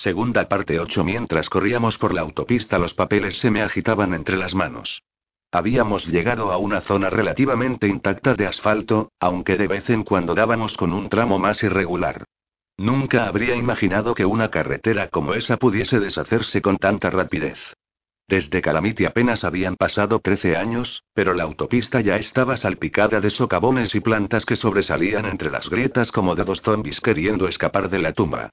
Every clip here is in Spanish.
Segunda parte 8 Mientras corríamos por la autopista los papeles se me agitaban entre las manos. Habíamos llegado a una zona relativamente intacta de asfalto, aunque de vez en cuando dábamos con un tramo más irregular. Nunca habría imaginado que una carretera como esa pudiese deshacerse con tanta rapidez. Desde Calamity apenas habían pasado 13 años, pero la autopista ya estaba salpicada de socavones y plantas que sobresalían entre las grietas como de dos zombies queriendo escapar de la tumba.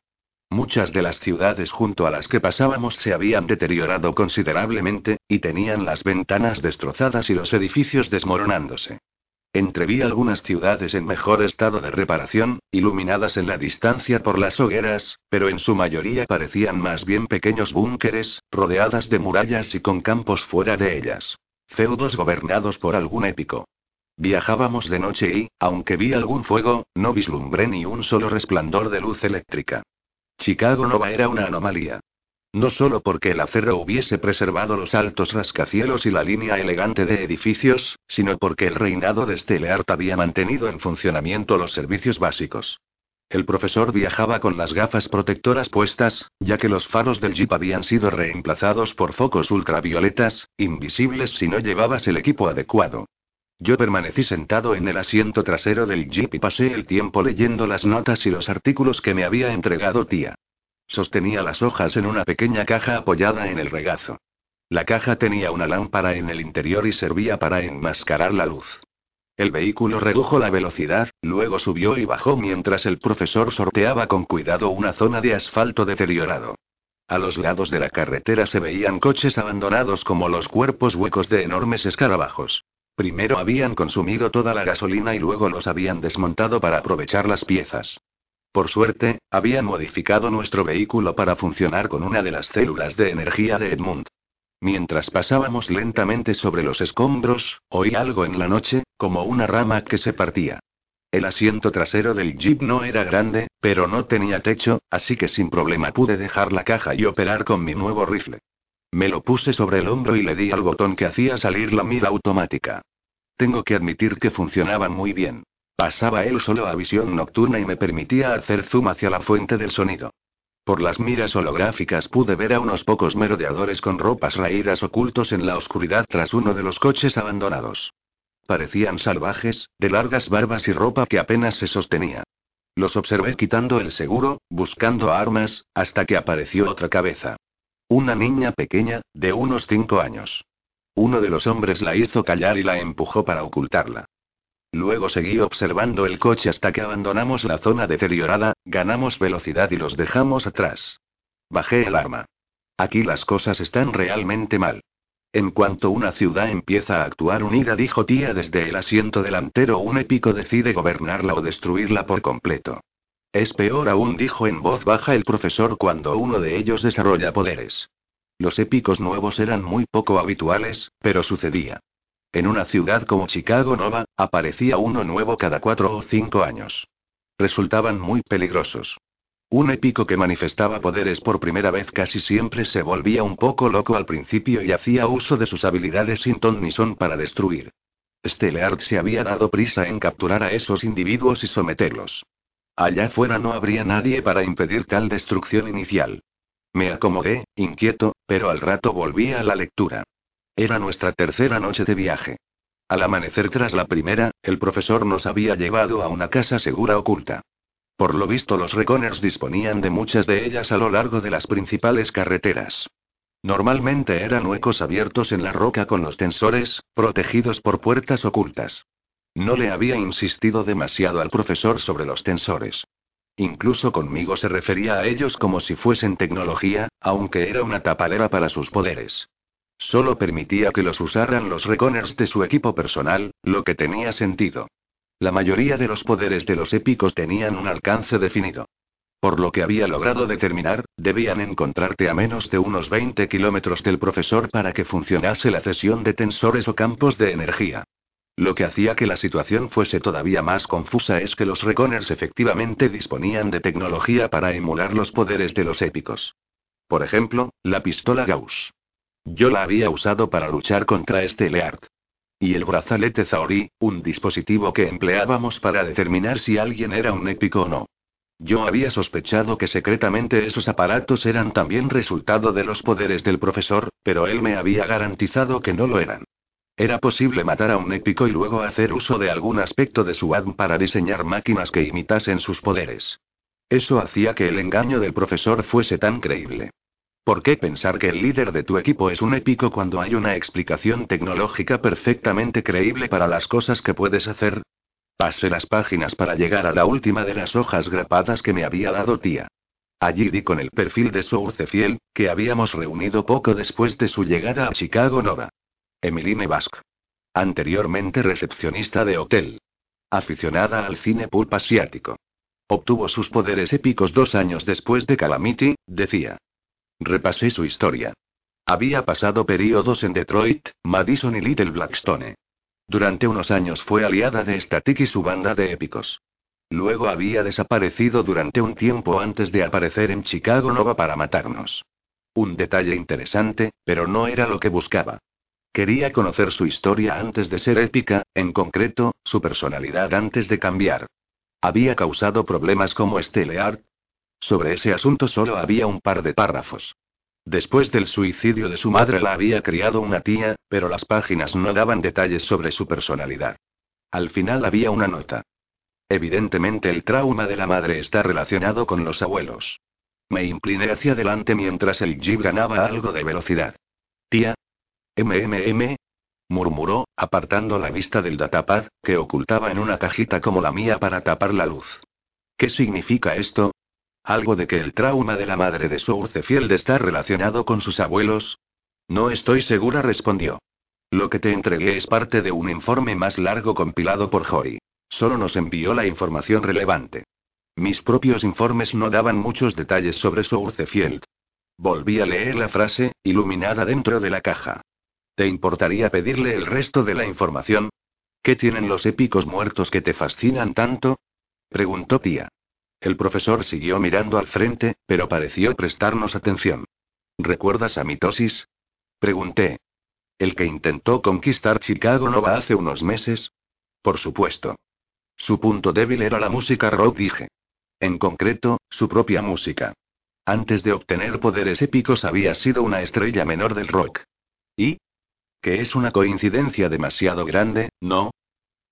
Muchas de las ciudades junto a las que pasábamos se habían deteriorado considerablemente, y tenían las ventanas destrozadas y los edificios desmoronándose. Entreví algunas ciudades en mejor estado de reparación, iluminadas en la distancia por las hogueras, pero en su mayoría parecían más bien pequeños búnkeres, rodeadas de murallas y con campos fuera de ellas. Feudos gobernados por algún épico. Viajábamos de noche y, aunque vi algún fuego, no vislumbré ni un solo resplandor de luz eléctrica. Chicago Nova era una anomalía. No solo porque el acero hubiese preservado los altos rascacielos y la línea elegante de edificios, sino porque el reinado de Steleart había mantenido en funcionamiento los servicios básicos. El profesor viajaba con las gafas protectoras puestas, ya que los faros del jeep habían sido reemplazados por focos ultravioletas, invisibles si no llevabas el equipo adecuado. Yo permanecí sentado en el asiento trasero del jeep y pasé el tiempo leyendo las notas y los artículos que me había entregado tía. Sostenía las hojas en una pequeña caja apoyada en el regazo. La caja tenía una lámpara en el interior y servía para enmascarar la luz. El vehículo redujo la velocidad, luego subió y bajó mientras el profesor sorteaba con cuidado una zona de asfalto deteriorado. A los lados de la carretera se veían coches abandonados como los cuerpos huecos de enormes escarabajos. Primero habían consumido toda la gasolina y luego los habían desmontado para aprovechar las piezas. Por suerte, habían modificado nuestro vehículo para funcionar con una de las células de energía de Edmund. Mientras pasábamos lentamente sobre los escombros, oí algo en la noche, como una rama que se partía. El asiento trasero del jeep no era grande, pero no tenía techo, así que sin problema pude dejar la caja y operar con mi nuevo rifle. Me lo puse sobre el hombro y le di al botón que hacía salir la mira automática. Tengo que admitir que funcionaban muy bien. Pasaba él solo a visión nocturna y me permitía hacer zoom hacia la fuente del sonido. Por las miras holográficas pude ver a unos pocos merodeadores con ropas raídas ocultos en la oscuridad tras uno de los coches abandonados. Parecían salvajes, de largas barbas y ropa que apenas se sostenía. Los observé quitando el seguro, buscando armas, hasta que apareció otra cabeza. Una niña pequeña, de unos cinco años. Uno de los hombres la hizo callar y la empujó para ocultarla. Luego seguí observando el coche hasta que abandonamos la zona deteriorada, ganamos velocidad y los dejamos atrás. Bajé el arma. Aquí las cosas están realmente mal. En cuanto una ciudad empieza a actuar unida, dijo tía desde el asiento delantero, un épico decide gobernarla o destruirla por completo. Es peor aún, dijo en voz baja el profesor cuando uno de ellos desarrolla poderes. Los épicos nuevos eran muy poco habituales, pero sucedía. En una ciudad como Chicago Nova, aparecía uno nuevo cada cuatro o cinco años. Resultaban muy peligrosos. Un épico que manifestaba poderes por primera vez casi siempre se volvía un poco loco al principio y hacía uso de sus habilidades sin ton ni son para destruir. Steleart se había dado prisa en capturar a esos individuos y someterlos. Allá afuera no habría nadie para impedir tal destrucción inicial. Me acomodé, inquieto, pero al rato volví a la lectura. Era nuestra tercera noche de viaje. Al amanecer tras la primera, el profesor nos había llevado a una casa segura oculta. Por lo visto los Reconers disponían de muchas de ellas a lo largo de las principales carreteras. Normalmente eran huecos abiertos en la roca con los tensores, protegidos por puertas ocultas. No le había insistido demasiado al profesor sobre los tensores. Incluso conmigo se refería a ellos como si fuesen tecnología, aunque era una tapadera para sus poderes. Solo permitía que los usaran los reconers de su equipo personal, lo que tenía sentido. La mayoría de los poderes de los épicos tenían un alcance definido. Por lo que había logrado determinar, debían encontrarte a menos de unos 20 kilómetros del profesor para que funcionase la cesión de tensores o campos de energía. Lo que hacía que la situación fuese todavía más confusa es que los Reconers efectivamente disponían de tecnología para emular los poderes de los épicos. Por ejemplo, la pistola Gauss. Yo la había usado para luchar contra este Leart. Y el brazalete Zaori, un dispositivo que empleábamos para determinar si alguien era un épico o no. Yo había sospechado que secretamente esos aparatos eran también resultado de los poderes del profesor, pero él me había garantizado que no lo eran. Era posible matar a un épico y luego hacer uso de algún aspecto de su ADM para diseñar máquinas que imitasen sus poderes. Eso hacía que el engaño del profesor fuese tan creíble. ¿Por qué pensar que el líder de tu equipo es un épico cuando hay una explicación tecnológica perfectamente creíble para las cosas que puedes hacer? Pasé las páginas para llegar a la última de las hojas grapadas que me había dado tía. Allí di con el perfil de Sourcefiel, que habíamos reunido poco después de su llegada a Chicago Nova. Emiline Basque. Anteriormente recepcionista de hotel. Aficionada al cine pulp asiático. Obtuvo sus poderes épicos dos años después de Calamity, decía. Repasé su historia. Había pasado períodos en Detroit, Madison y Little Blackstone. Durante unos años fue aliada de Static y su banda de épicos. Luego había desaparecido durante un tiempo antes de aparecer en Chicago Nova para matarnos. Un detalle interesante, pero no era lo que buscaba. Quería conocer su historia antes de ser épica, en concreto, su personalidad antes de cambiar. ¿Había causado problemas como Art? Sobre ese asunto solo había un par de párrafos. Después del suicidio de su madre la había criado una tía, pero las páginas no daban detalles sobre su personalidad. Al final había una nota. Evidentemente el trauma de la madre está relacionado con los abuelos. Me incliné hacia adelante mientras el jeep ganaba algo de velocidad. Tía. MMM. murmuró, apartando la vista del datapad, que ocultaba en una cajita como la mía para tapar la luz. ¿Qué significa esto? ¿Algo de que el trauma de la madre de Sourcefield está relacionado con sus abuelos? No estoy segura, respondió. Lo que te entregué es parte de un informe más largo compilado por Jory. Solo nos envió la información relevante. Mis propios informes no daban muchos detalles sobre Sourcefield. Volví a leer la frase, iluminada dentro de la caja. ¿Te importaría pedirle el resto de la información? ¿Qué tienen los épicos muertos que te fascinan tanto? Preguntó tía. El profesor siguió mirando al frente, pero pareció prestarnos atención. ¿Recuerdas a Mitosis? Pregunté. ¿El que intentó conquistar Chicago no va hace unos meses? Por supuesto. Su punto débil era la música rock, dije. En concreto, su propia música. Antes de obtener poderes épicos había sido una estrella menor del rock. ¿Y? Que es una coincidencia demasiado grande, ¿no?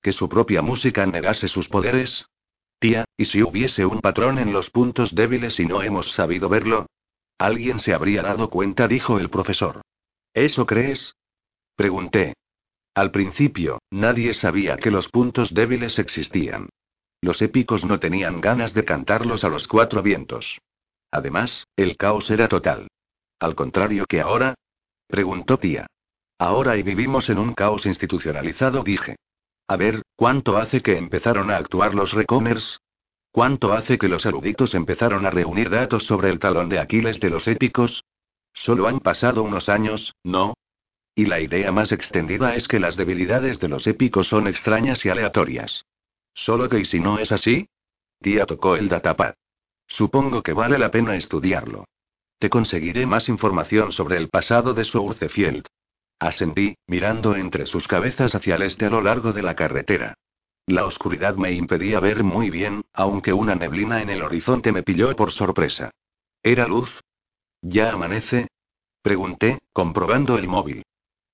Que su propia música negase sus poderes, Tía, ¿y si hubiese un patrón en los puntos débiles y no hemos sabido verlo? Alguien se habría dado cuenta, dijo el profesor. ¿Eso crees? Pregunté. Al principio, nadie sabía que los puntos débiles existían. Los épicos no tenían ganas de cantarlos a los cuatro vientos. Además, el caos era total. Al contrario que ahora. Preguntó tía. Ahora y vivimos en un caos institucionalizado, dije. A ver, ¿cuánto hace que empezaron a actuar los recomers? ¿Cuánto hace que los eruditos empezaron a reunir datos sobre el talón de Aquiles de los épicos? Solo han pasado unos años, ¿no? Y la idea más extendida es que las debilidades de los épicos son extrañas y aleatorias. Solo que ¿y si no es así? Tía tocó el datapad. Supongo que vale la pena estudiarlo. Te conseguiré más información sobre el pasado de Sourcefield. Asentí, mirando entre sus cabezas hacia el este a lo largo de la carretera. La oscuridad me impedía ver muy bien, aunque una neblina en el horizonte me pilló por sorpresa. ¿Era luz? ¿Ya amanece? Pregunté, comprobando el móvil.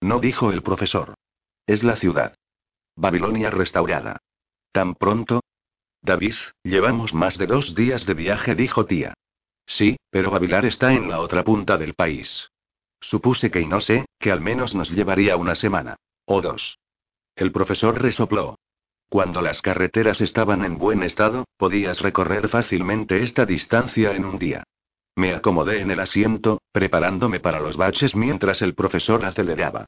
No dijo el profesor. Es la ciudad. Babilonia restaurada. ¿Tan pronto? David, llevamos más de dos días de viaje, dijo tía. Sí, pero Babilar está en la otra punta del país. Supuse que y no sé, que al menos nos llevaría una semana. O dos. El profesor resopló. Cuando las carreteras estaban en buen estado, podías recorrer fácilmente esta distancia en un día. Me acomodé en el asiento, preparándome para los baches mientras el profesor aceleraba.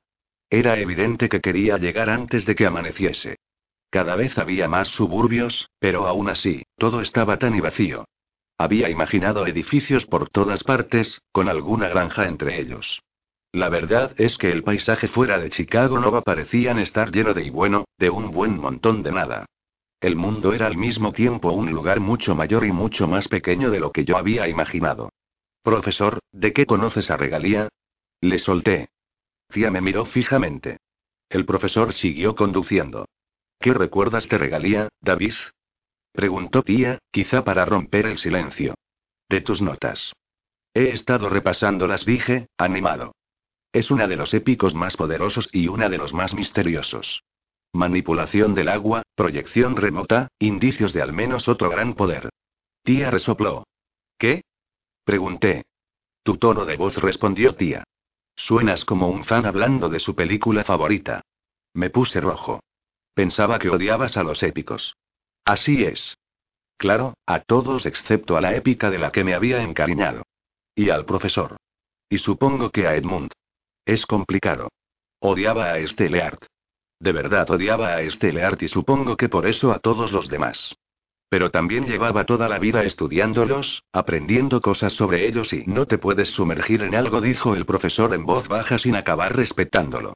Era evidente que quería llegar antes de que amaneciese. Cada vez había más suburbios, pero aún así, todo estaba tan y vacío. Había imaginado edificios por todas partes, con alguna granja entre ellos. La verdad es que el paisaje fuera de Chicago no parecían estar lleno de y bueno, de un buen montón de nada. El mundo era al mismo tiempo un lugar mucho mayor y mucho más pequeño de lo que yo había imaginado. Profesor, ¿de qué conoces a Regalía? Le solté. Tía me miró fijamente. El profesor siguió conduciendo. ¿Qué recuerdas de Regalía, David? Preguntó tía, quizá para romper el silencio. De tus notas. He estado repasándolas, dije, animado. Es una de los épicos más poderosos y una de los más misteriosos. Manipulación del agua, proyección remota, indicios de al menos otro gran poder. Tía resopló. ¿Qué? Pregunté. Tu tono de voz respondió tía. Suenas como un fan hablando de su película favorita. Me puse rojo. Pensaba que odiabas a los épicos. Así es. Claro, a todos excepto a la épica de la que me había encariñado. Y al profesor. Y supongo que a Edmund. Es complicado. Odiaba a Esteleart. De verdad odiaba a Esteleart y supongo que por eso a todos los demás. Pero también llevaba toda la vida estudiándolos, aprendiendo cosas sobre ellos y no te puedes sumergir en algo, dijo el profesor en voz baja sin acabar respetándolo.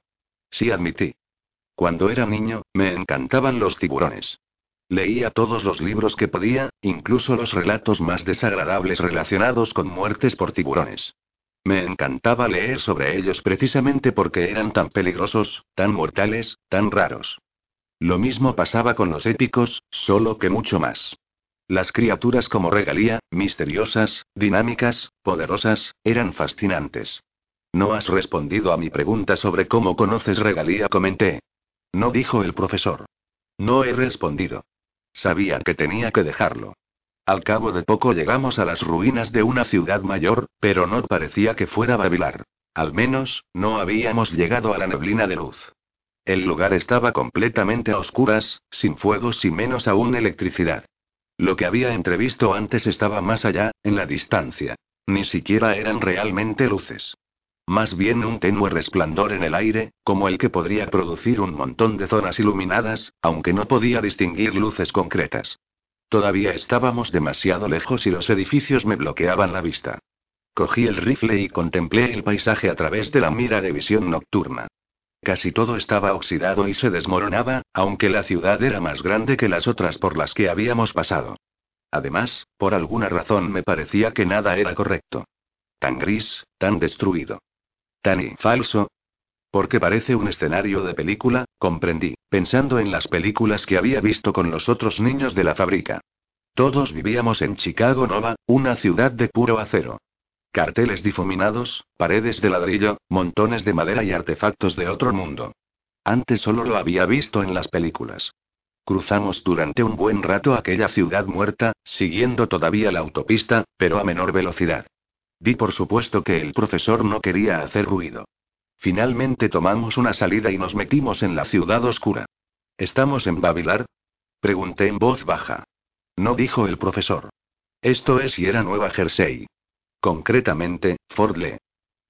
Sí admití. Cuando era niño, me encantaban los tiburones. Leía todos los libros que podía, incluso los relatos más desagradables relacionados con muertes por tiburones. Me encantaba leer sobre ellos precisamente porque eran tan peligrosos, tan mortales, tan raros. Lo mismo pasaba con los épicos, solo que mucho más. Las criaturas como regalía, misteriosas, dinámicas, poderosas, eran fascinantes. No has respondido a mi pregunta sobre cómo conoces regalía, comenté. No dijo el profesor. No he respondido. Sabía que tenía que dejarlo. Al cabo de poco llegamos a las ruinas de una ciudad mayor, pero no parecía que fuera Babilar. Al menos, no habíamos llegado a la neblina de luz. El lugar estaba completamente a oscuras, sin fuegos y menos aún electricidad. Lo que había entrevisto antes estaba más allá, en la distancia. Ni siquiera eran realmente luces. Más bien un tenue resplandor en el aire, como el que podría producir un montón de zonas iluminadas, aunque no podía distinguir luces concretas. Todavía estábamos demasiado lejos y los edificios me bloqueaban la vista. Cogí el rifle y contemplé el paisaje a través de la mira de visión nocturna. Casi todo estaba oxidado y se desmoronaba, aunque la ciudad era más grande que las otras por las que habíamos pasado. Además, por alguna razón me parecía que nada era correcto. Tan gris, tan destruido. Tan falso. Porque parece un escenario de película, comprendí, pensando en las películas que había visto con los otros niños de la fábrica. Todos vivíamos en Chicago Nova, una ciudad de puro acero. Carteles difuminados, paredes de ladrillo, montones de madera y artefactos de otro mundo. Antes solo lo había visto en las películas. Cruzamos durante un buen rato aquella ciudad muerta, siguiendo todavía la autopista, pero a menor velocidad. Di por supuesto que el profesor no quería hacer ruido. Finalmente tomamos una salida y nos metimos en la ciudad oscura. ¿Estamos en Babilar? Pregunté en voz baja. No dijo el profesor. Esto es y era Nueva Jersey. Concretamente, Fort Lee.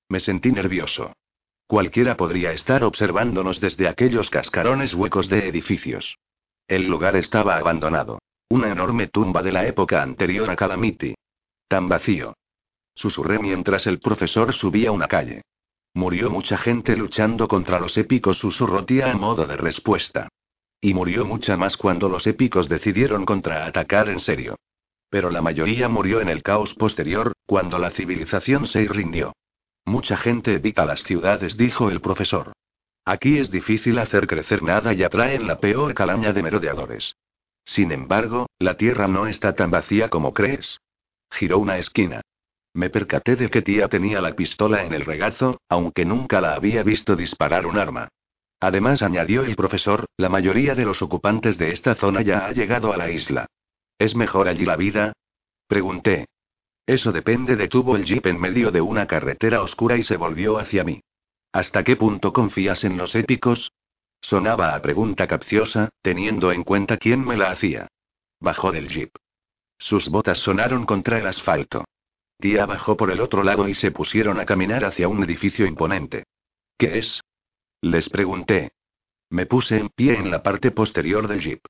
Me sentí nervioso. Cualquiera podría estar observándonos desde aquellos cascarones huecos de edificios. El lugar estaba abandonado. Una enorme tumba de la época anterior a Calamity. Tan vacío. Susurré mientras el profesor subía una calle. Murió mucha gente luchando contra los épicos, susurró tía a modo de respuesta. Y murió mucha más cuando los épicos decidieron contraatacar en serio. Pero la mayoría murió en el caos posterior, cuando la civilización se rindió. Mucha gente evita las ciudades, dijo el profesor. Aquí es difícil hacer crecer nada y atraen la peor calaña de merodeadores. Sin embargo, la tierra no está tan vacía como crees. Giró una esquina. Me percaté de que tía tenía la pistola en el regazo, aunque nunca la había visto disparar un arma. Además, añadió el profesor, la mayoría de los ocupantes de esta zona ya ha llegado a la isla. ¿Es mejor allí la vida? Pregunté. Eso depende, detuvo el jeep en medio de una carretera oscura y se volvió hacia mí. ¿Hasta qué punto confías en los épicos? Sonaba a pregunta capciosa, teniendo en cuenta quién me la hacía. Bajó del jeep. Sus botas sonaron contra el asfalto. Tía bajó por el otro lado y se pusieron a caminar hacia un edificio imponente. ¿Qué es? Les pregunté. Me puse en pie en la parte posterior del jeep.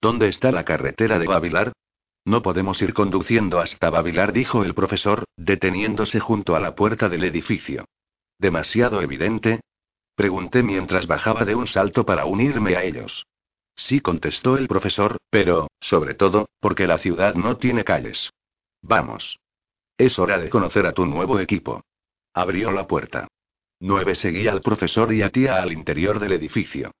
¿Dónde está la carretera de Babilar? No podemos ir conduciendo hasta Babilar, dijo el profesor, deteniéndose junto a la puerta del edificio. ¿Demasiado evidente? Pregunté mientras bajaba de un salto para unirme a ellos. Sí, contestó el profesor, pero, sobre todo, porque la ciudad no tiene calles. Vamos. Es hora de conocer a tu nuevo equipo. Abrió la puerta. Nueve seguía al profesor y a tía al interior del edificio.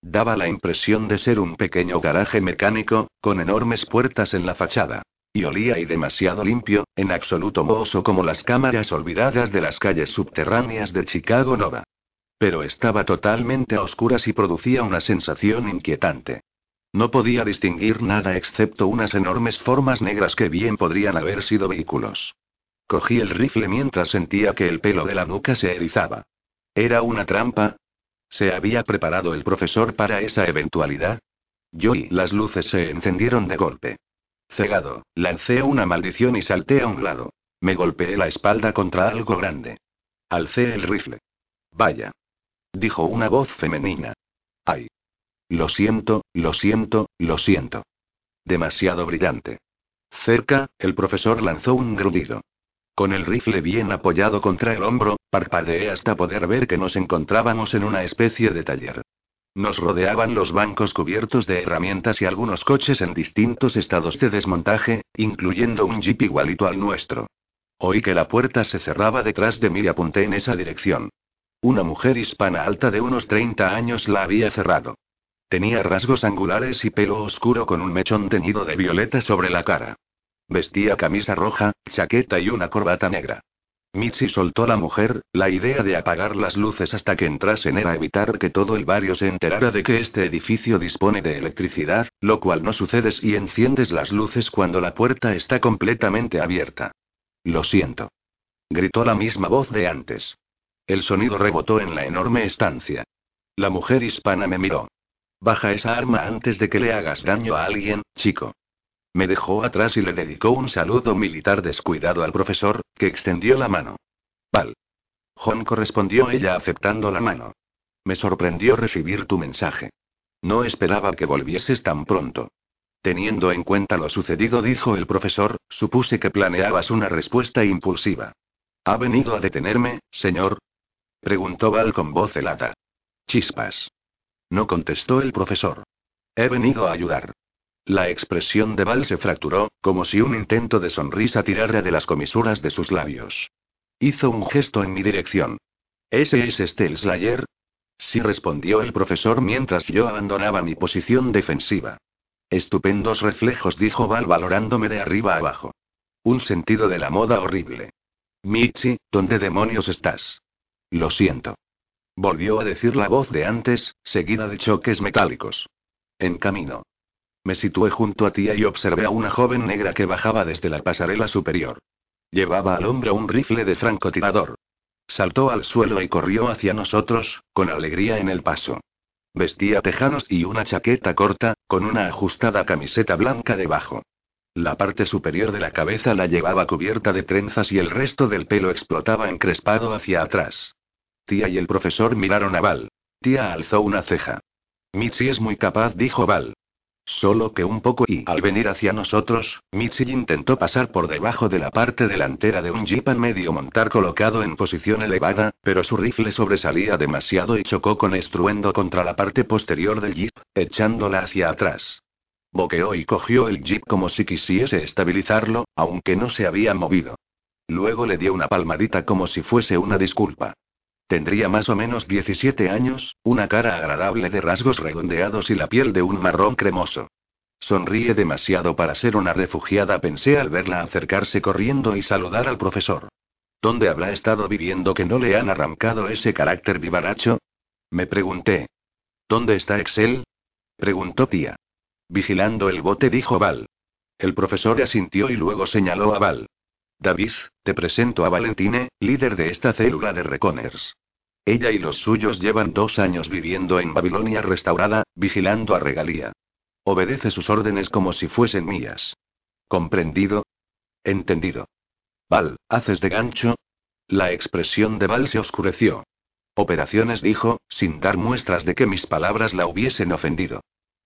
Daba la impresión de ser un pequeño garaje mecánico, con enormes puertas en la fachada. Y olía y demasiado limpio, en absoluto mohoso como las cámaras olvidadas de las calles subterráneas de Chicago Nova. Pero estaba totalmente a oscuras y producía una sensación inquietante. No podía distinguir nada excepto unas enormes formas negras que bien podrían haber sido vehículos. Cogí el rifle mientras sentía que el pelo de la nuca se erizaba. ¿Era una trampa? ¿Se había preparado el profesor para esa eventualidad? Yo y las luces se encendieron de golpe. Cegado, lancé una maldición y salté a un lado. Me golpeé la espalda contra algo grande. Alcé el rifle. Vaya. Dijo una voz femenina. Ay. Lo siento, lo siento, lo siento. Demasiado brillante. Cerca, el profesor lanzó un grudido. Con el rifle bien apoyado contra el hombro, parpadeé hasta poder ver que nos encontrábamos en una especie de taller. Nos rodeaban los bancos cubiertos de herramientas y algunos coches en distintos estados de desmontaje, incluyendo un jeep igualito al nuestro. Oí que la puerta se cerraba detrás de mí y apunté en esa dirección. Una mujer hispana alta de unos 30 años la había cerrado. Tenía rasgos angulares y pelo oscuro con un mechón teñido de violeta sobre la cara. Vestía camisa roja, chaqueta y una corbata negra. Mitzi soltó la mujer, la idea de apagar las luces hasta que entrasen era evitar que todo el barrio se enterara de que este edificio dispone de electricidad, lo cual no sucede si enciendes las luces cuando la puerta está completamente abierta. Lo siento. Gritó la misma voz de antes. El sonido rebotó en la enorme estancia. La mujer hispana me miró. Baja esa arma antes de que le hagas daño a alguien, chico. Me dejó atrás y le dedicó un saludo militar descuidado al profesor, que extendió la mano. Val. John correspondió ella aceptando la mano. Me sorprendió recibir tu mensaje. No esperaba que volvieses tan pronto. Teniendo en cuenta lo sucedido, dijo el profesor, supuse que planeabas una respuesta impulsiva. ¿Ha venido a detenerme, señor? Preguntó Val con voz helada. Chispas. No contestó el profesor. He venido a ayudar. La expresión de Val se fracturó, como si un intento de sonrisa tirara de las comisuras de sus labios. Hizo un gesto en mi dirección. ¿Ese es Estel Slayer? Sí respondió el profesor mientras yo abandonaba mi posición defensiva. Estupendos reflejos, dijo Val valorándome de arriba abajo. Un sentido de la moda horrible. Michi, ¿dónde demonios estás? Lo siento. Volvió a decir la voz de antes, seguida de choques metálicos. En camino. Me situé junto a tía y observé a una joven negra que bajaba desde la pasarela superior. Llevaba al hombro un rifle de francotirador. Saltó al suelo y corrió hacia nosotros, con alegría en el paso. Vestía tejanos y una chaqueta corta, con una ajustada camiseta blanca debajo. La parte superior de la cabeza la llevaba cubierta de trenzas y el resto del pelo explotaba encrespado hacia atrás. Tía y el profesor miraron a Val. Tía alzó una ceja. Mitzi es muy capaz, dijo Val. Solo que un poco y al venir hacia nosotros, Mitzi intentó pasar por debajo de la parte delantera de un jeep al medio montar colocado en posición elevada, pero su rifle sobresalía demasiado y chocó con estruendo contra la parte posterior del jeep, echándola hacia atrás. Boqueó y cogió el jeep como si quisiese estabilizarlo, aunque no se había movido. Luego le dio una palmadita como si fuese una disculpa. Tendría más o menos 17 años, una cara agradable de rasgos redondeados y la piel de un marrón cremoso. Sonríe demasiado para ser una refugiada, pensé al verla acercarse corriendo y saludar al profesor. ¿Dónde habrá estado viviendo que no le han arrancado ese carácter vivaracho? Me pregunté. ¿Dónde está Excel? preguntó tía. Vigilando el bote, dijo Val. El profesor asintió y luego señaló a Val. David, te presento a Valentine, líder de esta célula de Reconers. Ella y los suyos llevan dos años viviendo en Babilonia restaurada, vigilando a regalía. Obedece sus órdenes como si fuesen mías. ¿Comprendido? Entendido. Val, ¿haces de gancho? La expresión de Val se oscureció. Operaciones dijo, sin dar muestras de que mis palabras la hubiesen ofendido.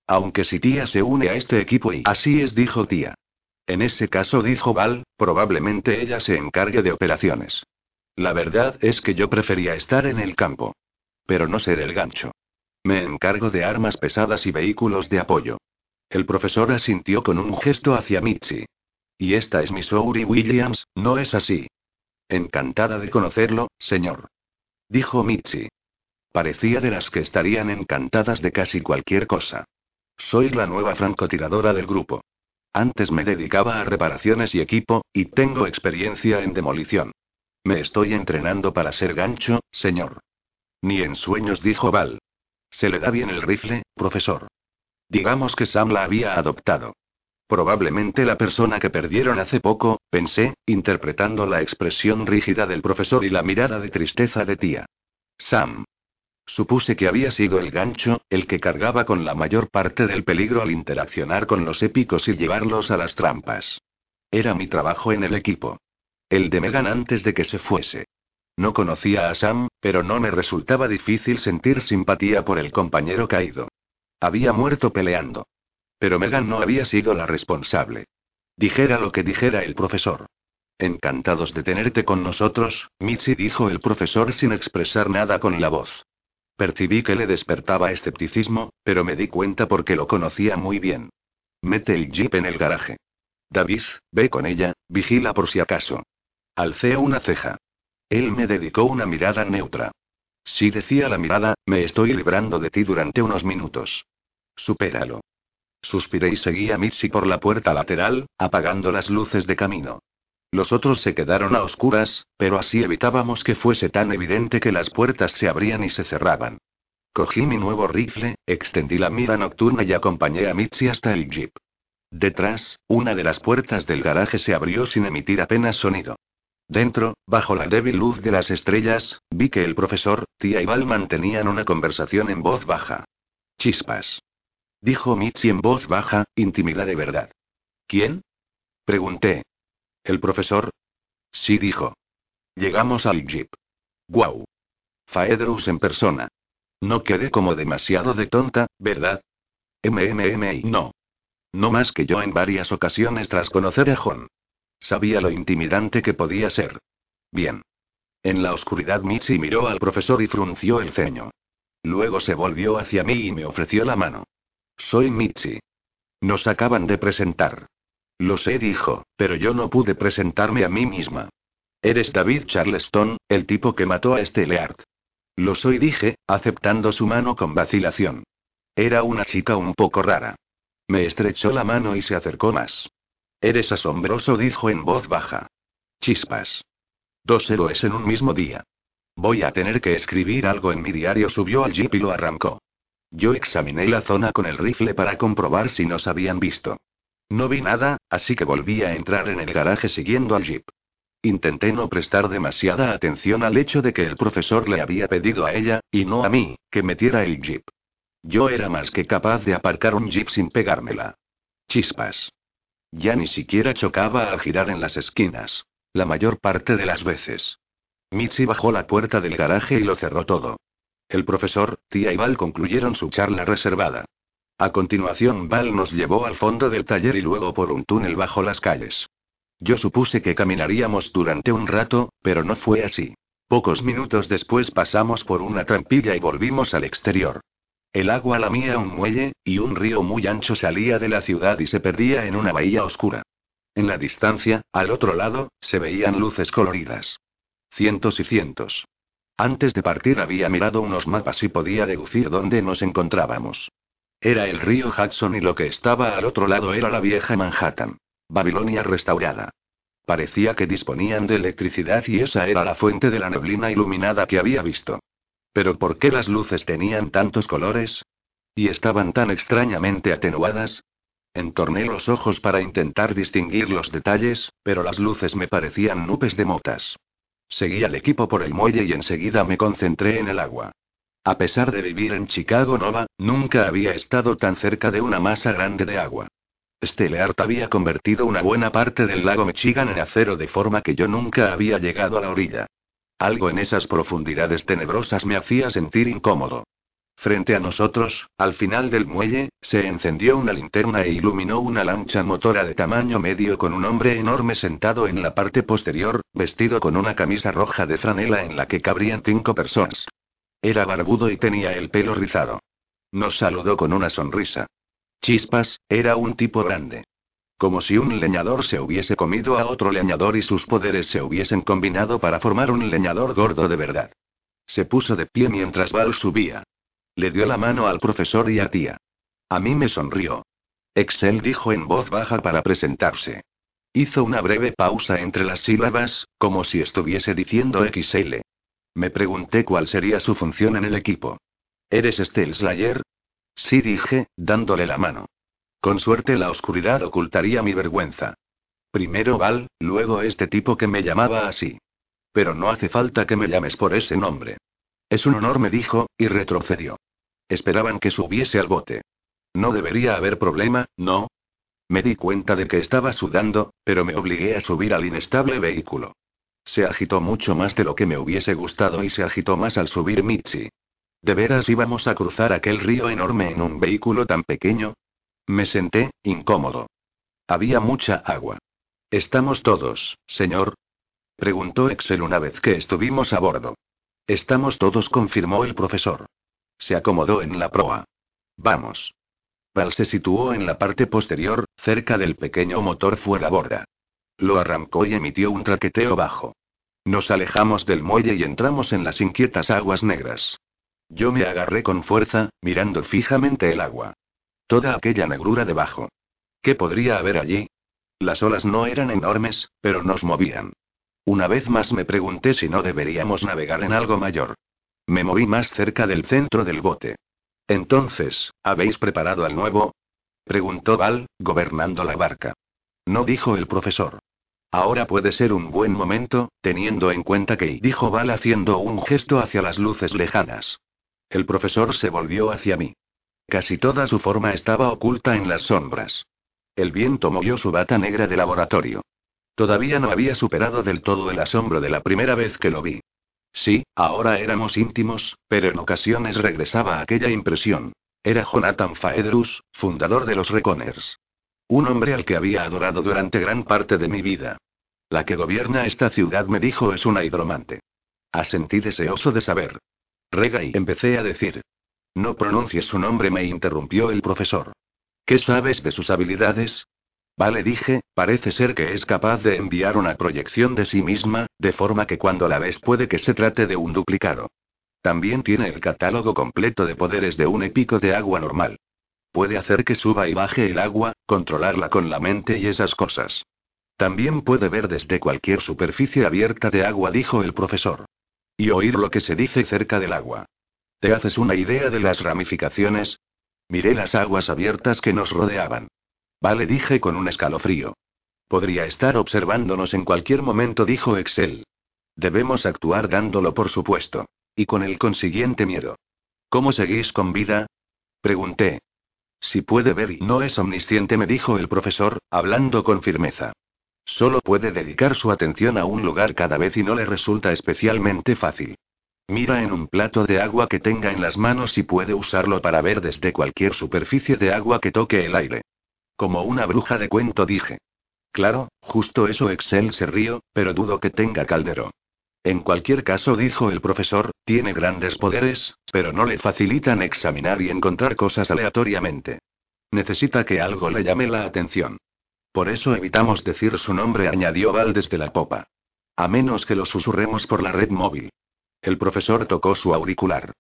Aunque si tía se une a este equipo y así es, dijo tía. En ese caso, dijo Val, probablemente ella se encargue de operaciones. La verdad es que yo prefería estar en el campo. Pero no ser el gancho. Me encargo de armas pesadas y vehículos de apoyo. El profesor asintió con un gesto hacia Mitzi. Y esta es Missouri Williams, ¿no es así? Encantada de conocerlo, señor. Dijo Mitzi. Parecía de las que estarían encantadas de casi cualquier cosa. Soy la nueva francotiradora del grupo. Antes me dedicaba a reparaciones y equipo, y tengo experiencia en demolición. Me estoy entrenando para ser gancho, señor. Ni en sueños, dijo Val. Se le da bien el rifle, profesor. Digamos que Sam la había adoptado. Probablemente la persona que perdieron hace poco, pensé, interpretando la expresión rígida del profesor y la mirada de tristeza de tía. Sam. Supuse que había sido el gancho, el que cargaba con la mayor parte del peligro al interaccionar con los épicos y llevarlos a las trampas. Era mi trabajo en el equipo. El de Megan antes de que se fuese. No conocía a Sam, pero no me resultaba difícil sentir simpatía por el compañero caído. Había muerto peleando. Pero Megan no había sido la responsable. Dijera lo que dijera el profesor. Encantados de tenerte con nosotros, Mitzi dijo el profesor sin expresar nada con la voz. Percibí que le despertaba escepticismo, pero me di cuenta porque lo conocía muy bien. Mete el jeep en el garaje. David, ve con ella, vigila por si acaso. Alcé una ceja. Él me dedicó una mirada neutra. Si decía la mirada, me estoy librando de ti durante unos minutos. Supéralo. Suspiré y seguí a Mitzi por la puerta lateral, apagando las luces de camino. Los otros se quedaron a oscuras, pero así evitábamos que fuese tan evidente que las puertas se abrían y se cerraban. Cogí mi nuevo rifle, extendí la mira nocturna y acompañé a Mitzi hasta el jeep. Detrás, una de las puertas del garaje se abrió sin emitir apenas sonido. Dentro, bajo la débil luz de las estrellas, vi que el profesor, tía y Val mantenían una conversación en voz baja. Chispas. Dijo Mitzi en voz baja, intimida de verdad. ¿Quién? Pregunté. ¿El profesor? Sí, dijo. Llegamos al jeep. ¡Guau! Faedrus en persona. No quedé como demasiado de tonta, ¿verdad? MMM no. No más que yo en varias ocasiones tras conocer a John. Sabía lo intimidante que podía ser. Bien. En la oscuridad Mitzi miró al profesor y frunció el ceño. Luego se volvió hacia mí y me ofreció la mano. Soy Mitzi. Nos acaban de presentar. Lo sé, dijo, pero yo no pude presentarme a mí misma. Eres David Charleston, el tipo que mató a Leart. Lo soy, dije, aceptando su mano con vacilación. Era una chica un poco rara. Me estrechó la mano y se acercó más. Eres asombroso, dijo en voz baja. Chispas. Dos héroes en un mismo día. Voy a tener que escribir algo en mi diario. Subió al jeep y lo arrancó. Yo examiné la zona con el rifle para comprobar si nos habían visto. No vi nada, así que volví a entrar en el garaje siguiendo al jeep. Intenté no prestar demasiada atención al hecho de que el profesor le había pedido a ella, y no a mí, que metiera el jeep. Yo era más que capaz de aparcar un jeep sin pegármela. Chispas. Ya ni siquiera chocaba al girar en las esquinas. La mayor parte de las veces. Mitzi bajó la puerta del garaje y lo cerró todo. El profesor, tía y Val concluyeron su charla reservada. A continuación, Val nos llevó al fondo del taller y luego por un túnel bajo las calles. Yo supuse que caminaríamos durante un rato, pero no fue así. Pocos minutos después pasamos por una trampilla y volvimos al exterior. El agua lamía un muelle, y un río muy ancho salía de la ciudad y se perdía en una bahía oscura. En la distancia, al otro lado, se veían luces coloridas. Cientos y cientos. Antes de partir había mirado unos mapas y podía deducir dónde nos encontrábamos. Era el río Hudson y lo que estaba al otro lado era la vieja Manhattan. Babilonia restaurada. Parecía que disponían de electricidad y esa era la fuente de la neblina iluminada que había visto. Pero ¿por qué las luces tenían tantos colores? ¿Y estaban tan extrañamente atenuadas? Entorné los ojos para intentar distinguir los detalles, pero las luces me parecían nubes de motas. Seguí al equipo por el muelle y enseguida me concentré en el agua. A pesar de vivir en Chicago Nova, nunca había estado tan cerca de una masa grande de agua. Stelleart había convertido una buena parte del lago Michigan en acero de forma que yo nunca había llegado a la orilla. Algo en esas profundidades tenebrosas me hacía sentir incómodo. Frente a nosotros, al final del muelle, se encendió una linterna e iluminó una lancha motora de tamaño medio con un hombre enorme sentado en la parte posterior, vestido con una camisa roja de franela en la que cabrían cinco personas. Era barbudo y tenía el pelo rizado. Nos saludó con una sonrisa. Chispas, era un tipo grande. Como si un leñador se hubiese comido a otro leñador y sus poderes se hubiesen combinado para formar un leñador gordo de verdad. Se puso de pie mientras Val subía. Le dio la mano al profesor y a tía. A mí me sonrió. Excel dijo en voz baja para presentarse. Hizo una breve pausa entre las sílabas, como si estuviese diciendo XL. Me pregunté cuál sería su función en el equipo. ¿Eres Estel Slayer? Sí dije, dándole la mano. Con suerte la oscuridad ocultaría mi vergüenza. Primero Val, luego este tipo que me llamaba así. Pero no hace falta que me llames por ese nombre. Es un honor, me dijo, y retrocedió. Esperaban que subiese al bote. No debería haber problema, ¿no? Me di cuenta de que estaba sudando, pero me obligué a subir al inestable vehículo. Se agitó mucho más de lo que me hubiese gustado y se agitó más al subir Mitzi. ¿De veras íbamos a cruzar aquel río enorme en un vehículo tan pequeño? Me senté, incómodo. Había mucha agua. ¿Estamos todos, señor? Preguntó Excel una vez que estuvimos a bordo. Estamos todos, confirmó el profesor. Se acomodó en la proa. Vamos. Val se situó en la parte posterior, cerca del pequeño motor fuera borda. Lo arrancó y emitió un traqueteo bajo. Nos alejamos del muelle y entramos en las inquietas aguas negras. Yo me agarré con fuerza, mirando fijamente el agua. Toda aquella negrura debajo. ¿Qué podría haber allí? Las olas no eran enormes, pero nos movían. Una vez más me pregunté si no deberíamos navegar en algo mayor. Me moví más cerca del centro del bote. Entonces, ¿habéis preparado al nuevo? preguntó Val, gobernando la barca. No dijo el profesor. Ahora puede ser un buen momento, teniendo en cuenta que dijo Val haciendo un gesto hacia las luces lejanas. El profesor se volvió hacia mí. Casi toda su forma estaba oculta en las sombras. El viento movió su bata negra de laboratorio. Todavía no había superado del todo el asombro de la primera vez que lo vi. Sí, ahora éramos íntimos, pero en ocasiones regresaba aquella impresión. Era Jonathan Faedrus, fundador de los Reconers. Un hombre al que había adorado durante gran parte de mi vida. La que gobierna esta ciudad me dijo es una hidromante. Asentí deseoso de saber. Rega y empecé a decir. No pronuncies su nombre, me interrumpió el profesor. ¿Qué sabes de sus habilidades? Vale, dije, parece ser que es capaz de enviar una proyección de sí misma, de forma que cuando la ves puede que se trate de un duplicado. También tiene el catálogo completo de poderes de un épico de agua normal. Puede hacer que suba y baje el agua, controlarla con la mente y esas cosas. También puede ver desde cualquier superficie abierta de agua, dijo el profesor. Y oír lo que se dice cerca del agua. ¿Te haces una idea de las ramificaciones? Miré las aguas abiertas que nos rodeaban. Vale, dije con un escalofrío. Podría estar observándonos en cualquier momento, dijo Excel. Debemos actuar dándolo por supuesto. Y con el consiguiente miedo. ¿Cómo seguís con vida? Pregunté. Si puede ver y no es omnisciente, me dijo el profesor, hablando con firmeza. Solo puede dedicar su atención a un lugar cada vez y no le resulta especialmente fácil. Mira en un plato de agua que tenga en las manos y puede usarlo para ver desde cualquier superficie de agua que toque el aire. Como una bruja de cuento dije. Claro, justo eso Excel se rió, pero dudo que tenga caldero. En cualquier caso, dijo el profesor, tiene grandes poderes, pero no le facilitan examinar y encontrar cosas aleatoriamente. Necesita que algo le llame la atención. Por eso evitamos decir su nombre, añadió Val desde la popa. A menos que lo susurremos por la red móvil. El profesor tocó su auricular.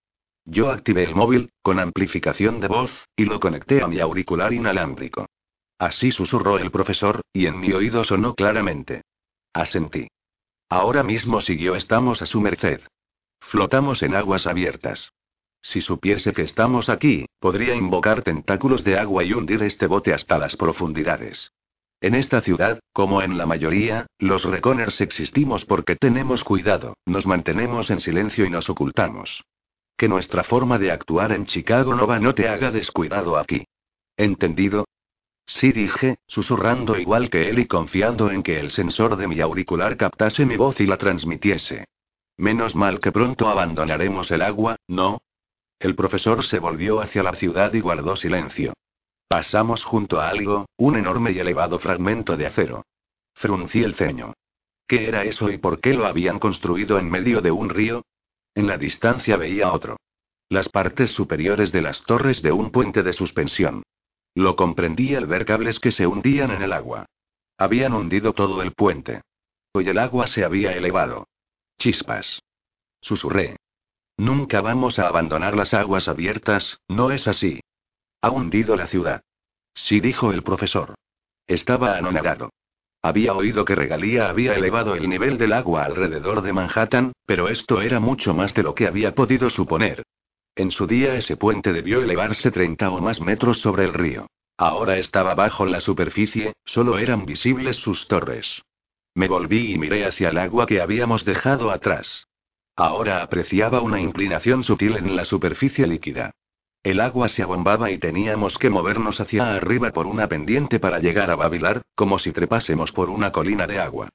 Yo activé el móvil, con amplificación de voz, y lo conecté a mi auricular inalámbrico. Así susurró el profesor, y en mi oído sonó claramente. Asentí. Ahora mismo siguió estamos a su merced. Flotamos en aguas abiertas. Si supiese que estamos aquí, podría invocar tentáculos de agua y hundir este bote hasta las profundidades. En esta ciudad, como en la mayoría, los reconers existimos porque tenemos cuidado, nos mantenemos en silencio y nos ocultamos. Que nuestra forma de actuar en Chicago Nova no te haga descuidado aquí. ¿Entendido? Sí dije, susurrando igual que él y confiando en que el sensor de mi auricular captase mi voz y la transmitiese. Menos mal que pronto abandonaremos el agua, ¿no? El profesor se volvió hacia la ciudad y guardó silencio. Pasamos junto a algo, un enorme y elevado fragmento de acero. Fruncí el ceño. ¿Qué era eso y por qué lo habían construido en medio de un río? En la distancia veía otro. Las partes superiores de las torres de un puente de suspensión. Lo comprendí al ver cables que se hundían en el agua. Habían hundido todo el puente. Hoy el agua se había elevado. Chispas. Susurré. Nunca vamos a abandonar las aguas abiertas, ¿no es así? Ha hundido la ciudad. Sí, dijo el profesor. Estaba anonadado. Había oído que Regalía había elevado el nivel del agua alrededor de Manhattan, pero esto era mucho más de lo que había podido suponer. En su día ese puente debió elevarse 30 o más metros sobre el río. Ahora estaba bajo la superficie, solo eran visibles sus torres. Me volví y miré hacia el agua que habíamos dejado atrás. Ahora apreciaba una inclinación sutil en la superficie líquida. El agua se abombaba y teníamos que movernos hacia arriba por una pendiente para llegar a Babilar, como si trepásemos por una colina de agua.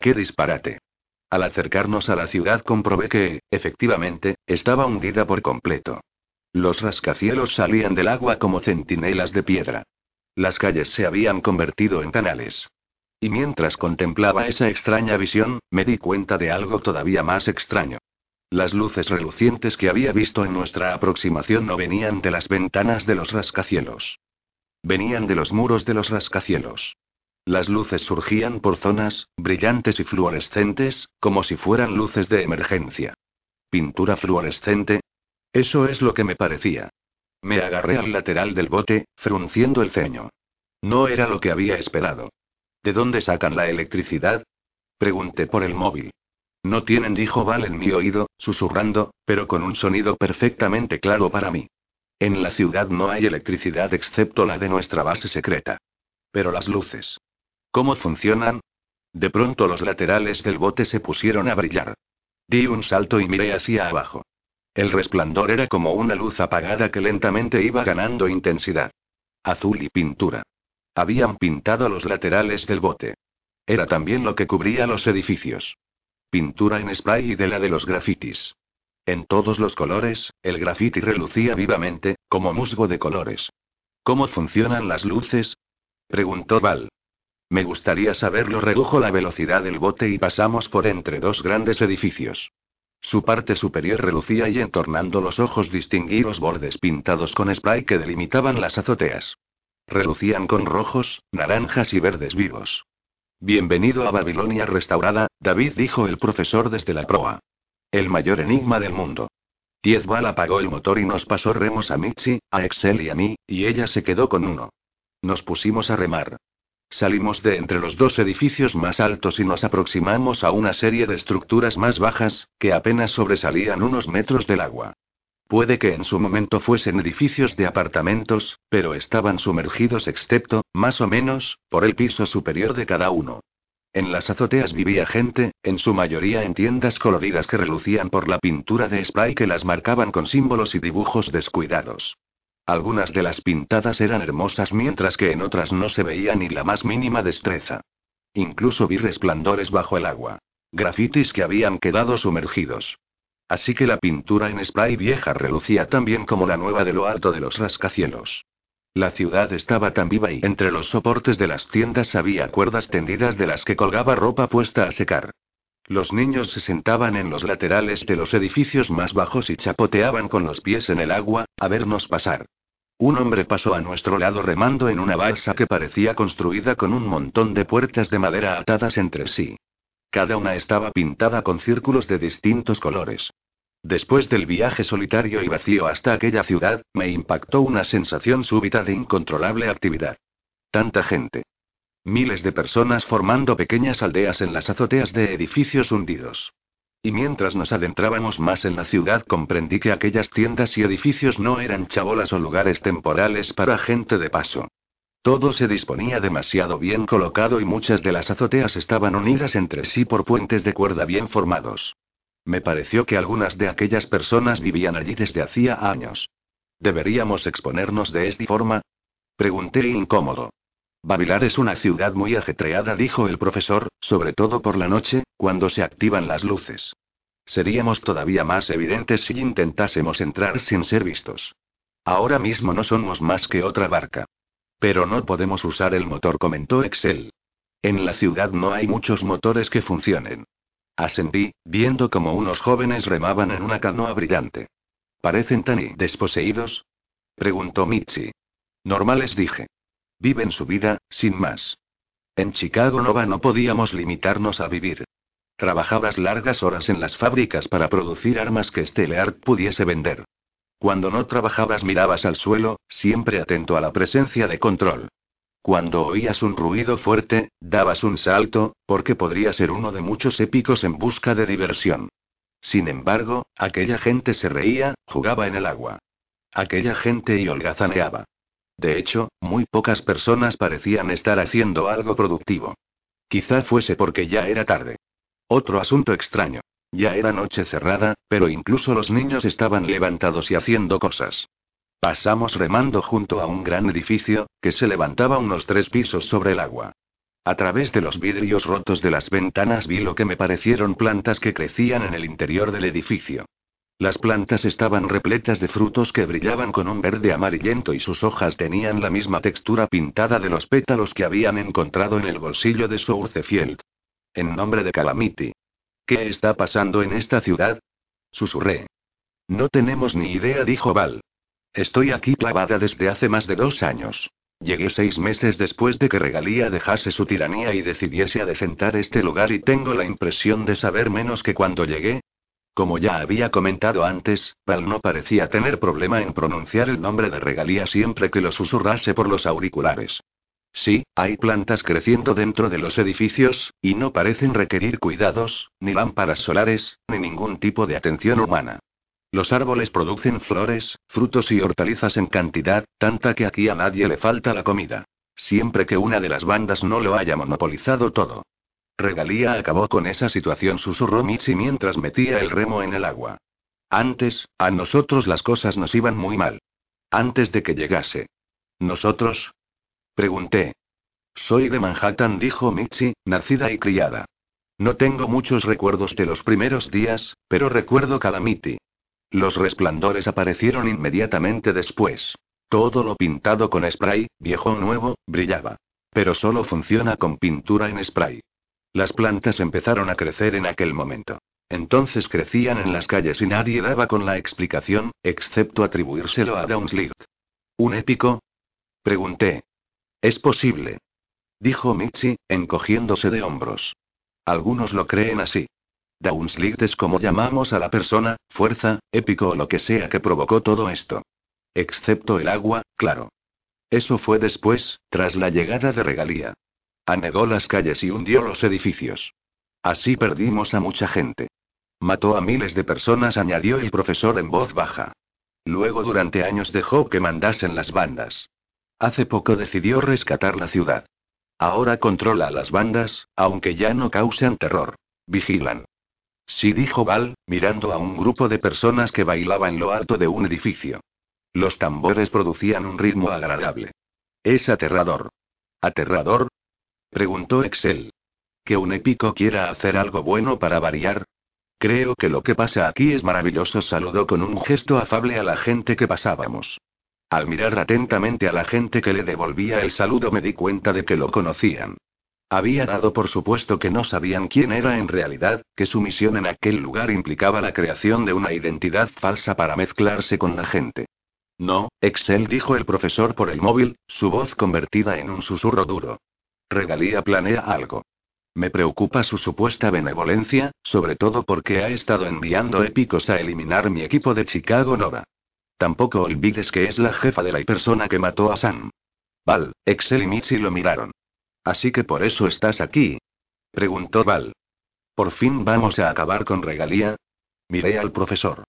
¡Qué disparate! Al acercarnos a la ciudad comprobé que, efectivamente, estaba hundida por completo. Los rascacielos salían del agua como centinelas de piedra. Las calles se habían convertido en canales. Y mientras contemplaba esa extraña visión, me di cuenta de algo todavía más extraño. Las luces relucientes que había visto en nuestra aproximación no venían de las ventanas de los rascacielos. Venían de los muros de los rascacielos. Las luces surgían por zonas, brillantes y fluorescentes, como si fueran luces de emergencia. ¿Pintura fluorescente? Eso es lo que me parecía. Me agarré al lateral del bote, frunciendo el ceño. No era lo que había esperado. ¿De dónde sacan la electricidad? Pregunté por el móvil. No tienen, dijo Val en mi oído, susurrando, pero con un sonido perfectamente claro para mí. En la ciudad no hay electricidad excepto la de nuestra base secreta. Pero las luces. ¿Cómo funcionan? De pronto los laterales del bote se pusieron a brillar. Di un salto y miré hacia abajo. El resplandor era como una luz apagada que lentamente iba ganando intensidad. Azul y pintura. Habían pintado los laterales del bote. Era también lo que cubría los edificios. Pintura en spray y de la de los grafitis. En todos los colores, el grafiti relucía vivamente, como musgo de colores. ¿Cómo funcionan las luces? preguntó Val. Me gustaría saberlo, redujo la velocidad del bote y pasamos por entre dos grandes edificios. Su parte superior relucía y entornando los ojos distinguí los bordes pintados con spray que delimitaban las azoteas. Relucían con rojos, naranjas y verdes vivos. Bienvenido a Babilonia restaurada, David dijo el profesor desde la proa. El mayor enigma del mundo. Diezbal apagó el motor y nos pasó remos a Mitzi, a Excel y a mí, y ella se quedó con uno. Nos pusimos a remar. Salimos de entre los dos edificios más altos y nos aproximamos a una serie de estructuras más bajas, que apenas sobresalían unos metros del agua. Puede que en su momento fuesen edificios de apartamentos, pero estaban sumergidos excepto, más o menos, por el piso superior de cada uno. En las azoteas vivía gente, en su mayoría en tiendas coloridas que relucían por la pintura de spray que las marcaban con símbolos y dibujos descuidados. Algunas de las pintadas eran hermosas mientras que en otras no se veía ni la más mínima destreza. Incluso vi resplandores bajo el agua. Grafitis que habían quedado sumergidos. Así que la pintura en spray vieja relucía tan bien como la nueva de lo alto de los rascacielos. La ciudad estaba tan viva y entre los soportes de las tiendas había cuerdas tendidas de las que colgaba ropa puesta a secar. Los niños se sentaban en los laterales de los edificios más bajos y chapoteaban con los pies en el agua, a vernos pasar. Un hombre pasó a nuestro lado remando en una balsa que parecía construida con un montón de puertas de madera atadas entre sí. Cada una estaba pintada con círculos de distintos colores. Después del viaje solitario y vacío hasta aquella ciudad, me impactó una sensación súbita de incontrolable actividad. Tanta gente. Miles de personas formando pequeñas aldeas en las azoteas de edificios hundidos. Y mientras nos adentrábamos más en la ciudad comprendí que aquellas tiendas y edificios no eran chabolas o lugares temporales para gente de paso. Todo se disponía demasiado bien colocado y muchas de las azoteas estaban unidas entre sí por puentes de cuerda bien formados. Me pareció que algunas de aquellas personas vivían allí desde hacía años. ¿Deberíamos exponernos de esta forma? Pregunté incómodo. Babilar es una ciudad muy ajetreada, dijo el profesor, sobre todo por la noche, cuando se activan las luces. Seríamos todavía más evidentes si intentásemos entrar sin ser vistos. Ahora mismo no somos más que otra barca. Pero no podemos usar el motor, comentó Excel. En la ciudad no hay muchos motores que funcionen. Ascendí, viendo como unos jóvenes remaban en una canoa brillante. ¿Parecen tan desposeídos? Preguntó Mitzi. Normales dije. Viven su vida, sin más. En Chicago Nova no podíamos limitarnos a vivir. Trabajabas largas horas en las fábricas para producir armas que Stelleart pudiese vender. Cuando no trabajabas mirabas al suelo, siempre atento a la presencia de control. Cuando oías un ruido fuerte, dabas un salto, porque podría ser uno de muchos épicos en busca de diversión. Sin embargo, aquella gente se reía, jugaba en el agua. Aquella gente y holgazaneaba. De hecho, muy pocas personas parecían estar haciendo algo productivo. Quizá fuese porque ya era tarde. Otro asunto extraño. Ya era noche cerrada, pero incluso los niños estaban levantados y haciendo cosas. Pasamos remando junto a un gran edificio, que se levantaba unos tres pisos sobre el agua. A través de los vidrios rotos de las ventanas vi lo que me parecieron plantas que crecían en el interior del edificio. Las plantas estaban repletas de frutos que brillaban con un verde amarillento y sus hojas tenían la misma textura pintada de los pétalos que habían encontrado en el bolsillo de Sourcefield. En nombre de Calamity. ¿Qué está pasando en esta ciudad? Susurré. No tenemos ni idea, dijo Val. Estoy aquí clavada desde hace más de dos años. Llegué seis meses después de que Regalía dejase su tiranía y decidiese adecentar este lugar y tengo la impresión de saber menos que cuando llegué. Como ya había comentado antes, Val no parecía tener problema en pronunciar el nombre de Regalía siempre que lo susurrase por los auriculares. Sí, hay plantas creciendo dentro de los edificios, y no parecen requerir cuidados, ni lámparas solares, ni ningún tipo de atención humana. Los árboles producen flores, frutos y hortalizas en cantidad, tanta que aquí a nadie le falta la comida. Siempre que una de las bandas no lo haya monopolizado todo. Regalía acabó con esa situación, susurró Michi mientras metía el remo en el agua. Antes, a nosotros las cosas nos iban muy mal. Antes de que llegase. ¿Nosotros? Pregunté. Soy de Manhattan, dijo Mitzi, nacida y criada. No tengo muchos recuerdos de los primeros días, pero recuerdo Calamity. Los resplandores aparecieron inmediatamente después. Todo lo pintado con spray, viejo o nuevo, brillaba. Pero solo funciona con pintura en spray. Las plantas empezaron a crecer en aquel momento. Entonces crecían en las calles y nadie daba con la explicación, excepto atribuírselo a Downslicht. ¿Un épico? Pregunté. Es posible. Dijo Mitzi, encogiéndose de hombros. Algunos lo creen así. Downslicht es como llamamos a la persona, fuerza, épico o lo que sea que provocó todo esto. Excepto el agua, claro. Eso fue después, tras la llegada de Regalía. Anegó las calles y hundió los edificios. Así perdimos a mucha gente. Mató a miles de personas, añadió el profesor en voz baja. Luego durante años dejó que mandasen las bandas. Hace poco decidió rescatar la ciudad. Ahora controla a las bandas, aunque ya no causan terror. Vigilan. Sí dijo Val, mirando a un grupo de personas que bailaba en lo alto de un edificio. Los tambores producían un ritmo agradable. Es aterrador. ¿Aterrador? Preguntó Excel. ¿Que un épico quiera hacer algo bueno para variar? Creo que lo que pasa aquí es maravilloso, saludó con un gesto afable a la gente que pasábamos. Al mirar atentamente a la gente que le devolvía el saludo me di cuenta de que lo conocían. Había dado por supuesto que no sabían quién era en realidad, que su misión en aquel lugar implicaba la creación de una identidad falsa para mezclarse con la gente. No, Excel dijo el profesor por el móvil, su voz convertida en un susurro duro. Regalía planea algo. Me preocupa su supuesta benevolencia, sobre todo porque ha estado enviando épicos a eliminar mi equipo de Chicago Nova. Tampoco olvides que es la jefa de la persona que mató a Sam. Val, Excel y Mitzi lo miraron. Así que por eso estás aquí. Preguntó Val. ¿Por fin vamos a acabar con Regalía? Miré al profesor.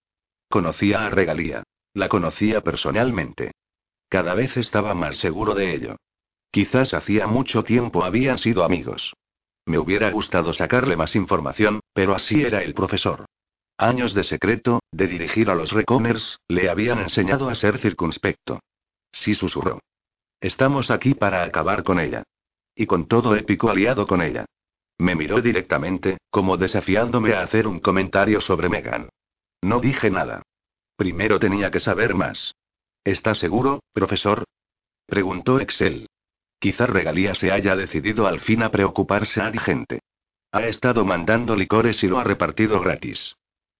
Conocía a Regalía. La conocía personalmente. Cada vez estaba más seguro de ello. Quizás hacía mucho tiempo habían sido amigos. Me hubiera gustado sacarle más información, pero así era el profesor. Años de secreto, de dirigir a los recomers, le habían enseñado a ser circunspecto. Sí susurró. Estamos aquí para acabar con ella. Y con todo épico aliado con ella. Me miró directamente, como desafiándome a hacer un comentario sobre Megan. No dije nada. Primero tenía que saber más. ¿Está seguro, profesor? Preguntó Excel. Quizá Regalía se haya decidido al fin a preocuparse a gente. Ha estado mandando licores y lo ha repartido gratis.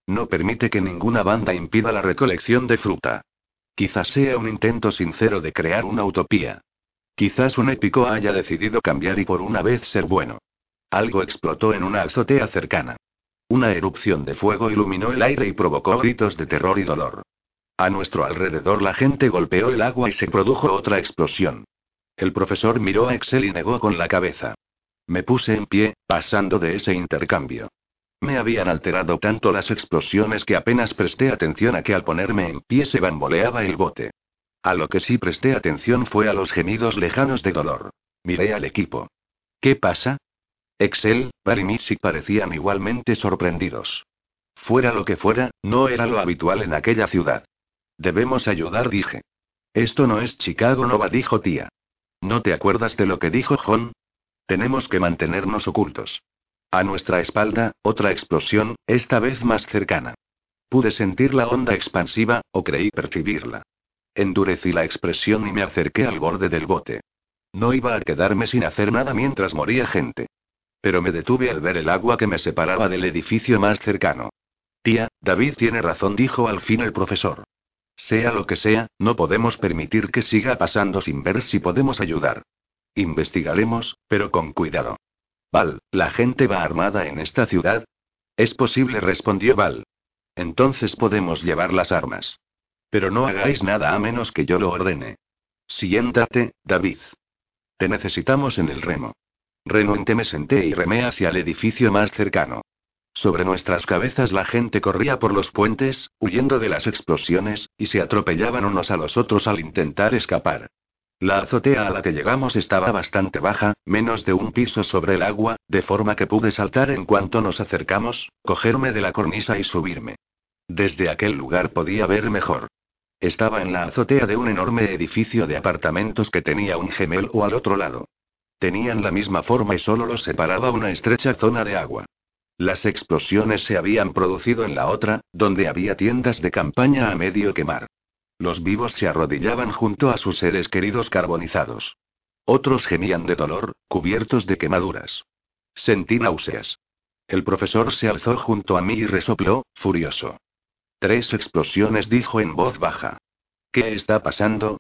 No permite que ninguna banda impida la recolección de fruta. Quizás sea un intento sincero de crear una utopía. Quizás un épico haya decidido cambiar y por una vez ser bueno. Algo explotó en una azotea cercana. Una erupción de fuego iluminó el aire y provocó gritos de terror y dolor. A nuestro alrededor la gente golpeó el agua y se produjo otra explosión. El profesor miró a Excel y negó con la cabeza. Me puse en pie, pasando de ese intercambio. Me habían alterado tanto las explosiones que apenas presté atención a que al ponerme en pie se bamboleaba el bote. A lo que sí presté atención fue a los gemidos lejanos de dolor. Miré al equipo. ¿Qué pasa? Excel, Bar y parecían igualmente sorprendidos. Fuera lo que fuera, no era lo habitual en aquella ciudad. Debemos ayudar, dije. Esto no es Chicago Nova, dijo tía. ¿No te acuerdas de lo que dijo John? Tenemos que mantenernos ocultos. A nuestra espalda, otra explosión, esta vez más cercana. Pude sentir la onda expansiva, o creí percibirla. Endurecí la expresión y me acerqué al borde del bote. No iba a quedarme sin hacer nada mientras moría gente. Pero me detuve al ver el agua que me separaba del edificio más cercano. Tía, David tiene razón, dijo al fin el profesor. Sea lo que sea, no podemos permitir que siga pasando sin ver si podemos ayudar. Investigaremos, pero con cuidado. Val, ¿la gente va armada en esta ciudad? Es posible, respondió Val. Entonces podemos llevar las armas. Pero no hagáis nada a menos que yo lo ordene. Siéntate, David. Te necesitamos en el remo. Renuente me senté y remé hacia el edificio más cercano. Sobre nuestras cabezas la gente corría por los puentes, huyendo de las explosiones, y se atropellaban unos a los otros al intentar escapar. La azotea a la que llegamos estaba bastante baja, menos de un piso sobre el agua, de forma que pude saltar en cuanto nos acercamos, cogerme de la cornisa y subirme. Desde aquel lugar podía ver mejor. Estaba en la azotea de un enorme edificio de apartamentos que tenía un gemelo al otro lado. Tenían la misma forma y solo los separaba una estrecha zona de agua. Las explosiones se habían producido en la otra, donde había tiendas de campaña a medio quemar. Los vivos se arrodillaban junto a sus seres queridos carbonizados. Otros gemían de dolor, cubiertos de quemaduras. Sentí náuseas. El profesor se alzó junto a mí y resopló, furioso. Tres explosiones, dijo en voz baja. ¿Qué está pasando?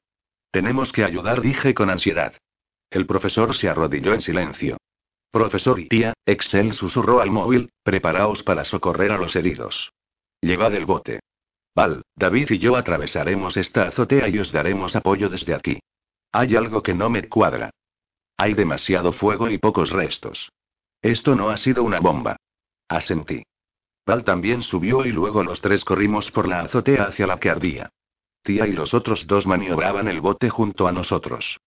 Tenemos que ayudar, dije con ansiedad. El profesor se arrodilló en silencio. Profesor y tía, Excel susurró al móvil, preparaos para socorrer a los heridos. Llevad el bote. Val, David y yo atravesaremos esta azotea y os daremos apoyo desde aquí. Hay algo que no me cuadra. Hay demasiado fuego y pocos restos. Esto no ha sido una bomba. Asentí. Val también subió y luego los tres corrimos por la azotea hacia la que ardía. Tía y los otros dos maniobraban el bote junto a nosotros.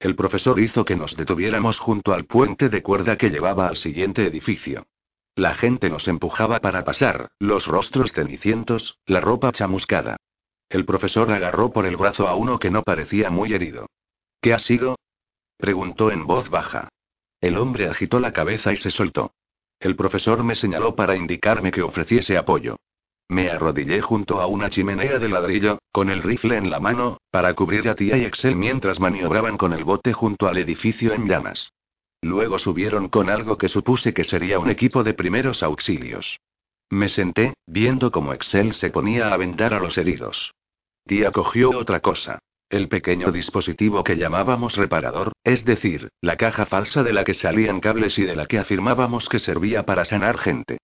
El profesor hizo que nos detuviéramos junto al puente de cuerda que llevaba al siguiente edificio. La gente nos empujaba para pasar, los rostros cenicientos, la ropa chamuscada. El profesor agarró por el brazo a uno que no parecía muy herido. ¿Qué ha sido? preguntó en voz baja. El hombre agitó la cabeza y se soltó. El profesor me señaló para indicarme que ofreciese apoyo. Me arrodillé junto a una chimenea de ladrillo, con el rifle en la mano, para cubrir a Tía y Excel mientras maniobraban con el bote junto al edificio en llamas. Luego subieron con algo que supuse que sería un equipo de primeros auxilios. Me senté, viendo cómo Excel se ponía a vendar a los heridos. Tía cogió otra cosa. El pequeño dispositivo que llamábamos reparador, es decir, la caja falsa de la que salían cables y de la que afirmábamos que servía para sanar gente.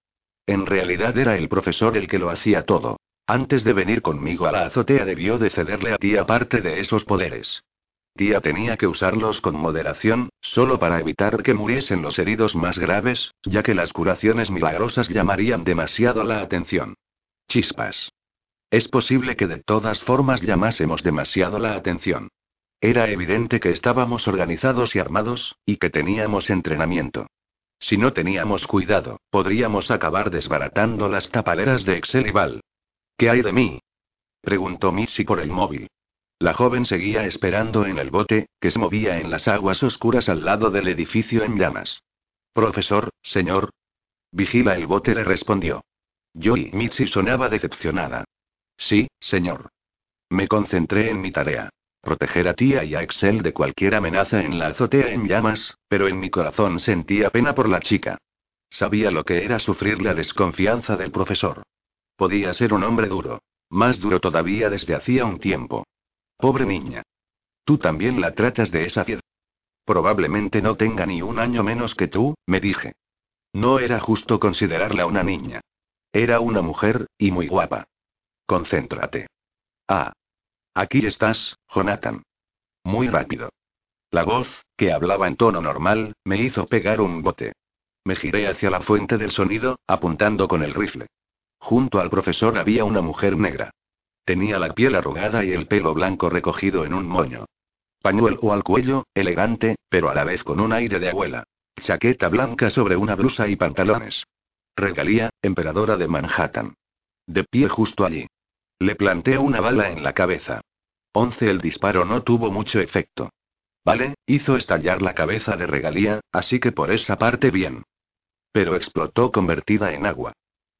En realidad era el profesor el que lo hacía todo. Antes de venir conmigo a la azotea debió de cederle a tía parte de esos poderes. Tía tenía que usarlos con moderación, solo para evitar que muriesen los heridos más graves, ya que las curaciones milagrosas llamarían demasiado la atención. Chispas. Es posible que de todas formas llamásemos demasiado la atención. Era evidente que estábamos organizados y armados, y que teníamos entrenamiento. Si no teníamos cuidado, podríamos acabar desbaratando las tapaleras de Excel y. ¿Qué hay de mí? preguntó Missy por el móvil. La joven seguía esperando en el bote, que se movía en las aguas oscuras al lado del edificio en llamas. Profesor, señor. Vigila el bote, le respondió. Yo y Missy sonaba decepcionada. Sí, señor. Me concentré en mi tarea proteger a tía y a Excel de cualquier amenaza en la azotea en llamas, pero en mi corazón sentía pena por la chica. Sabía lo que era sufrir la desconfianza del profesor. Podía ser un hombre duro. Más duro todavía desde hacía un tiempo. Pobre niña. Tú también la tratas de esa piedra. Probablemente no tenga ni un año menos que tú, me dije. No era justo considerarla una niña. Era una mujer, y muy guapa. Concéntrate. Ah. Aquí estás, Jonathan. Muy rápido. La voz, que hablaba en tono normal, me hizo pegar un bote. Me giré hacia la fuente del sonido, apuntando con el rifle. Junto al profesor había una mujer negra. Tenía la piel arrugada y el pelo blanco recogido en un moño. Pañuelo al cuello, elegante, pero a la vez con un aire de abuela. Chaqueta blanca sobre una blusa y pantalones. Regalía, emperadora de Manhattan. De pie justo allí. Le planté una bala en la cabeza. Once el disparo no tuvo mucho efecto. Vale, hizo estallar la cabeza de regalía, así que por esa parte bien. Pero explotó convertida en agua.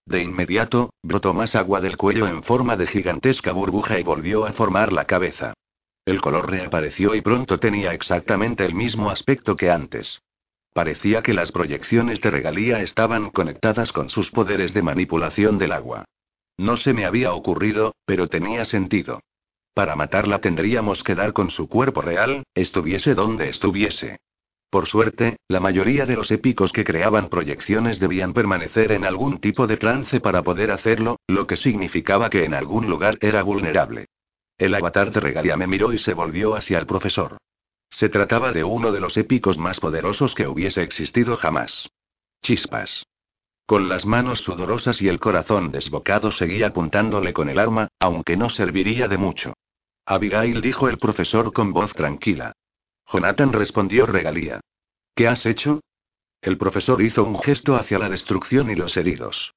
De inmediato, brotó más agua del cuello en forma de gigantesca burbuja y volvió a formar la cabeza. El color reapareció y pronto tenía exactamente el mismo aspecto que antes. Parecía que las proyecciones de regalía estaban conectadas con sus poderes de manipulación del agua. No se me había ocurrido, pero tenía sentido. Para matarla tendríamos que dar con su cuerpo real, estuviese donde estuviese. Por suerte, la mayoría de los épicos que creaban proyecciones debían permanecer en algún tipo de trance para poder hacerlo, lo que significaba que en algún lugar era vulnerable. El avatar de regalia me miró y se volvió hacia el profesor. Se trataba de uno de los épicos más poderosos que hubiese existido jamás. Chispas. Con las manos sudorosas y el corazón desbocado seguía apuntándole con el arma, aunque no serviría de mucho. Abigail dijo el profesor con voz tranquila. Jonathan respondió regalía. ¿Qué has hecho? El profesor hizo un gesto hacia la destrucción y los heridos.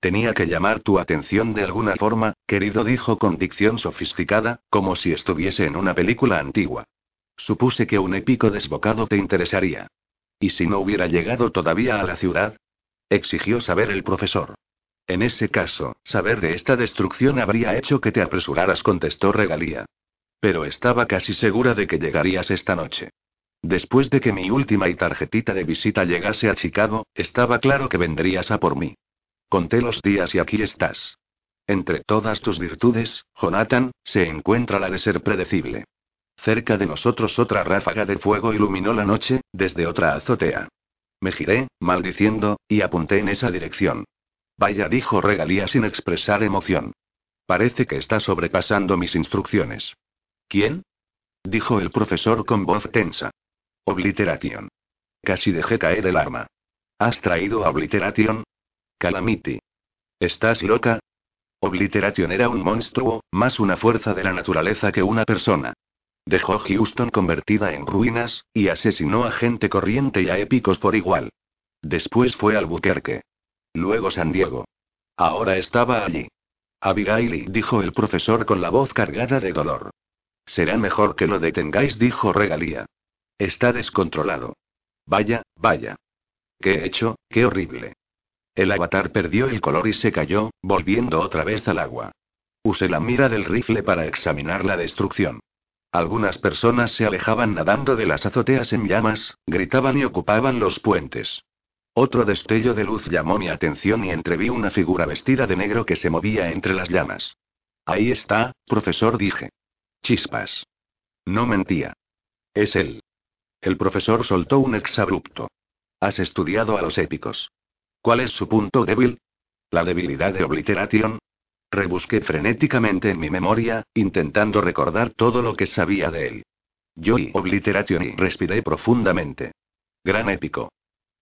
Tenía que llamar tu atención de alguna forma, querido, dijo con dicción sofisticada, como si estuviese en una película antigua. Supuse que un épico desbocado te interesaría. ¿Y si no hubiera llegado todavía a la ciudad? Exigió saber el profesor. En ese caso, saber de esta destrucción habría hecho que te apresuraras, contestó Regalía. Pero estaba casi segura de que llegarías esta noche. Después de que mi última y tarjetita de visita llegase a Chicago, estaba claro que vendrías a por mí. Conté los días y aquí estás. Entre todas tus virtudes, Jonathan, se encuentra la de ser predecible. Cerca de nosotros otra ráfaga de fuego iluminó la noche, desde otra azotea. Me giré, maldiciendo, y apunté en esa dirección. Vaya, dijo Regalía sin expresar emoción. Parece que está sobrepasando mis instrucciones. ¿Quién? dijo el profesor con voz tensa. Obliteration. Casi dejé caer el arma. ¿Has traído a Obliteration? Calamity. ¿Estás loca? Obliteration era un monstruo, más una fuerza de la naturaleza que una persona. Dejó Houston convertida en ruinas, y asesinó a gente corriente y a épicos por igual. Después fue Albuquerque. Luego San Diego. Ahora estaba allí. Abigail, dijo el profesor con la voz cargada de dolor. Será mejor que lo detengáis, dijo Regalía. Está descontrolado. Vaya, vaya. ¿Qué he hecho? Qué horrible. El avatar perdió el color y se cayó, volviendo otra vez al agua. Usé la mira del rifle para examinar la destrucción. Algunas personas se alejaban nadando de las azoteas en llamas, gritaban y ocupaban los puentes. Otro destello de luz llamó mi atención y entreví una figura vestida de negro que se movía entre las llamas. Ahí está, profesor, dije. Chispas. No mentía. Es él. El profesor soltó un exabrupto. Has estudiado a los épicos. ¿Cuál es su punto débil? ¿La debilidad de Obliteration? Rebusqué frenéticamente en mi memoria, intentando recordar todo lo que sabía de él. Yo y Obliteration y respiré profundamente. Gran épico.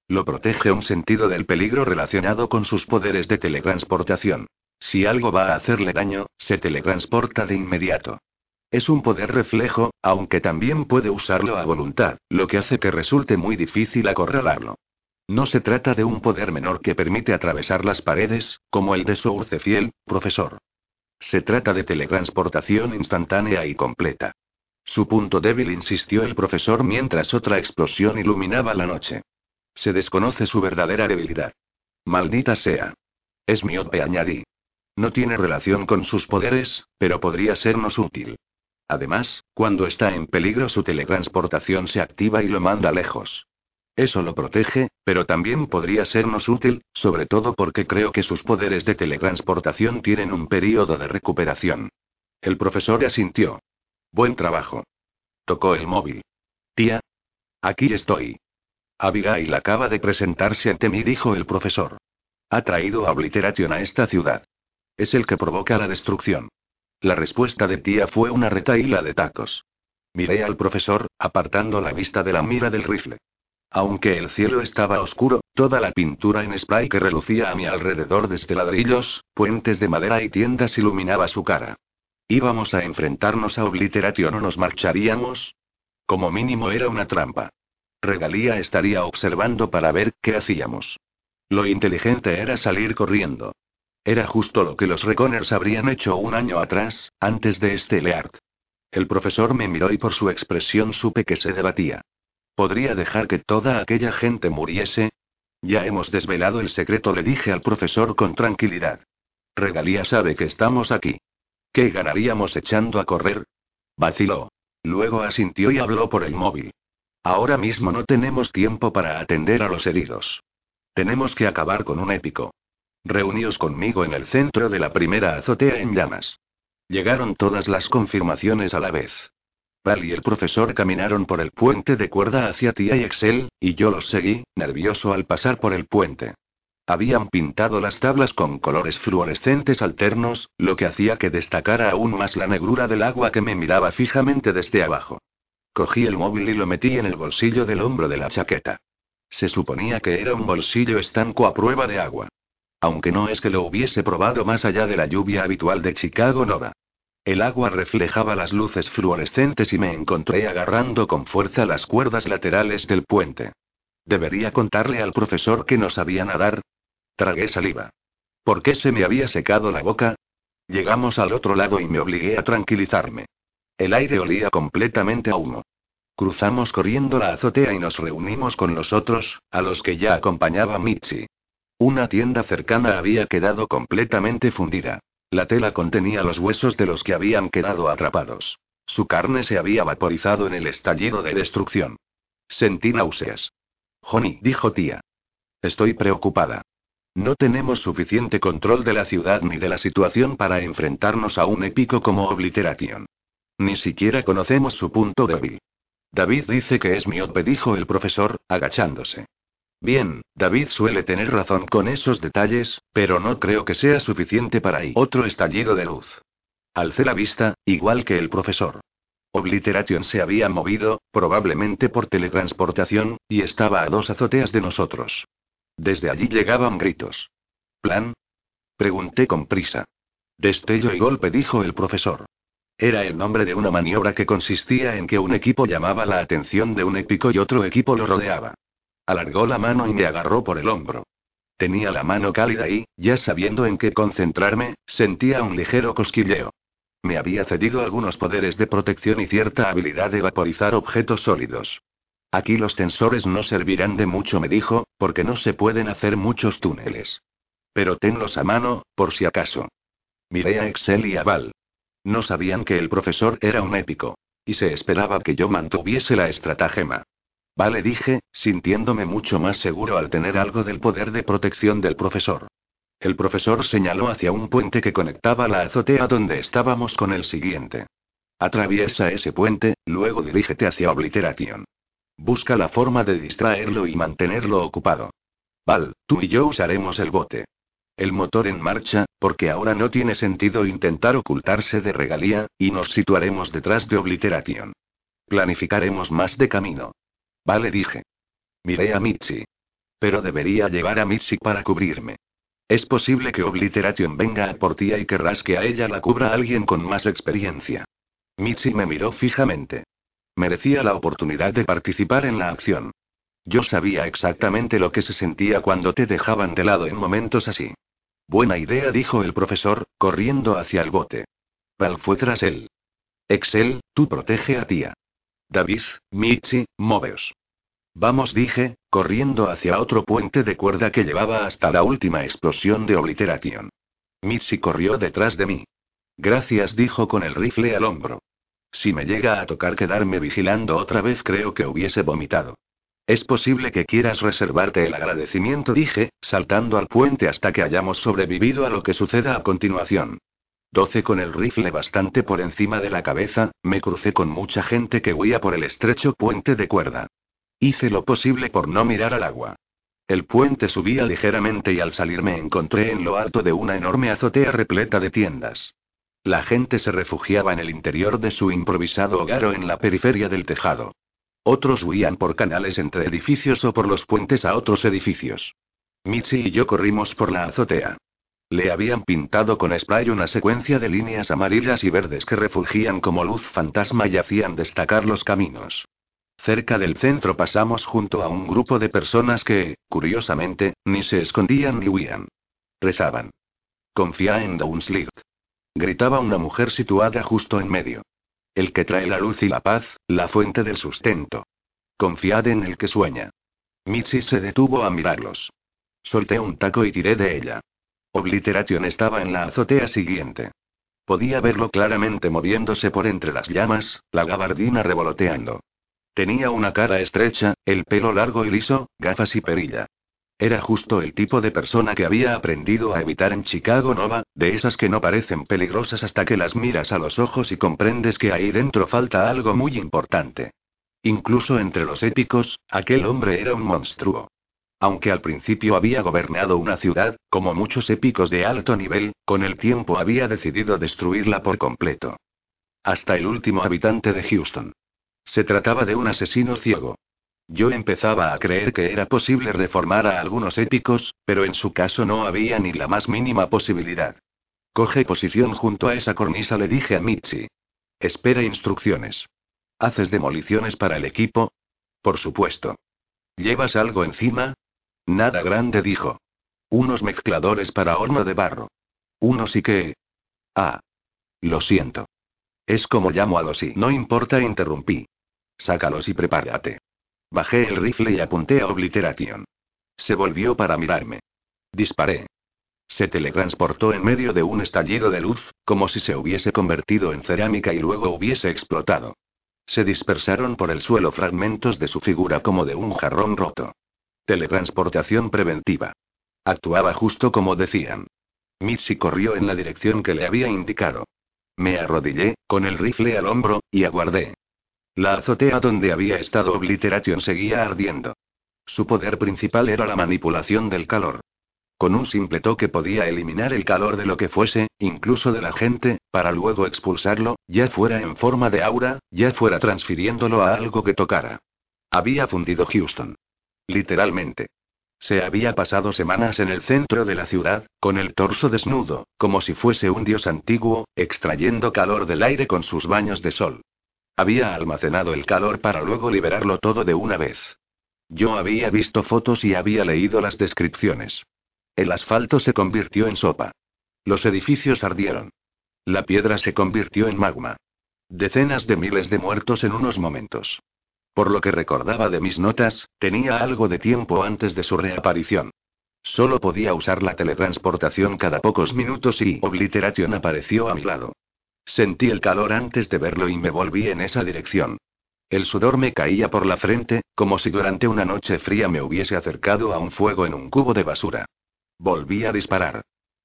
Lo protege un sentido del peligro relacionado con sus poderes de teletransportación. Si algo va a hacerle daño, se teletransporta de inmediato. Es un poder reflejo, aunque también puede usarlo a voluntad, lo que hace que resulte muy difícil acorralarlo. No se trata de un poder menor que permite atravesar las paredes, como el de Sourcefiel, profesor. Se trata de teletransportación instantánea y completa. Su punto débil, insistió el profesor mientras otra explosión iluminaba la noche. Se desconoce su verdadera debilidad. Maldita sea. Es miope, añadí. No tiene relación con sus poderes, pero podría sernos útil. Además, cuando está en peligro su teletransportación se activa y lo manda lejos. Eso lo protege, pero también podría sernos útil, sobre todo porque creo que sus poderes de teletransportación tienen un periodo de recuperación. El profesor asintió. Buen trabajo. Tocó el móvil. Tía. Aquí estoy. Abigail acaba de presentarse ante mí, dijo el profesor. Ha traído a Obliteration a esta ciudad. Es el que provoca la destrucción. La respuesta de tía fue una retaíla de tacos. Miré al profesor, apartando la vista de la mira del rifle. Aunque el cielo estaba oscuro, toda la pintura en spray que relucía a mi alrededor desde ladrillos, puentes de madera y tiendas iluminaba su cara. ¿Íbamos a enfrentarnos a Obliteration o nos marcharíamos? Como mínimo era una trampa. Regalía estaría observando para ver qué hacíamos. Lo inteligente era salir corriendo. Era justo lo que los Reconers habrían hecho un año atrás, antes de este Leart. El profesor me miró y por su expresión supe que se debatía. ¿Podría dejar que toda aquella gente muriese? Ya hemos desvelado el secreto, le dije al profesor con tranquilidad. Regalía sabe que estamos aquí. ¿Qué ganaríamos echando a correr? Vaciló. Luego asintió y habló por el móvil. Ahora mismo no tenemos tiempo para atender a los heridos. Tenemos que acabar con un épico. Reuníos conmigo en el centro de la primera azotea en llamas. Llegaron todas las confirmaciones a la vez. Y el profesor caminaron por el puente de cuerda hacia Tía y Excel, y yo los seguí, nervioso al pasar por el puente. Habían pintado las tablas con colores fluorescentes alternos, lo que hacía que destacara aún más la negrura del agua que me miraba fijamente desde abajo. Cogí el móvil y lo metí en el bolsillo del hombro de la chaqueta. Se suponía que era un bolsillo estanco a prueba de agua. Aunque no es que lo hubiese probado más allá de la lluvia habitual de Chicago Nova. El agua reflejaba las luces fluorescentes y me encontré agarrando con fuerza las cuerdas laterales del puente. ¿Debería contarle al profesor que no sabía nadar? Tragué saliva. ¿Por qué se me había secado la boca? Llegamos al otro lado y me obligué a tranquilizarme. El aire olía completamente a humo. Cruzamos corriendo la azotea y nos reunimos con los otros, a los que ya acompañaba Michi. Una tienda cercana había quedado completamente fundida. La tela contenía los huesos de los que habían quedado atrapados. Su carne se había vaporizado en el estallido de destrucción. Sentí náuseas. Johnny, dijo tía. Estoy preocupada. No tenemos suficiente control de la ciudad ni de la situación para enfrentarnos a un épico como Obliteration. Ni siquiera conocemos su punto débil. David dice que es miope, dijo el profesor, agachándose. Bien, David suele tener razón con esos detalles, pero no creo que sea suficiente para ahí. Otro estallido de luz. Alcé la vista, igual que el profesor. Obliteration se había movido, probablemente por teletransportación, y estaba a dos azoteas de nosotros. Desde allí llegaban gritos. ¿Plan? Pregunté con prisa. Destello y golpe, dijo el profesor. Era el nombre de una maniobra que consistía en que un equipo llamaba la atención de un épico y otro equipo lo rodeaba. Alargó la mano y me agarró por el hombro. Tenía la mano cálida y, ya sabiendo en qué concentrarme, sentía un ligero cosquilleo. Me había cedido algunos poderes de protección y cierta habilidad de vaporizar objetos sólidos. Aquí los tensores no servirán de mucho, me dijo, porque no se pueden hacer muchos túneles. Pero tenlos a mano, por si acaso. Miré a Excel y a Val. No sabían que el profesor era un épico. Y se esperaba que yo mantuviese la estratagema. Vale, dije, sintiéndome mucho más seguro al tener algo del poder de protección del profesor. El profesor señaló hacia un puente que conectaba la azotea donde estábamos con el siguiente. Atraviesa ese puente, luego dirígete hacia Obliteration. Busca la forma de distraerlo y mantenerlo ocupado. Val, tú y yo usaremos el bote. El motor en marcha, porque ahora no tiene sentido intentar ocultarse de regalía, y nos situaremos detrás de Obliteration. Planificaremos más de camino. Vale, dije. Miré a Mitzi. Pero debería llevar a Mitzi para cubrirme. Es posible que Obliteration venga a por tía y querrás que a ella la cubra alguien con más experiencia. Mitzi me miró fijamente. Merecía la oportunidad de participar en la acción. Yo sabía exactamente lo que se sentía cuando te dejaban de lado en momentos así. Buena idea, dijo el profesor, corriendo hacia el bote. Val fue tras él. Excel, tú protege a tía. David, Michi, moveos. Vamos, dije, corriendo hacia otro puente de cuerda que llevaba hasta la última explosión de obliteración. Mitzi corrió detrás de mí. Gracias, dijo con el rifle al hombro. Si me llega a tocar quedarme vigilando otra vez, creo que hubiese vomitado. Es posible que quieras reservarte el agradecimiento, dije, saltando al puente hasta que hayamos sobrevivido a lo que suceda a continuación. Doce con el rifle bastante por encima de la cabeza, me crucé con mucha gente que huía por el estrecho puente de cuerda. Hice lo posible por no mirar al agua. El puente subía ligeramente y al salir me encontré en lo alto de una enorme azotea repleta de tiendas. La gente se refugiaba en el interior de su improvisado hogar o en la periferia del tejado. Otros huían por canales entre edificios o por los puentes a otros edificios. Mitzi y yo corrimos por la azotea. Le habían pintado con spray una secuencia de líneas amarillas y verdes que refulgían como luz fantasma y hacían destacar los caminos. Cerca del centro pasamos junto a un grupo de personas que, curiosamente, ni se escondían ni huían. Rezaban. Confía en Downslight. Gritaba una mujer situada justo en medio. El que trae la luz y la paz, la fuente del sustento. Confiad en el que sueña. Mitzi se detuvo a mirarlos. Solté un taco y tiré de ella. Obliteration estaba en la azotea siguiente. Podía verlo claramente moviéndose por entre las llamas, la gabardina revoloteando. Tenía una cara estrecha, el pelo largo y liso, gafas y perilla. Era justo el tipo de persona que había aprendido a evitar en Chicago Nova, de esas que no parecen peligrosas hasta que las miras a los ojos y comprendes que ahí dentro falta algo muy importante. Incluso entre los épicos, aquel hombre era un monstruo. Aunque al principio había gobernado una ciudad, como muchos épicos de alto nivel, con el tiempo había decidido destruirla por completo. Hasta el último habitante de Houston. Se trataba de un asesino ciego. Yo empezaba a creer que era posible reformar a algunos épicos, pero en su caso no había ni la más mínima posibilidad. Coge posición junto a esa cornisa, le dije a Mitzi. Espera instrucciones. ¿Haces demoliciones para el equipo? Por supuesto. ¿Llevas algo encima? Nada grande dijo. Unos mezcladores para horno de barro. Unos y qué. Ah. Lo siento. Es como llamo a los y. No importa, interrumpí. Sácalos y prepárate. Bajé el rifle y apunté a Obliteration. Se volvió para mirarme. Disparé. Se teletransportó en medio de un estallido de luz, como si se hubiese convertido en cerámica y luego hubiese explotado. Se dispersaron por el suelo fragmentos de su figura como de un jarrón roto. Teletransportación preventiva. Actuaba justo como decían. Mitzi corrió en la dirección que le había indicado. Me arrodillé, con el rifle al hombro, y aguardé. La azotea donde había estado Obliteration seguía ardiendo. Su poder principal era la manipulación del calor. Con un simple toque podía eliminar el calor de lo que fuese, incluso de la gente, para luego expulsarlo, ya fuera en forma de aura, ya fuera transfiriéndolo a algo que tocara. Había fundido Houston. Literalmente. Se había pasado semanas en el centro de la ciudad, con el torso desnudo, como si fuese un dios antiguo, extrayendo calor del aire con sus baños de sol. Había almacenado el calor para luego liberarlo todo de una vez. Yo había visto fotos y había leído las descripciones. El asfalto se convirtió en sopa. Los edificios ardieron. La piedra se convirtió en magma. Decenas de miles de muertos en unos momentos. Por lo que recordaba de mis notas, tenía algo de tiempo antes de su reaparición. Solo podía usar la teletransportación cada pocos minutos y Obliteration apareció a mi lado. Sentí el calor antes de verlo y me volví en esa dirección. El sudor me caía por la frente, como si durante una noche fría me hubiese acercado a un fuego en un cubo de basura. Volví a disparar.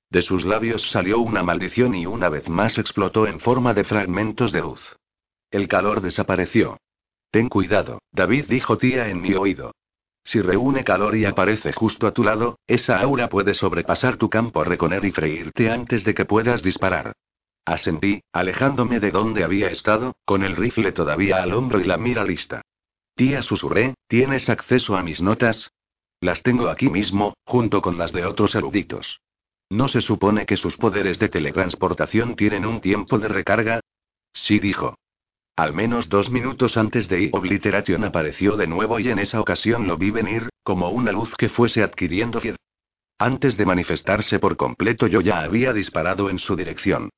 De sus labios salió una maldición y una vez más explotó en forma de fragmentos de luz. El calor desapareció. Ten cuidado, David dijo tía en mi oído. Si reúne calor y aparece justo a tu lado, esa aura puede sobrepasar tu campo reconer y freírte antes de que puedas disparar. Asentí, alejándome de donde había estado, con el rifle todavía al hombro y la mira lista. Tía susurré, ¿tienes acceso a mis notas? Las tengo aquí mismo, junto con las de otros eruditos. ¿No se supone que sus poderes de teletransportación tienen un tiempo de recarga? Sí dijo. Al menos dos minutos antes de Obliteration apareció de nuevo y en esa ocasión lo vi venir, como una luz que fuese adquiriendo fied. Antes de manifestarse por completo yo ya había disparado en su dirección.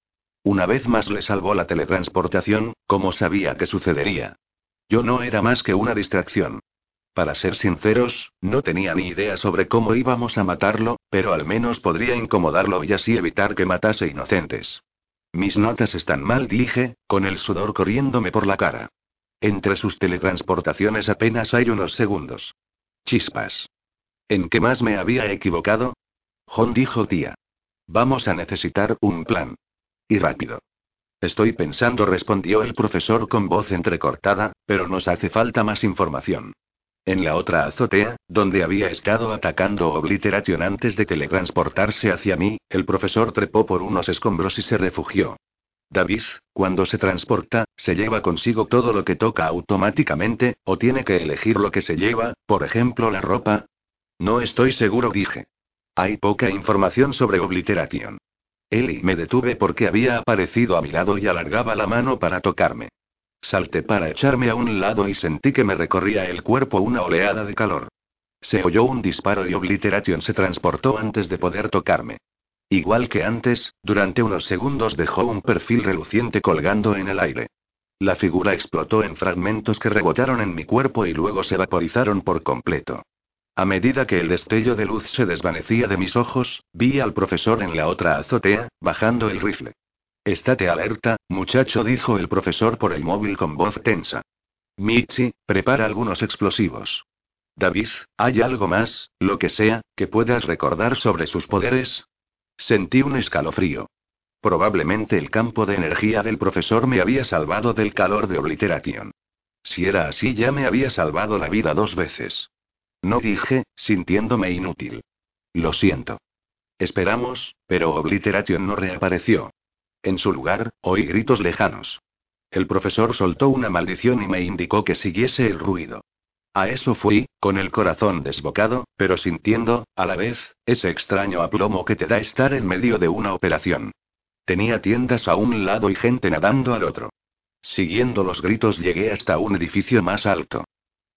Una vez más le salvó la teletransportación, como sabía que sucedería. Yo no era más que una distracción. Para ser sinceros, no tenía ni idea sobre cómo íbamos a matarlo, pero al menos podría incomodarlo y así evitar que matase inocentes. Mis notas están mal, dije, con el sudor corriéndome por la cara. Entre sus teletransportaciones apenas hay unos segundos. Chispas. ¿En qué más me había equivocado? John dijo tía. Vamos a necesitar un plan. Y rápido. Estoy pensando, respondió el profesor con voz entrecortada, pero nos hace falta más información. En la otra azotea, donde había estado atacando Obliteration antes de teletransportarse hacia mí, el profesor trepó por unos escombros y se refugió. David, cuando se transporta, se lleva consigo todo lo que toca automáticamente, o tiene que elegir lo que se lleva, por ejemplo la ropa. No estoy seguro, dije. Hay poca información sobre Obliteration. Él me detuve porque había aparecido a mi lado y alargaba la mano para tocarme. Salté para echarme a un lado y sentí que me recorría el cuerpo una oleada de calor. Se oyó un disparo y Obliteration se transportó antes de poder tocarme. Igual que antes, durante unos segundos dejó un perfil reluciente colgando en el aire. La figura explotó en fragmentos que rebotaron en mi cuerpo y luego se vaporizaron por completo. A medida que el destello de luz se desvanecía de mis ojos, vi al profesor en la otra azotea, bajando el rifle. Estate alerta, muchacho, dijo el profesor por el móvil con voz tensa. Michi, prepara algunos explosivos. David, ¿hay algo más, lo que sea, que puedas recordar sobre sus poderes? Sentí un escalofrío. Probablemente el campo de energía del profesor me había salvado del calor de obliteración. Si era así ya me había salvado la vida dos veces. No dije, sintiéndome inútil. Lo siento. Esperamos, pero Obliteration no reapareció. En su lugar, oí gritos lejanos. El profesor soltó una maldición y me indicó que siguiese el ruido. A eso fui, con el corazón desbocado, pero sintiendo, a la vez, ese extraño aplomo que te da estar en medio de una operación. Tenía tiendas a un lado y gente nadando al otro. Siguiendo los gritos llegué hasta un edificio más alto.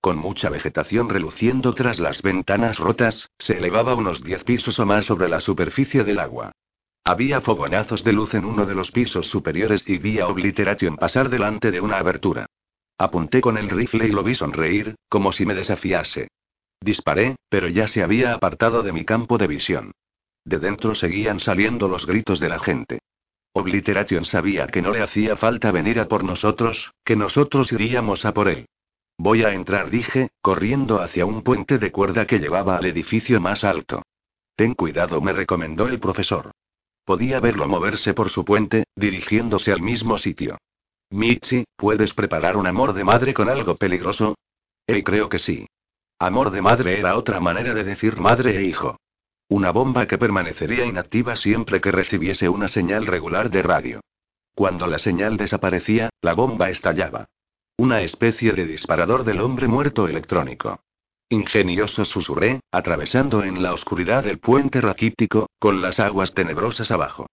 Con mucha vegetación reluciendo tras las ventanas rotas, se elevaba unos diez pisos o más sobre la superficie del agua. Había fogonazos de luz en uno de los pisos superiores y vi a Obliteration pasar delante de una abertura. Apunté con el rifle y lo vi sonreír, como si me desafiase. Disparé, pero ya se había apartado de mi campo de visión. De dentro seguían saliendo los gritos de la gente. Obliteration sabía que no le hacía falta venir a por nosotros, que nosotros iríamos a por él. Voy a entrar, dije, corriendo hacia un puente de cuerda que llevaba al edificio más alto. Ten cuidado, me recomendó el profesor. Podía verlo moverse por su puente, dirigiéndose al mismo sitio. Michi, ¿puedes preparar un amor de madre con algo peligroso? Eh, creo que sí. Amor de madre era otra manera de decir madre e hijo. Una bomba que permanecería inactiva siempre que recibiese una señal regular de radio. Cuando la señal desaparecía, la bomba estallaba. Una especie de disparador del hombre muerto electrónico. Ingenioso susurré, atravesando en la oscuridad el puente raquítico, con las aguas tenebrosas abajo.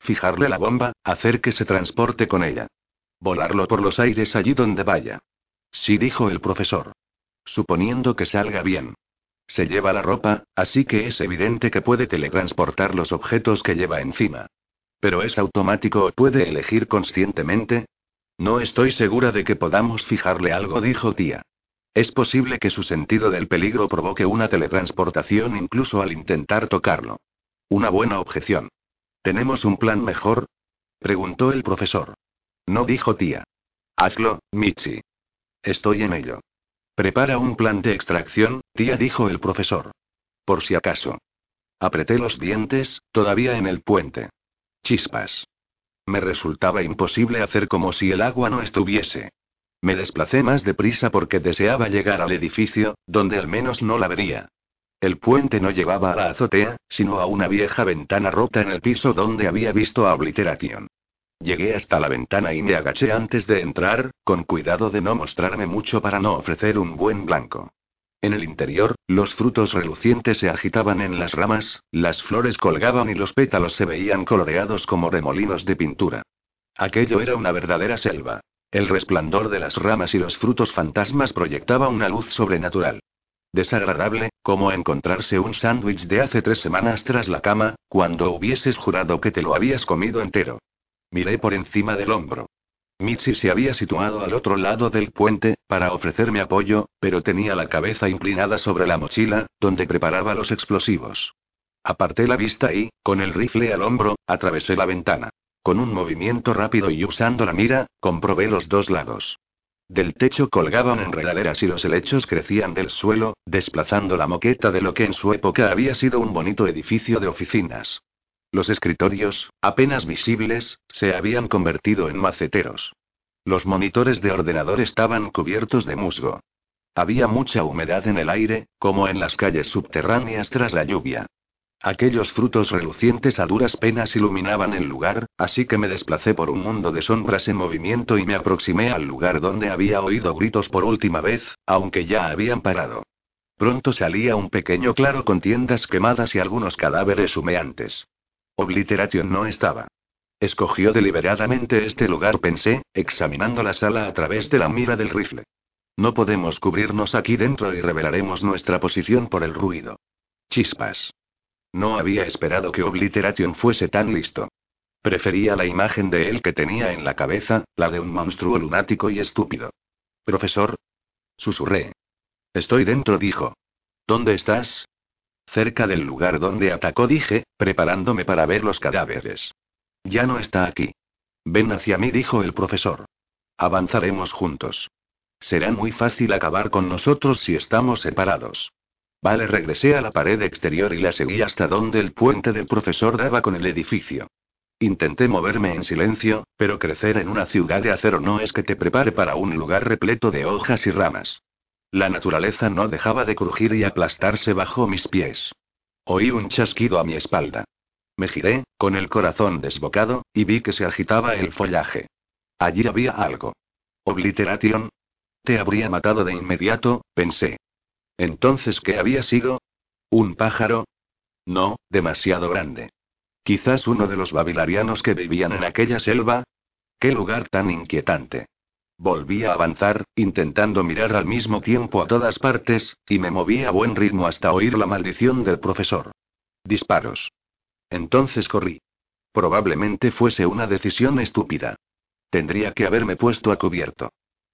Fijarle la bomba, hacer que se transporte con ella. Volarlo por los aires allí donde vaya. Sí, dijo el profesor. Suponiendo que salga bien. Se lleva la ropa, así que es evidente que puede teletransportar los objetos que lleva encima. Pero es automático o puede elegir conscientemente, no estoy segura de que podamos fijarle algo, dijo tía. Es posible que su sentido del peligro provoque una teletransportación incluso al intentar tocarlo. Una buena objeción. ¿Tenemos un plan mejor? preguntó el profesor. No dijo tía. Hazlo, Michi. Estoy en ello. Prepara un plan de extracción, tía, dijo el profesor. Por si acaso. Apreté los dientes, todavía en el puente. Chispas. Me resultaba imposible hacer como si el agua no estuviese. Me desplacé más deprisa porque deseaba llegar al edificio, donde al menos no la vería. El puente no llevaba a la azotea, sino a una vieja ventana rota en el piso donde había visto a Obliteration. Llegué hasta la ventana y me agaché antes de entrar, con cuidado de no mostrarme mucho para no ofrecer un buen blanco. En el interior, los frutos relucientes se agitaban en las ramas, las flores colgaban y los pétalos se veían coloreados como remolinos de pintura. Aquello era una verdadera selva. El resplandor de las ramas y los frutos fantasmas proyectaba una luz sobrenatural. Desagradable, como encontrarse un sándwich de hace tres semanas tras la cama, cuando hubieses jurado que te lo habías comido entero. Miré por encima del hombro. Michi se había situado al otro lado del puente, para ofrecerme apoyo, pero tenía la cabeza inclinada sobre la mochila, donde preparaba los explosivos. Aparté la vista y, con el rifle al hombro, atravesé la ventana. Con un movimiento rápido y usando la mira, comprobé los dos lados. Del techo colgaban enredaderas y los helechos crecían del suelo, desplazando la moqueta de lo que en su época había sido un bonito edificio de oficinas. Los escritorios, apenas visibles, se habían convertido en maceteros. Los monitores de ordenador estaban cubiertos de musgo. Había mucha humedad en el aire, como en las calles subterráneas tras la lluvia. Aquellos frutos relucientes a duras penas iluminaban el lugar, así que me desplacé por un mundo de sombras en movimiento y me aproximé al lugar donde había oído gritos por última vez, aunque ya habían parado. Pronto salía un pequeño claro con tiendas quemadas y algunos cadáveres humeantes. Obliteration no estaba. Escogió deliberadamente este lugar, pensé, examinando la sala a través de la mira del rifle. No podemos cubrirnos aquí dentro y revelaremos nuestra posición por el ruido. Chispas. No había esperado que Obliteration fuese tan listo. Prefería la imagen de él que tenía en la cabeza, la de un monstruo lunático y estúpido. Profesor. Susurré. Estoy dentro, dijo. ¿Dónde estás? Cerca del lugar donde atacó, dije, preparándome para ver los cadáveres. Ya no está aquí. Ven hacia mí, dijo el profesor. Avanzaremos juntos. Será muy fácil acabar con nosotros si estamos separados. Vale, regresé a la pared exterior y la seguí hasta donde el puente del profesor daba con el edificio. Intenté moverme en silencio, pero crecer en una ciudad de acero no es que te prepare para un lugar repleto de hojas y ramas. La naturaleza no dejaba de crujir y aplastarse bajo mis pies. Oí un chasquido a mi espalda. Me giré, con el corazón desbocado, y vi que se agitaba el follaje. Allí había algo. Obliteration. Te habría matado de inmediato, pensé. Entonces, ¿qué había sido? ¿Un pájaro? No, demasiado grande. Quizás uno de los babilarianos que vivían en aquella selva. ¡Qué lugar tan inquietante! Volví a avanzar, intentando mirar al mismo tiempo a todas partes, y me moví a buen ritmo hasta oír la maldición del profesor. Disparos. Entonces corrí. Probablemente fuese una decisión estúpida. Tendría que haberme puesto a cubierto.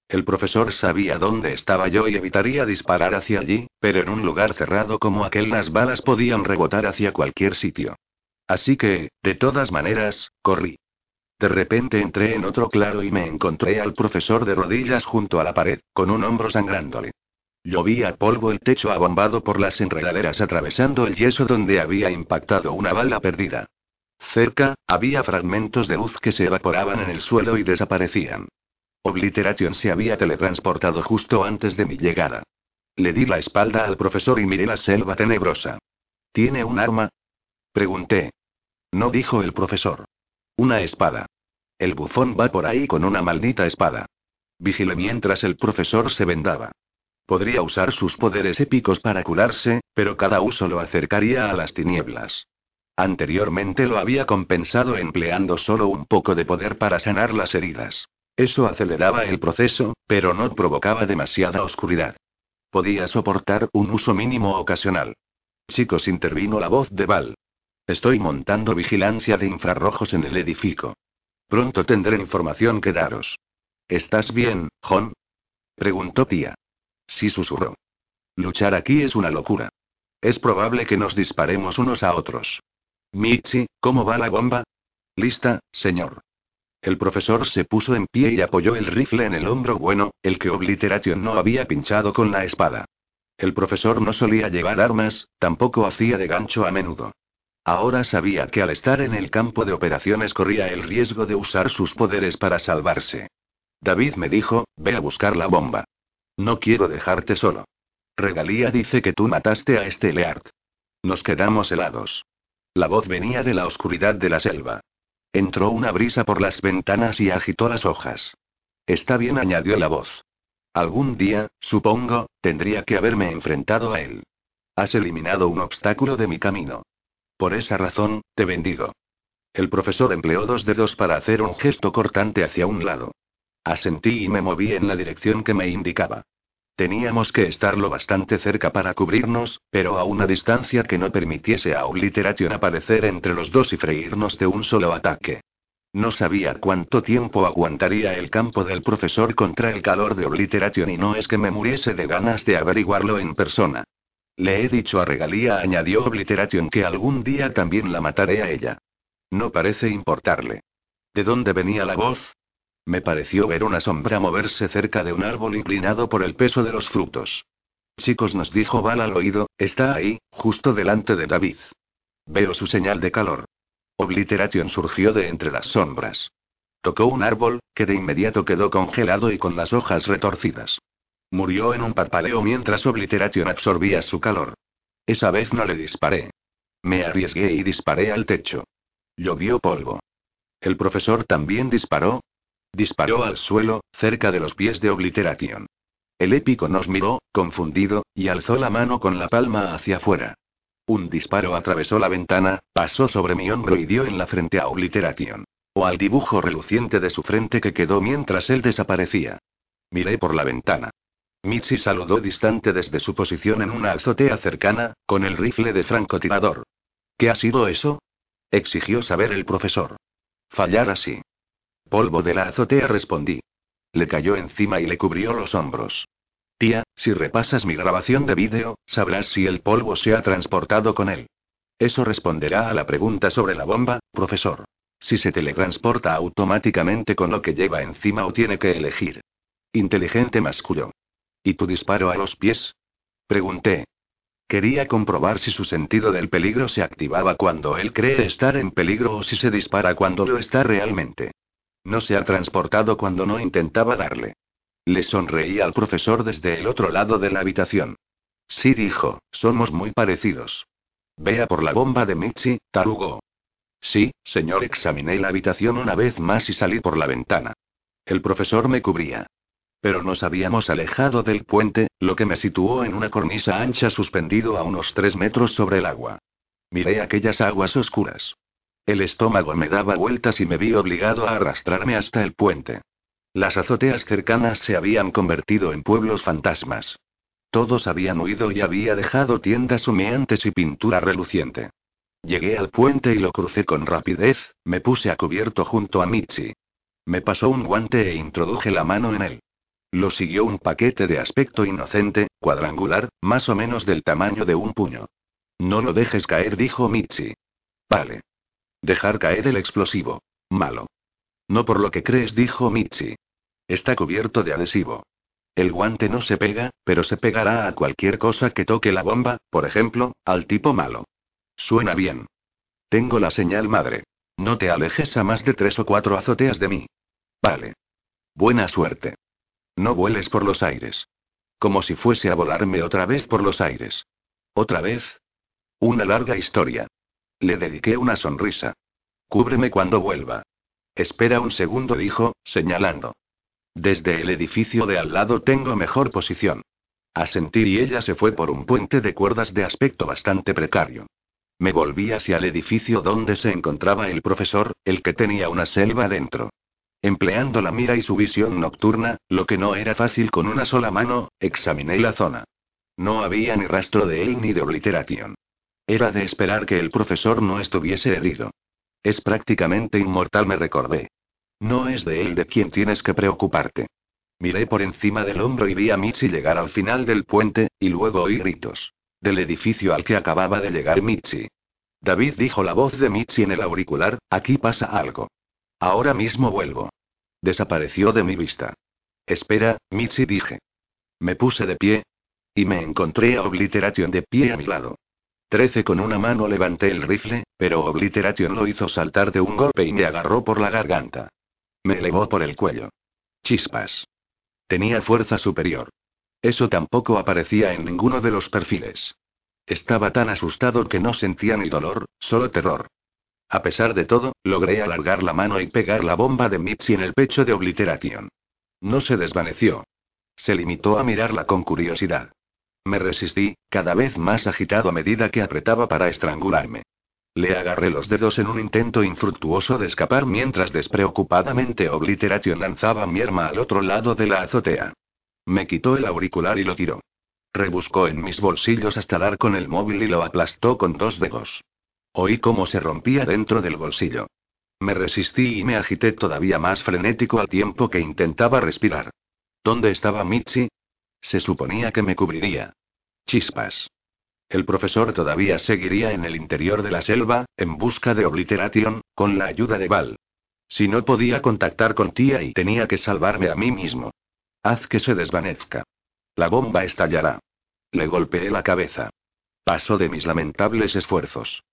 El profesor sabía dónde estaba yo y evitaría disparar hacia allí, pero en un lugar cerrado como aquel las balas podían rebotar hacia cualquier sitio. Así que, de todas maneras, corrí. De repente entré en otro claro y me encontré al profesor de rodillas junto a la pared, con un hombro sangrándole. Llovía polvo el techo abombado por las enredaderas atravesando el yeso donde había impactado una bala perdida. Cerca, había fragmentos de luz que se evaporaban en el suelo y desaparecían. Obliteration se había teletransportado justo antes de mi llegada. Le di la espalda al profesor y miré la selva tenebrosa. ¿Tiene un arma? Pregunté. No dijo el profesor. Una espada. El bufón va por ahí con una maldita espada. Vigilé mientras el profesor se vendaba. Podría usar sus poderes épicos para curarse, pero cada uso lo acercaría a las tinieblas. Anteriormente lo había compensado empleando solo un poco de poder para sanar las heridas. Eso aceleraba el proceso, pero no provocaba demasiada oscuridad. Podía soportar un uso mínimo ocasional. Chicos, intervino la voz de Val. Estoy montando vigilancia de infrarrojos en el edificio. Pronto tendré información que daros. ¿Estás bien, John? Preguntó tía. Sí susurró. Luchar aquí es una locura. Es probable que nos disparemos unos a otros. Michi, ¿cómo va la bomba? Lista, señor. El profesor se puso en pie y apoyó el rifle en el hombro bueno, el que Obliteration no había pinchado con la espada. El profesor no solía llevar armas, tampoco hacía de gancho a menudo. Ahora sabía que al estar en el campo de operaciones corría el riesgo de usar sus poderes para salvarse. David me dijo, ve a buscar la bomba. No quiero dejarte solo. Regalía dice que tú mataste a este Leard. Nos quedamos helados. La voz venía de la oscuridad de la selva. Entró una brisa por las ventanas y agitó las hojas. Está bien, añadió la voz. Algún día, supongo, tendría que haberme enfrentado a él. Has eliminado un obstáculo de mi camino. Por esa razón, te bendigo. El profesor empleó dos dedos para hacer un gesto cortante hacia un lado. Asentí y me moví en la dirección que me indicaba. Teníamos que estar lo bastante cerca para cubrirnos, pero a una distancia que no permitiese a Obliteration aparecer entre los dos y freírnos de un solo ataque. No sabía cuánto tiempo aguantaría el campo del profesor contra el calor de Obliteration y no es que me muriese de ganas de averiguarlo en persona. Le he dicho a Regalía, añadió Obliteration, que algún día también la mataré a ella. No parece importarle. ¿De dónde venía la voz? Me pareció ver una sombra moverse cerca de un árbol inclinado por el peso de los frutos. Chicos, nos dijo Val al oído, está ahí, justo delante de David. Veo su señal de calor. Obliteration surgió de entre las sombras. Tocó un árbol, que de inmediato quedó congelado y con las hojas retorcidas. Murió en un parpadeo mientras Obliteration absorbía su calor. Esa vez no le disparé. Me arriesgué y disparé al techo. Llovió polvo. ¿El profesor también disparó? Disparó al suelo, cerca de los pies de Obliteration. El épico nos miró, confundido, y alzó la mano con la palma hacia afuera. Un disparo atravesó la ventana, pasó sobre mi hombro y dio en la frente a Obliteration. O al dibujo reluciente de su frente que quedó mientras él desaparecía. Miré por la ventana. Mitzi saludó distante desde su posición en una azotea cercana, con el rifle de francotirador. ¿Qué ha sido eso? exigió saber el profesor. Fallar así. Polvo de la azotea respondí. Le cayó encima y le cubrió los hombros. Tía, si repasas mi grabación de vídeo, sabrás si el polvo se ha transportado con él. Eso responderá a la pregunta sobre la bomba, profesor. Si se teletransporta automáticamente con lo que lleva encima o tiene que elegir. Inteligente mascullo. ¿Y tu disparo a los pies? Pregunté. Quería comprobar si su sentido del peligro se activaba cuando él cree estar en peligro o si se dispara cuando lo está realmente. No se ha transportado cuando no intentaba darle. Le sonreí al profesor desde el otro lado de la habitación. Sí dijo, somos muy parecidos. Vea por la bomba de Michi, tarugó. Sí, señor, examiné la habitación una vez más y salí por la ventana. El profesor me cubría. Pero nos habíamos alejado del puente, lo que me situó en una cornisa ancha suspendido a unos tres metros sobre el agua. Miré aquellas aguas oscuras. El estómago me daba vueltas y me vi obligado a arrastrarme hasta el puente. Las azoteas cercanas se habían convertido en pueblos fantasmas. Todos habían huido y había dejado tiendas humeantes y pintura reluciente. Llegué al puente y lo crucé con rapidez, me puse a cubierto junto a Michi. Me pasó un guante e introduje la mano en él. Lo siguió un paquete de aspecto inocente, cuadrangular, más o menos del tamaño de un puño. No lo dejes caer, dijo Michi. Vale. Dejar caer el explosivo. Malo. No por lo que crees, dijo Michi. Está cubierto de adhesivo. El guante no se pega, pero se pegará a cualquier cosa que toque la bomba, por ejemplo, al tipo malo. Suena bien. Tengo la señal madre. No te alejes a más de tres o cuatro azoteas de mí. Vale. Buena suerte. No vueles por los aires. Como si fuese a volarme otra vez por los aires. ¿Otra vez? Una larga historia. Le dediqué una sonrisa. Cúbreme cuando vuelva. Espera un segundo, dijo, señalando. Desde el edificio de al lado tengo mejor posición. Asentí y ella se fue por un puente de cuerdas de aspecto bastante precario. Me volví hacia el edificio donde se encontraba el profesor, el que tenía una selva dentro. Empleando la mira y su visión nocturna, lo que no era fácil con una sola mano, examiné la zona. No había ni rastro de él ni de obliteración. Era de esperar que el profesor no estuviese herido. Es prácticamente inmortal, me recordé. No es de él de quien tienes que preocuparte. Miré por encima del hombro y vi a Michi llegar al final del puente, y luego oí gritos. Del edificio al que acababa de llegar Michi. David dijo la voz de Michi en el auricular, aquí pasa algo. Ahora mismo vuelvo. Desapareció de mi vista. Espera, Michi dije. Me puse de pie. Y me encontré a Obliteration de pie a mi lado. Trece con una mano levanté el rifle, pero Obliteration lo hizo saltar de un golpe y me agarró por la garganta. Me elevó por el cuello. Chispas. Tenía fuerza superior. Eso tampoco aparecía en ninguno de los perfiles. Estaba tan asustado que no sentía ni dolor, solo terror. A pesar de todo, logré alargar la mano y pegar la bomba de Mitzi en el pecho de Obliteration. No se desvaneció. Se limitó a mirarla con curiosidad. Me resistí, cada vez más agitado a medida que apretaba para estrangularme. Le agarré los dedos en un intento infructuoso de escapar mientras despreocupadamente Obliteration lanzaba mi arma al otro lado de la azotea. Me quitó el auricular y lo tiró. Rebuscó en mis bolsillos hasta dar con el móvil y lo aplastó con dos dedos. Oí cómo se rompía dentro del bolsillo. Me resistí y me agité todavía más frenético al tiempo que intentaba respirar. ¿Dónde estaba Michi? Se suponía que me cubriría. Chispas. El profesor todavía seguiría en el interior de la selva, en busca de Obliteration, con la ayuda de Val. Si no podía contactar con tía y tenía que salvarme a mí mismo. Haz que se desvanezca. La bomba estallará. Le golpeé la cabeza. Pasó de mis lamentables esfuerzos.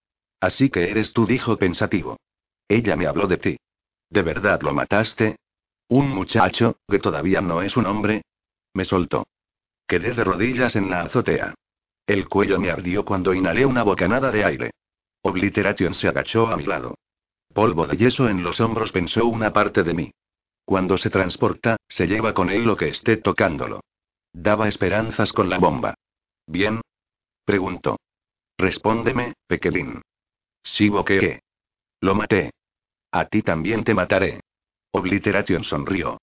Así que eres tú, dijo pensativo. Ella me habló de ti. ¿De verdad lo mataste? ¿Un muchacho, que todavía no es un hombre? Me soltó. Quedé de rodillas en la azotea. El cuello me ardió cuando inhalé una bocanada de aire. Obliteration se agachó a mi lado. Polvo de yeso en los hombros pensó una parte de mí. Cuando se transporta, se lleva con él lo que esté tocándolo. Daba esperanzas con la bomba. ¿Bien? Preguntó. Respóndeme, pequeñín. Sí, qué? Lo maté. A ti también te mataré. Obliteration sonrió.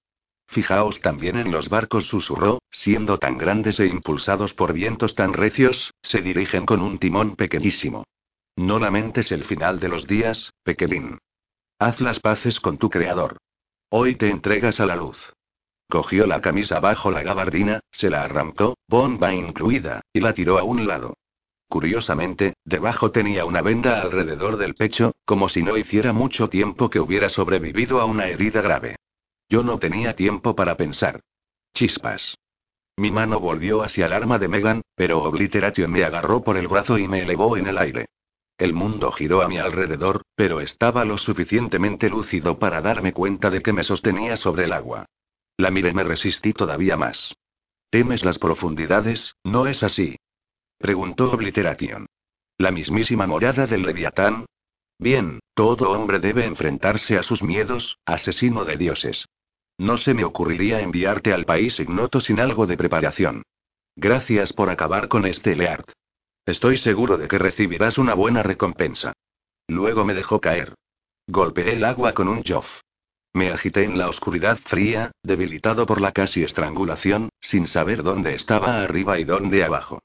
Fijaos también en los barcos, susurró, siendo tan grandes e impulsados por vientos tan recios, se dirigen con un timón pequeñísimo. No lamentes el final de los días, pequeñín. Haz las paces con tu creador. Hoy te entregas a la luz. Cogió la camisa bajo la gabardina, se la arrancó, bomba incluida, y la tiró a un lado. Curiosamente, debajo tenía una venda alrededor del pecho, como si no hiciera mucho tiempo que hubiera sobrevivido a una herida grave. Yo no tenía tiempo para pensar. Chispas. Mi mano volvió hacia el arma de Megan, pero Obliteration me agarró por el brazo y me elevó en el aire. El mundo giró a mi alrededor, pero estaba lo suficientemente lúcido para darme cuenta de que me sostenía sobre el agua. La miré me resistí todavía más. ¿Temes las profundidades, no es así? Preguntó Obliteration. ¿La mismísima morada del Leviatán? Bien, todo hombre debe enfrentarse a sus miedos, asesino de dioses. No se me ocurriría enviarte al país ignoto sin algo de preparación. Gracias por acabar con este Leard. Estoy seguro de que recibirás una buena recompensa. Luego me dejó caer. Golpeé el agua con un joff. Me agité en la oscuridad fría, debilitado por la casi estrangulación, sin saber dónde estaba arriba y dónde abajo.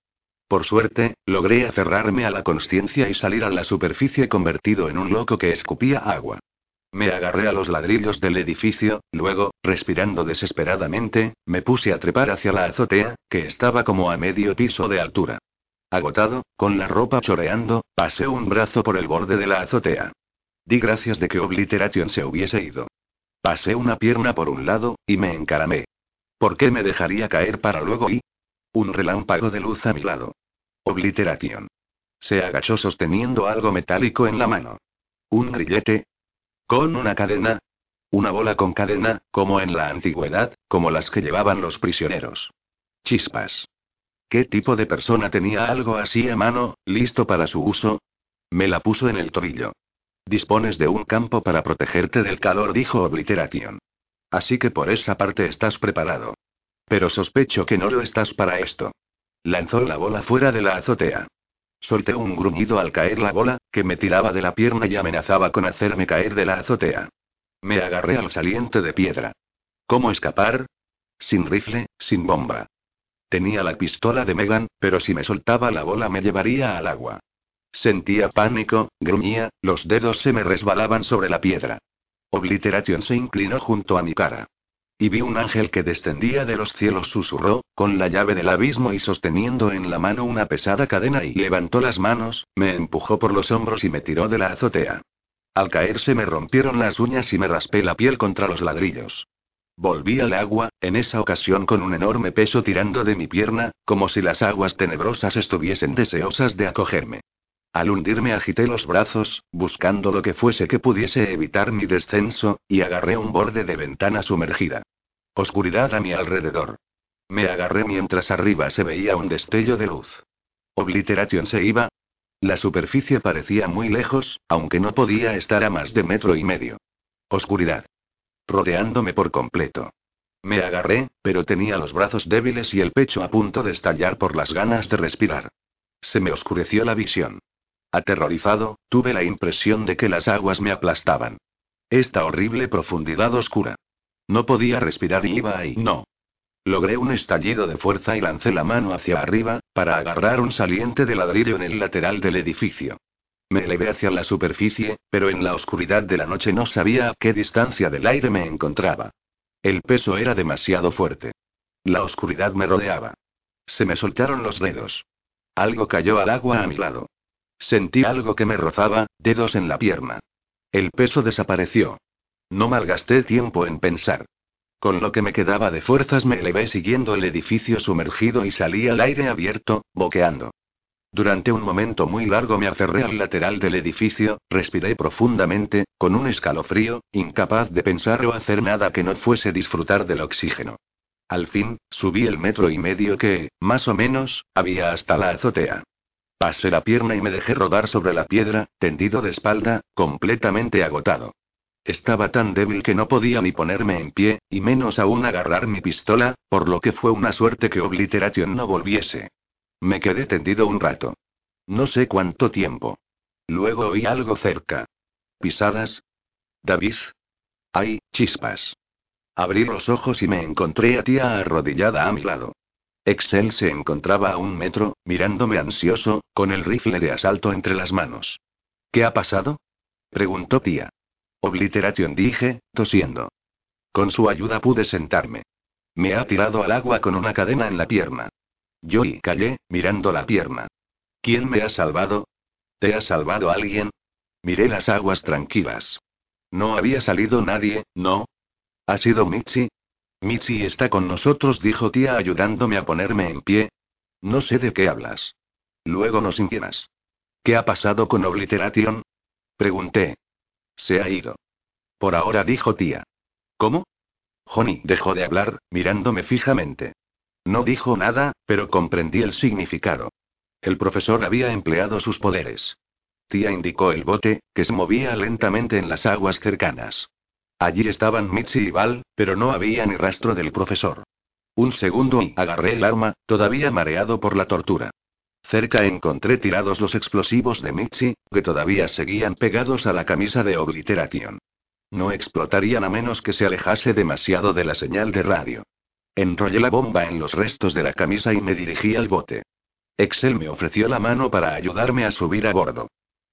Por suerte, logré aferrarme a la conciencia y salir a la superficie convertido en un loco que escupía agua. Me agarré a los ladrillos del edificio, luego, respirando desesperadamente, me puse a trepar hacia la azotea, que estaba como a medio piso de altura. Agotado, con la ropa choreando, pasé un brazo por el borde de la azotea. Di gracias de que Obliteration se hubiese ido. Pasé una pierna por un lado, y me encaramé. ¿Por qué me dejaría caer para luego y? Un relámpago de luz a mi lado. Obliteración. Se agachó sosteniendo algo metálico en la mano. Un grillete, ¿Con una cadena? Una bola con cadena, como en la antigüedad, como las que llevaban los prisioneros. Chispas. ¿Qué tipo de persona tenía algo así a mano, listo para su uso? Me la puso en el tobillo. Dispones de un campo para protegerte del calor, dijo Obliteration. Así que por esa parte estás preparado. Pero sospecho que no lo estás para esto. Lanzó la bola fuera de la azotea. Solté un gruñido al caer la bola, que me tiraba de la pierna y amenazaba con hacerme caer de la azotea. Me agarré al saliente de piedra. ¿Cómo escapar? Sin rifle, sin bomba. Tenía la pistola de Megan, pero si me soltaba la bola me llevaría al agua. Sentía pánico, gruñía, los dedos se me resbalaban sobre la piedra. Obliteration se inclinó junto a mi cara. Y vi un ángel que descendía de los cielos, susurró, con la llave del abismo y sosteniendo en la mano una pesada cadena y levantó las manos, me empujó por los hombros y me tiró de la azotea. Al caerse me rompieron las uñas y me raspé la piel contra los ladrillos. Volví al agua, en esa ocasión con un enorme peso tirando de mi pierna, como si las aguas tenebrosas estuviesen deseosas de acogerme. Al hundirme agité los brazos, buscando lo que fuese que pudiese evitar mi descenso, y agarré un borde de ventana sumergida. Oscuridad a mi alrededor. Me agarré mientras arriba se veía un destello de luz. Obliteration se iba. La superficie parecía muy lejos, aunque no podía estar a más de metro y medio. Oscuridad. Rodeándome por completo. Me agarré, pero tenía los brazos débiles y el pecho a punto de estallar por las ganas de respirar. Se me oscureció la visión. Aterrorizado, tuve la impresión de que las aguas me aplastaban. Esta horrible profundidad oscura. No podía respirar y iba ahí. No. Logré un estallido de fuerza y lancé la mano hacia arriba, para agarrar un saliente de ladrillo en el lateral del edificio. Me elevé hacia la superficie, pero en la oscuridad de la noche no sabía a qué distancia del aire me encontraba. El peso era demasiado fuerte. La oscuridad me rodeaba. Se me soltaron los dedos. Algo cayó al agua a mi lado. Sentí algo que me rozaba, dedos en la pierna. El peso desapareció. No malgasté tiempo en pensar. Con lo que me quedaba de fuerzas me elevé siguiendo el edificio sumergido y salí al aire abierto, boqueando. Durante un momento muy largo me aferré al lateral del edificio, respiré profundamente, con un escalofrío, incapaz de pensar o hacer nada que no fuese disfrutar del oxígeno. Al fin, subí el metro y medio que, más o menos, había hasta la azotea. Pasé la pierna y me dejé rodar sobre la piedra, tendido de espalda, completamente agotado. Estaba tan débil que no podía ni ponerme en pie, y menos aún agarrar mi pistola, por lo que fue una suerte que Obliteration no volviese. Me quedé tendido un rato. No sé cuánto tiempo. Luego oí algo cerca. ¿Pisadas? David. ¡Ay, chispas! Abrí los ojos y me encontré a tía arrodillada a mi lado. Excel se encontraba a un metro, mirándome ansioso, con el rifle de asalto entre las manos. ¿Qué ha pasado? preguntó tía. Obliteration dije, tosiendo. Con su ayuda pude sentarme. Me ha tirado al agua con una cadena en la pierna. Yo y callé, mirando la pierna. ¿Quién me ha salvado? ¿Te ha salvado alguien? Miré las aguas tranquilas. No había salido nadie, ¿no? ¿Ha sido Mitzi? Mitzi está con nosotros, dijo tía ayudándome a ponerme en pie. No sé de qué hablas. Luego nos inquieras. ¿Qué ha pasado con Obliteration? Pregunté. Se ha ido. Por ahora dijo tía. ¿Cómo? Johnny dejó de hablar, mirándome fijamente. No dijo nada, pero comprendí el significado. El profesor había empleado sus poderes. Tía indicó el bote, que se movía lentamente en las aguas cercanas. Allí estaban Mitzi y Val, pero no había ni rastro del profesor. Un segundo y agarré el arma, todavía mareado por la tortura. Cerca encontré tirados los explosivos de Mitzi, que todavía seguían pegados a la camisa de obliteración. No explotarían a menos que se alejase demasiado de la señal de radio. Enrollé la bomba en los restos de la camisa y me dirigí al bote. Excel me ofreció la mano para ayudarme a subir a bordo.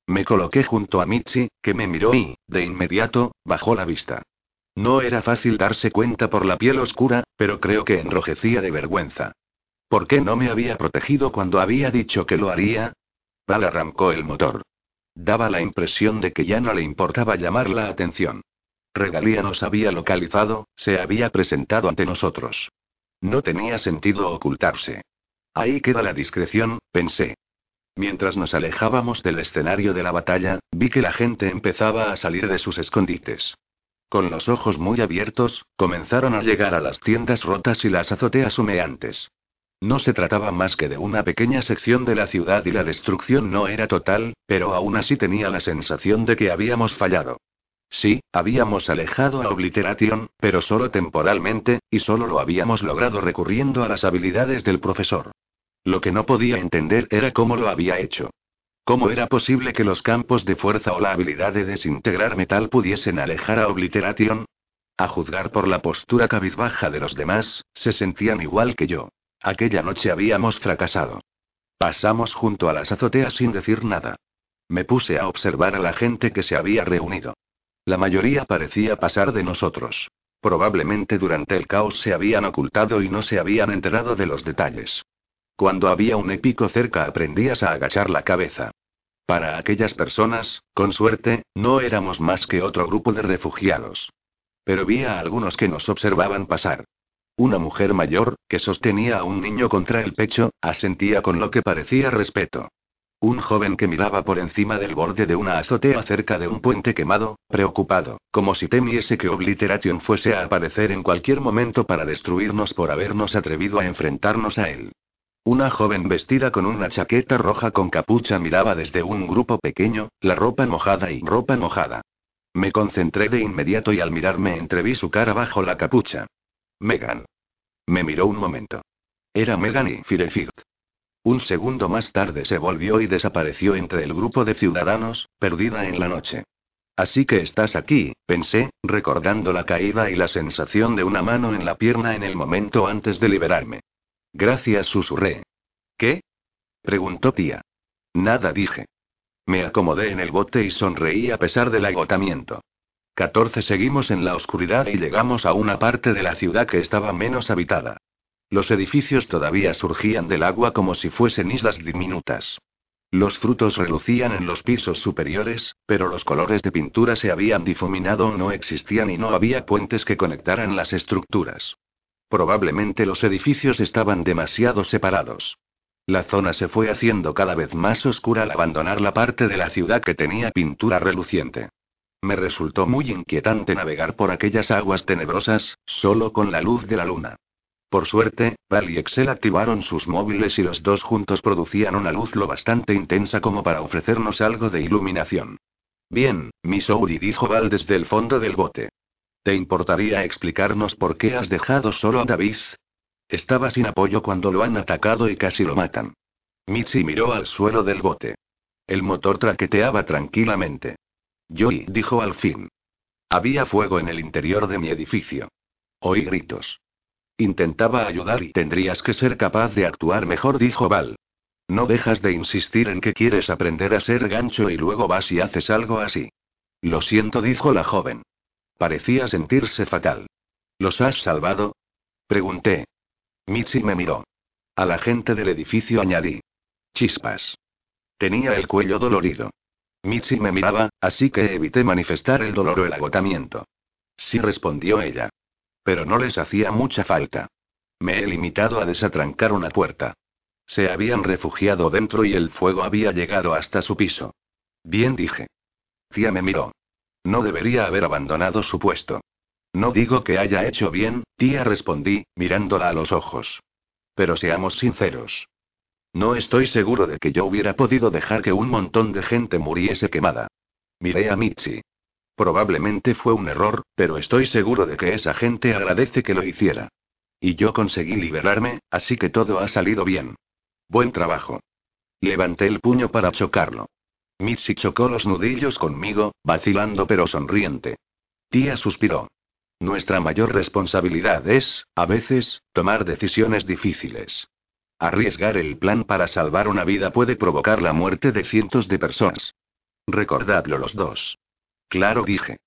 Me coloqué junto a Mitzi, que me miró y, de inmediato, bajó la vista. No era fácil darse cuenta por la piel oscura, pero creo que enrojecía de vergüenza. ¿Por qué no me había protegido cuando había dicho que lo haría? Val arrancó el motor. Daba la impresión de que ya no le importaba llamar la atención. Regalía nos había localizado, se había presentado ante nosotros. No tenía sentido ocultarse. Ahí queda la discreción, pensé. Mientras nos alejábamos del escenario de la batalla, vi que la gente empezaba a salir de sus escondites. Con los ojos muy abiertos, comenzaron a llegar a las tiendas rotas y las azoteas humeantes. No se trataba más que de una pequeña sección de la ciudad y la destrucción no era total, pero aún así tenía la sensación de que habíamos fallado. Sí, habíamos alejado a Obliteration, pero solo temporalmente, y solo lo habíamos logrado recurriendo a las habilidades del profesor. Lo que no podía entender era cómo lo había hecho. ¿Cómo era posible que los campos de fuerza o la habilidad de desintegrar metal pudiesen alejar a Obliteration? A juzgar por la postura cabizbaja de los demás, se sentían igual que yo. Aquella noche habíamos fracasado. Pasamos junto a las azoteas sin decir nada. Me puse a observar a la gente que se había reunido. La mayoría parecía pasar de nosotros. Probablemente durante el caos se habían ocultado y no se habían enterado de los detalles. Cuando había un épico cerca aprendías a agachar la cabeza. Para aquellas personas, con suerte, no éramos más que otro grupo de refugiados. Pero vi a algunos que nos observaban pasar. Una mujer mayor, que sostenía a un niño contra el pecho, asentía con lo que parecía respeto. Un joven que miraba por encima del borde de una azotea cerca de un puente quemado, preocupado, como si temiese que Obliteration fuese a aparecer en cualquier momento para destruirnos por habernos atrevido a enfrentarnos a él. Una joven vestida con una chaqueta roja con capucha miraba desde un grupo pequeño, la ropa mojada y ropa mojada. Me concentré de inmediato y al mirarme entreví su cara bajo la capucha. Megan. Me miró un momento. Era Megan y Firefield. Un segundo más tarde se volvió y desapareció entre el grupo de ciudadanos, perdida en la noche. Así que estás aquí, pensé, recordando la caída y la sensación de una mano en la pierna en el momento antes de liberarme. Gracias, susurré. ¿Qué? preguntó tía. Nada dije. Me acomodé en el bote y sonreí a pesar del agotamiento. 14 seguimos en la oscuridad y llegamos a una parte de la ciudad que estaba menos habitada. Los edificios todavía surgían del agua como si fuesen islas diminutas. Los frutos relucían en los pisos superiores, pero los colores de pintura se habían difuminado o no existían y no había puentes que conectaran las estructuras. Probablemente los edificios estaban demasiado separados. La zona se fue haciendo cada vez más oscura al abandonar la parte de la ciudad que tenía pintura reluciente. Me resultó muy inquietante navegar por aquellas aguas tenebrosas, solo con la luz de la luna. Por suerte, Val y Excel activaron sus móviles y los dos juntos producían una luz lo bastante intensa como para ofrecernos algo de iluminación. Bien, Missouri dijo Val desde el fondo del bote. ¿Te importaría explicarnos por qué has dejado solo a David? Estaba sin apoyo cuando lo han atacado y casi lo matan. Mitzi miró al suelo del bote. El motor traqueteaba tranquilamente. Joey dijo al fin. Había fuego en el interior de mi edificio. Oí gritos. Intentaba ayudar y tendrías que ser capaz de actuar mejor, dijo Val. No dejas de insistir en que quieres aprender a ser gancho y luego vas y haces algo así. Lo siento, dijo la joven. Parecía sentirse fatal. ¿Los has salvado? Pregunté. Mitzi me miró. A la gente del edificio añadí. Chispas. Tenía el cuello dolorido. Mitzi me miraba, así que evité manifestar el dolor o el agotamiento. Sí respondió ella. Pero no les hacía mucha falta. Me he limitado a desatrancar una puerta. Se habían refugiado dentro y el fuego había llegado hasta su piso. Bien dije. Tía me miró. No debería haber abandonado su puesto. No digo que haya hecho bien, tía respondí, mirándola a los ojos. Pero seamos sinceros. No estoy seguro de que yo hubiera podido dejar que un montón de gente muriese quemada. Miré a Michi. Probablemente fue un error, pero estoy seguro de que esa gente agradece que lo hiciera. Y yo conseguí liberarme, así que todo ha salido bien. Buen trabajo. Levanté el puño para chocarlo. Mitzi chocó los nudillos conmigo, vacilando pero sonriente. Tía suspiró. Nuestra mayor responsabilidad es, a veces, tomar decisiones difíciles. Arriesgar el plan para salvar una vida puede provocar la muerte de cientos de personas. Recordadlo los dos. Claro, dije.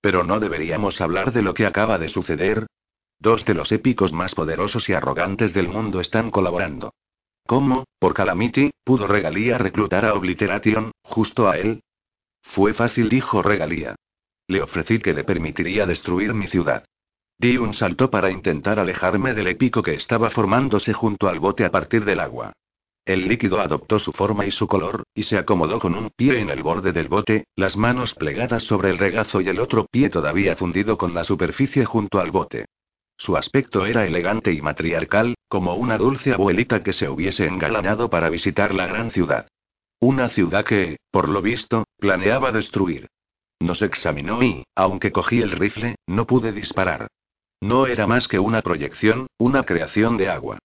Pero no deberíamos hablar de lo que acaba de suceder. Dos de los épicos más poderosos y arrogantes del mundo están colaborando. ¿Cómo, por Calamity, pudo Regalía reclutar a Obliteration, justo a él? Fue fácil, dijo Regalía. Le ofrecí que le permitiría destruir mi ciudad. Di un salto para intentar alejarme del épico que estaba formándose junto al bote a partir del agua. El líquido adoptó su forma y su color, y se acomodó con un pie en el borde del bote, las manos plegadas sobre el regazo y el otro pie todavía fundido con la superficie junto al bote. Su aspecto era elegante y matriarcal, como una dulce abuelita que se hubiese engalanado para visitar la gran ciudad. Una ciudad que, por lo visto, planeaba destruir. Nos examinó y, aunque cogí el rifle, no pude disparar. No era más que una proyección, una creación de agua.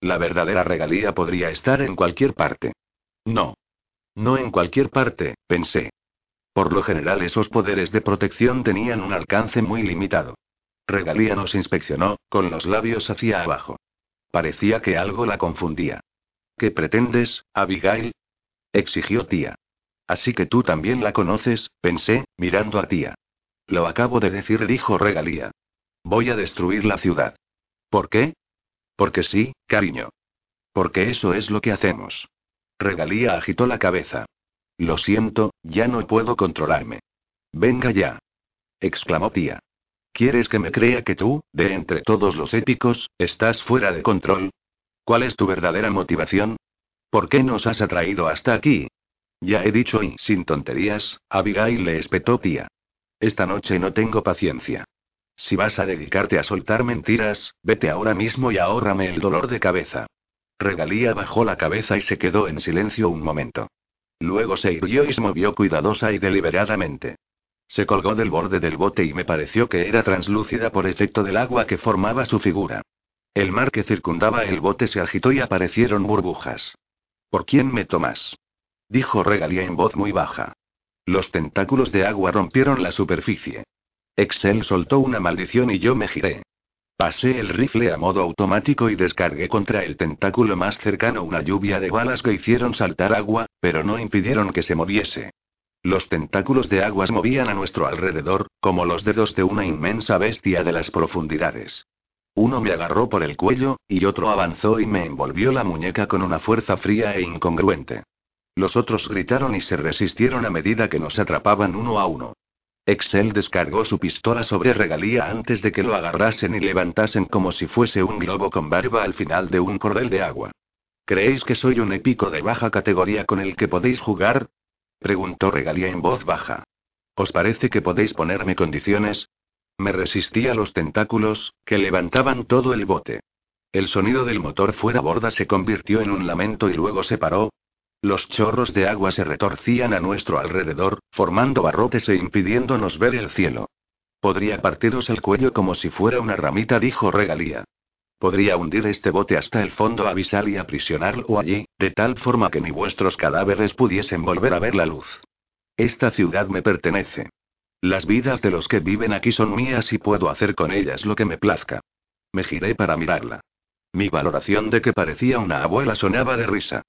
La verdadera regalía podría estar en cualquier parte. No. No en cualquier parte, pensé. Por lo general esos poderes de protección tenían un alcance muy limitado. Regalía nos inspeccionó, con los labios hacia abajo. Parecía que algo la confundía. ¿Qué pretendes, Abigail? exigió tía. Así que tú también la conoces, pensé, mirando a tía. Lo acabo de decir, dijo Regalía. Voy a destruir la ciudad. ¿Por qué? Porque sí, cariño. Porque eso es lo que hacemos. Regalía agitó la cabeza. Lo siento, ya no puedo controlarme. Venga ya. exclamó tía. ¿Quieres que me crea que tú, de entre todos los épicos, estás fuera de control? ¿Cuál es tu verdadera motivación? ¿Por qué nos has atraído hasta aquí? Ya he dicho y, sin tonterías, Abigail le espetó tía. Esta noche no tengo paciencia. Si vas a dedicarte a soltar mentiras, vete ahora mismo y ahórrame el dolor de cabeza. Regalía bajó la cabeza y se quedó en silencio un momento. Luego se irguió y se movió cuidadosa y deliberadamente. Se colgó del borde del bote y me pareció que era translúcida por efecto del agua que formaba su figura. El mar que circundaba el bote se agitó y aparecieron burbujas. ¿Por quién me tomas? dijo Regalía en voz muy baja. Los tentáculos de agua rompieron la superficie. Excel soltó una maldición y yo me giré. Pasé el rifle a modo automático y descargué contra el tentáculo más cercano una lluvia de balas que hicieron saltar agua, pero no impidieron que se moviese. Los tentáculos de aguas movían a nuestro alrededor, como los dedos de una inmensa bestia de las profundidades. Uno me agarró por el cuello, y otro avanzó y me envolvió la muñeca con una fuerza fría e incongruente. Los otros gritaron y se resistieron a medida que nos atrapaban uno a uno. Excel descargó su pistola sobre regalía antes de que lo agarrasen y levantasen como si fuese un globo con barba al final de un cordel de agua. ¿Creéis que soy un épico de baja categoría con el que podéis jugar? Preguntó Regalía en voz baja. ¿Os parece que podéis ponerme condiciones? Me resistí a los tentáculos, que levantaban todo el bote. El sonido del motor fuera borda se convirtió en un lamento y luego se paró. Los chorros de agua se retorcían a nuestro alrededor, formando barrotes e impidiéndonos ver el cielo. Podría partiros el cuello como si fuera una ramita, dijo Regalía. Podría hundir este bote hasta el fondo abisal y aprisionarlo allí, de tal forma que ni vuestros cadáveres pudiesen volver a ver la luz. Esta ciudad me pertenece. Las vidas de los que viven aquí son mías y puedo hacer con ellas lo que me plazca. Me giré para mirarla. Mi valoración de que parecía una abuela sonaba de risa.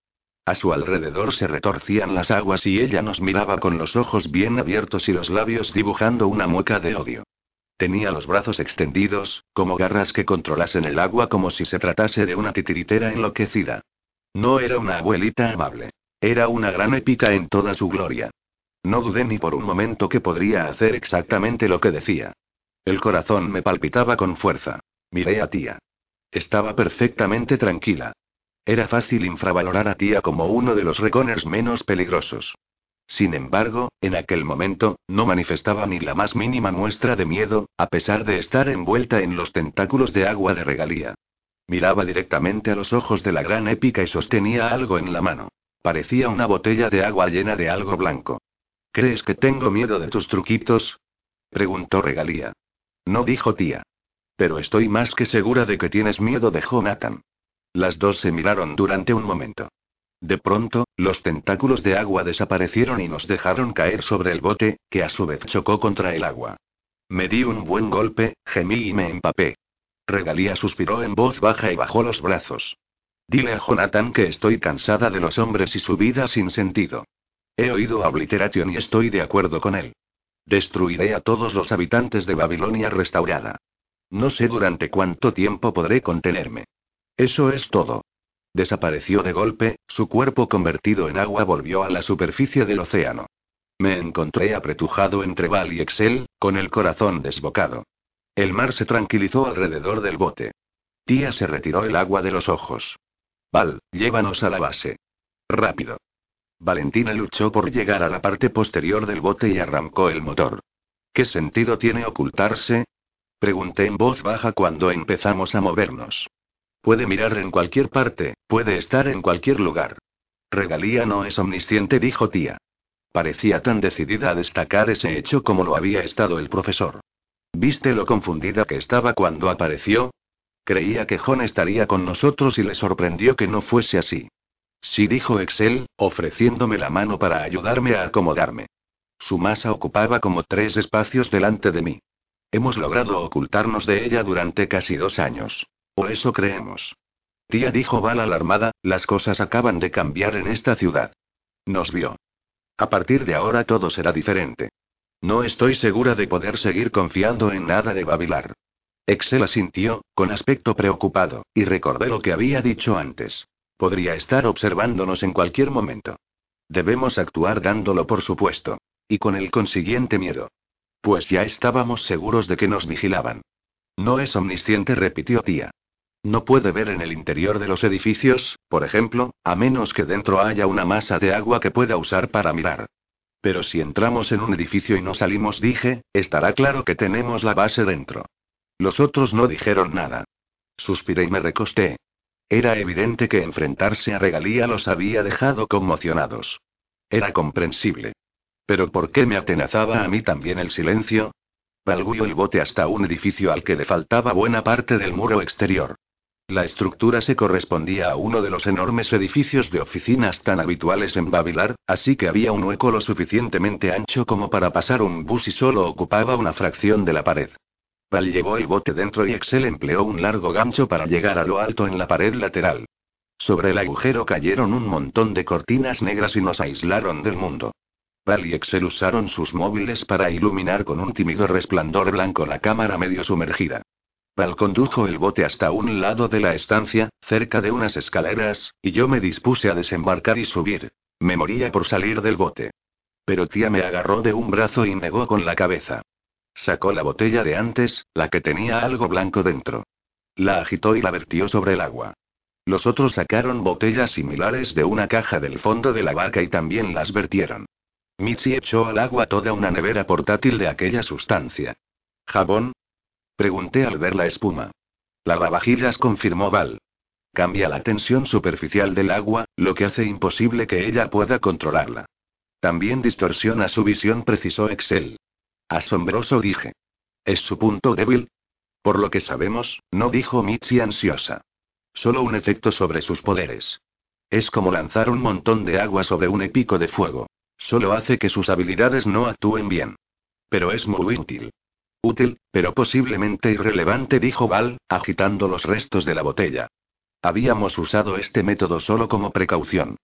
A su alrededor se retorcían las aguas y ella nos miraba con los ojos bien abiertos y los labios dibujando una mueca de odio. Tenía los brazos extendidos, como garras que controlasen el agua como si se tratase de una titiritera enloquecida. No era una abuelita amable. Era una gran épica en toda su gloria. No dudé ni por un momento que podría hacer exactamente lo que decía. El corazón me palpitaba con fuerza. Miré a tía. Estaba perfectamente tranquila. Era fácil infravalorar a tía como uno de los reconers menos peligrosos. Sin embargo, en aquel momento, no manifestaba ni la más mínima muestra de miedo, a pesar de estar envuelta en los tentáculos de agua de regalía. Miraba directamente a los ojos de la gran épica y sostenía algo en la mano. Parecía una botella de agua llena de algo blanco. ¿Crees que tengo miedo de tus truquitos? preguntó Regalía. No dijo tía. Pero estoy más que segura de que tienes miedo de Jonathan. Las dos se miraron durante un momento. De pronto, los tentáculos de agua desaparecieron y nos dejaron caer sobre el bote, que a su vez chocó contra el agua. Me di un buen golpe, gemí y me empapé. Regalía suspiró en voz baja y bajó los brazos. Dile a Jonathan que estoy cansada de los hombres y su vida sin sentido. He oído a Obliteration y estoy de acuerdo con él. Destruiré a todos los habitantes de Babilonia restaurada. No sé durante cuánto tiempo podré contenerme. Eso es todo. Desapareció de golpe, su cuerpo convertido en agua volvió a la superficie del océano. Me encontré apretujado entre Val y Excel, con el corazón desbocado. El mar se tranquilizó alrededor del bote. Tía se retiró el agua de los ojos. Val, llévanos a la base. Rápido. Valentina luchó por llegar a la parte posterior del bote y arrancó el motor. ¿Qué sentido tiene ocultarse? Pregunté en voz baja cuando empezamos a movernos. Puede mirar en cualquier parte, puede estar en cualquier lugar. Regalía no es omnisciente, dijo tía. Parecía tan decidida a destacar ese hecho como lo había estado el profesor. ¿Viste lo confundida que estaba cuando apareció? Creía que John estaría con nosotros y le sorprendió que no fuese así. Sí, dijo Excel, ofreciéndome la mano para ayudarme a acomodarme. Su masa ocupaba como tres espacios delante de mí. Hemos logrado ocultarnos de ella durante casi dos años. O eso creemos. Tía dijo Val alarmada, las cosas acaban de cambiar en esta ciudad. Nos vio. A partir de ahora todo será diferente. No estoy segura de poder seguir confiando en nada de Babilar. Excel asintió, con aspecto preocupado, y recordé lo que había dicho antes. Podría estar observándonos en cualquier momento. Debemos actuar dándolo por supuesto. Y con el consiguiente miedo. Pues ya estábamos seguros de que nos vigilaban. No es omnisciente, repitió tía. No puede ver en el interior de los edificios, por ejemplo, a menos que dentro haya una masa de agua que pueda usar para mirar. Pero si entramos en un edificio y no salimos, dije, estará claro que tenemos la base dentro. Los otros no dijeron nada. Suspiré y me recosté. Era evidente que enfrentarse a Regalía los había dejado conmocionados. Era comprensible. Pero ¿por qué me atenazaba a mí también el silencio? Valguió el bote hasta un edificio al que le faltaba buena parte del muro exterior. La estructura se correspondía a uno de los enormes edificios de oficinas tan habituales en Babilar, así que había un hueco lo suficientemente ancho como para pasar un bus y solo ocupaba una fracción de la pared. Val llevó el bote dentro y Excel empleó un largo gancho para llegar a lo alto en la pared lateral. Sobre el agujero cayeron un montón de cortinas negras y nos aislaron del mundo. Val y Excel usaron sus móviles para iluminar con un tímido resplandor blanco la cámara medio sumergida. Val condujo el bote hasta un lado de la estancia, cerca de unas escaleras, y yo me dispuse a desembarcar y subir. Me moría por salir del bote. Pero tía me agarró de un brazo y negó con la cabeza. Sacó la botella de antes, la que tenía algo blanco dentro. La agitó y la vertió sobre el agua. Los otros sacaron botellas similares de una caja del fondo de la barca y también las vertieron. Mitzi echó al agua toda una nevera portátil de aquella sustancia. Jabón, Pregunté al ver la espuma. La lavavajillas confirmó Val. Cambia la tensión superficial del agua, lo que hace imposible que ella pueda controlarla. También distorsiona su visión, precisó Excel. Asombroso dije. ¿Es su punto débil? Por lo que sabemos, no dijo Mitzi ansiosa. Solo un efecto sobre sus poderes. Es como lanzar un montón de agua sobre un épico de fuego. Solo hace que sus habilidades no actúen bien. Pero es muy útil. Útil, pero posiblemente irrelevante, dijo Val, agitando los restos de la botella. Habíamos usado este método solo como precaución.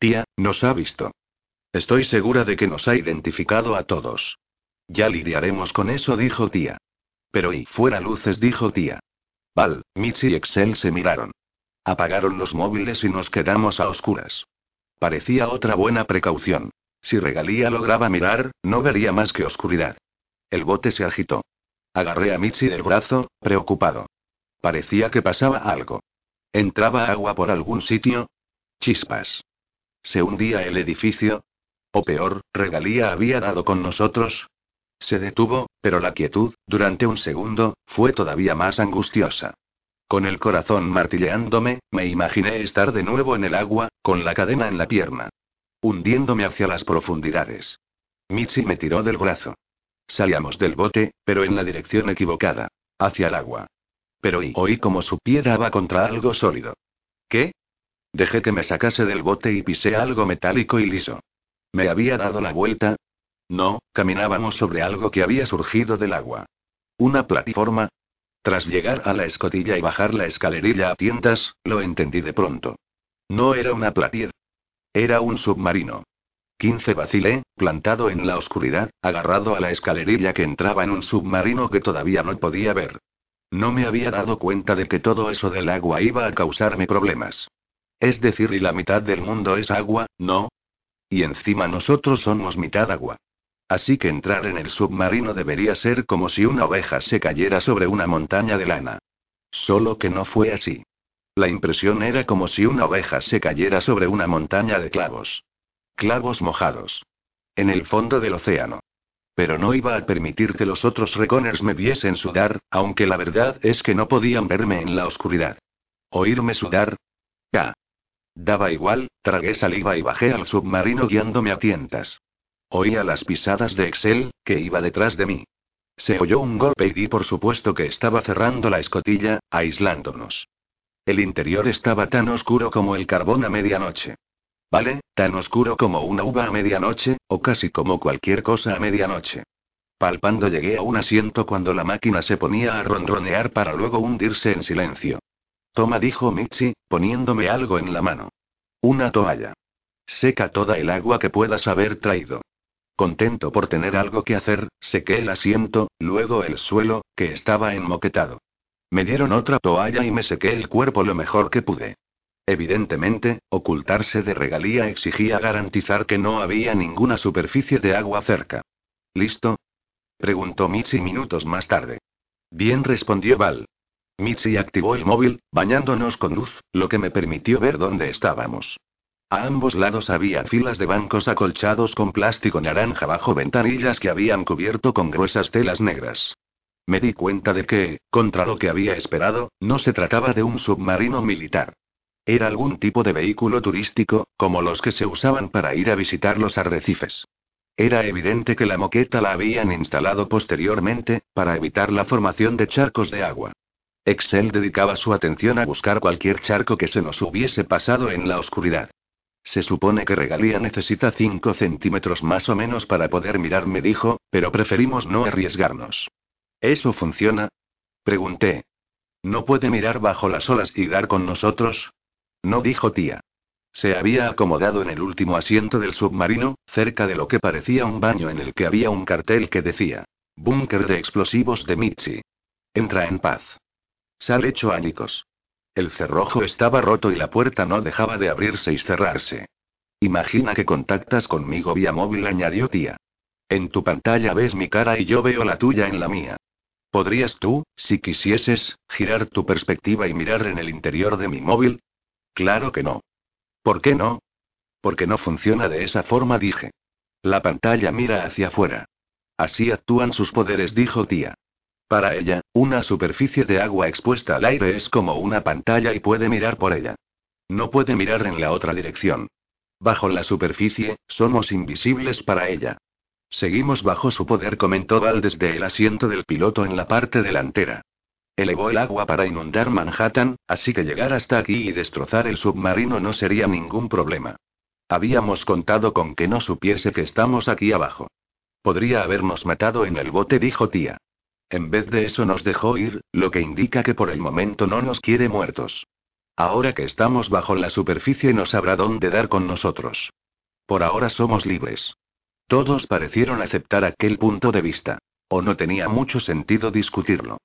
Tía, nos ha visto. Estoy segura de que nos ha identificado a todos. Ya lidiaremos con eso, dijo tía. Pero y fuera luces, dijo tía. Val, Mitzi y Excel se miraron. Apagaron los móviles y nos quedamos a oscuras. Parecía otra buena precaución. Si Regalía lograba mirar, no vería más que oscuridad. El bote se agitó. Agarré a Mitzi del brazo, preocupado. Parecía que pasaba algo. ¿Entraba agua por algún sitio? Chispas. ¿Se hundía el edificio? O peor, Regalía había dado con nosotros. Se detuvo, pero la quietud, durante un segundo, fue todavía más angustiosa. Con el corazón martilleándome, me imaginé estar de nuevo en el agua, con la cadena en la pierna. Hundiéndome hacia las profundidades. Mitzi me tiró del brazo. Salíamos del bote, pero en la dirección equivocada. Hacia el agua. Pero oí como su pie daba contra algo sólido. ¿Qué? Dejé que me sacase del bote y pisé algo metálico y liso. ¿Me había dado la vuelta? No, caminábamos sobre algo que había surgido del agua. ¿Una plataforma? Tras llegar a la escotilla y bajar la escalerilla a tientas, lo entendí de pronto. No era una platier. Era un submarino. 15 vacilé, plantado en la oscuridad, agarrado a la escalerilla que entraba en un submarino que todavía no podía ver. No me había dado cuenta de que todo eso del agua iba a causarme problemas. Es decir, y la mitad del mundo es agua, ¿no? Y encima nosotros somos mitad agua. Así que entrar en el submarino debería ser como si una oveja se cayera sobre una montaña de lana. Solo que no fue así. La impresión era como si una oveja se cayera sobre una montaña de clavos. Clavos mojados. En el fondo del océano. Pero no iba a permitir que los otros reconers me viesen sudar, aunque la verdad es que no podían verme en la oscuridad. ¿Oírme sudar? Ya. Daba igual, tragué saliva y bajé al submarino guiándome a tientas. Oía las pisadas de Excel, que iba detrás de mí. Se oyó un golpe y di por supuesto que estaba cerrando la escotilla, aislándonos. El interior estaba tan oscuro como el carbón a medianoche. ¿Vale? Tan oscuro como una uva a medianoche, o casi como cualquier cosa a medianoche. Palpando llegué a un asiento cuando la máquina se ponía a ronronear para luego hundirse en silencio. Toma, dijo Mitzi, poniéndome algo en la mano. Una toalla. Seca toda el agua que puedas haber traído. Contento por tener algo que hacer, sequé el asiento, luego el suelo, que estaba enmoquetado. Me dieron otra toalla y me sequé el cuerpo lo mejor que pude. Evidentemente, ocultarse de regalía exigía garantizar que no había ninguna superficie de agua cerca. ¿Listo? preguntó Mitzi minutos más tarde. Bien respondió Val. Mitzi activó el móvil, bañándonos con luz, lo que me permitió ver dónde estábamos. A ambos lados había filas de bancos acolchados con plástico naranja bajo ventanillas que habían cubierto con gruesas telas negras. Me di cuenta de que, contra lo que había esperado, no se trataba de un submarino militar. Era algún tipo de vehículo turístico, como los que se usaban para ir a visitar los arrecifes. Era evidente que la moqueta la habían instalado posteriormente, para evitar la formación de charcos de agua. Excel dedicaba su atención a buscar cualquier charco que se nos hubiese pasado en la oscuridad. Se supone que Regalía necesita 5 centímetros más o menos para poder mirar, me dijo, pero preferimos no arriesgarnos. ¿Eso funciona? Pregunté. ¿No puede mirar bajo las olas y dar con nosotros? No dijo tía. Se había acomodado en el último asiento del submarino, cerca de lo que parecía un baño en el que había un cartel que decía: Búnker de explosivos de Mitzi. Entra en paz. Sal hecho ánicos. El cerrojo estaba roto y la puerta no dejaba de abrirse y cerrarse. Imagina que contactas conmigo vía móvil, añadió tía. En tu pantalla ves mi cara y yo veo la tuya en la mía. ¿Podrías tú, si quisieses, girar tu perspectiva y mirar en el interior de mi móvil? Claro que no. ¿Por qué no? Porque no funciona de esa forma, dije. La pantalla mira hacia afuera. Así actúan sus poderes, dijo tía. Para ella, una superficie de agua expuesta al aire es como una pantalla y puede mirar por ella. No puede mirar en la otra dirección. Bajo la superficie, somos invisibles para ella. Seguimos bajo su poder, comentó Val desde el asiento del piloto en la parte delantera. Elevó el agua para inundar Manhattan, así que llegar hasta aquí y destrozar el submarino no sería ningún problema. Habíamos contado con que no supiese que estamos aquí abajo. Podría habernos matado en el bote, dijo tía. En vez de eso nos dejó ir, lo que indica que por el momento no nos quiere muertos. Ahora que estamos bajo la superficie no sabrá dónde dar con nosotros. Por ahora somos libres. Todos parecieron aceptar aquel punto de vista. O no tenía mucho sentido discutirlo.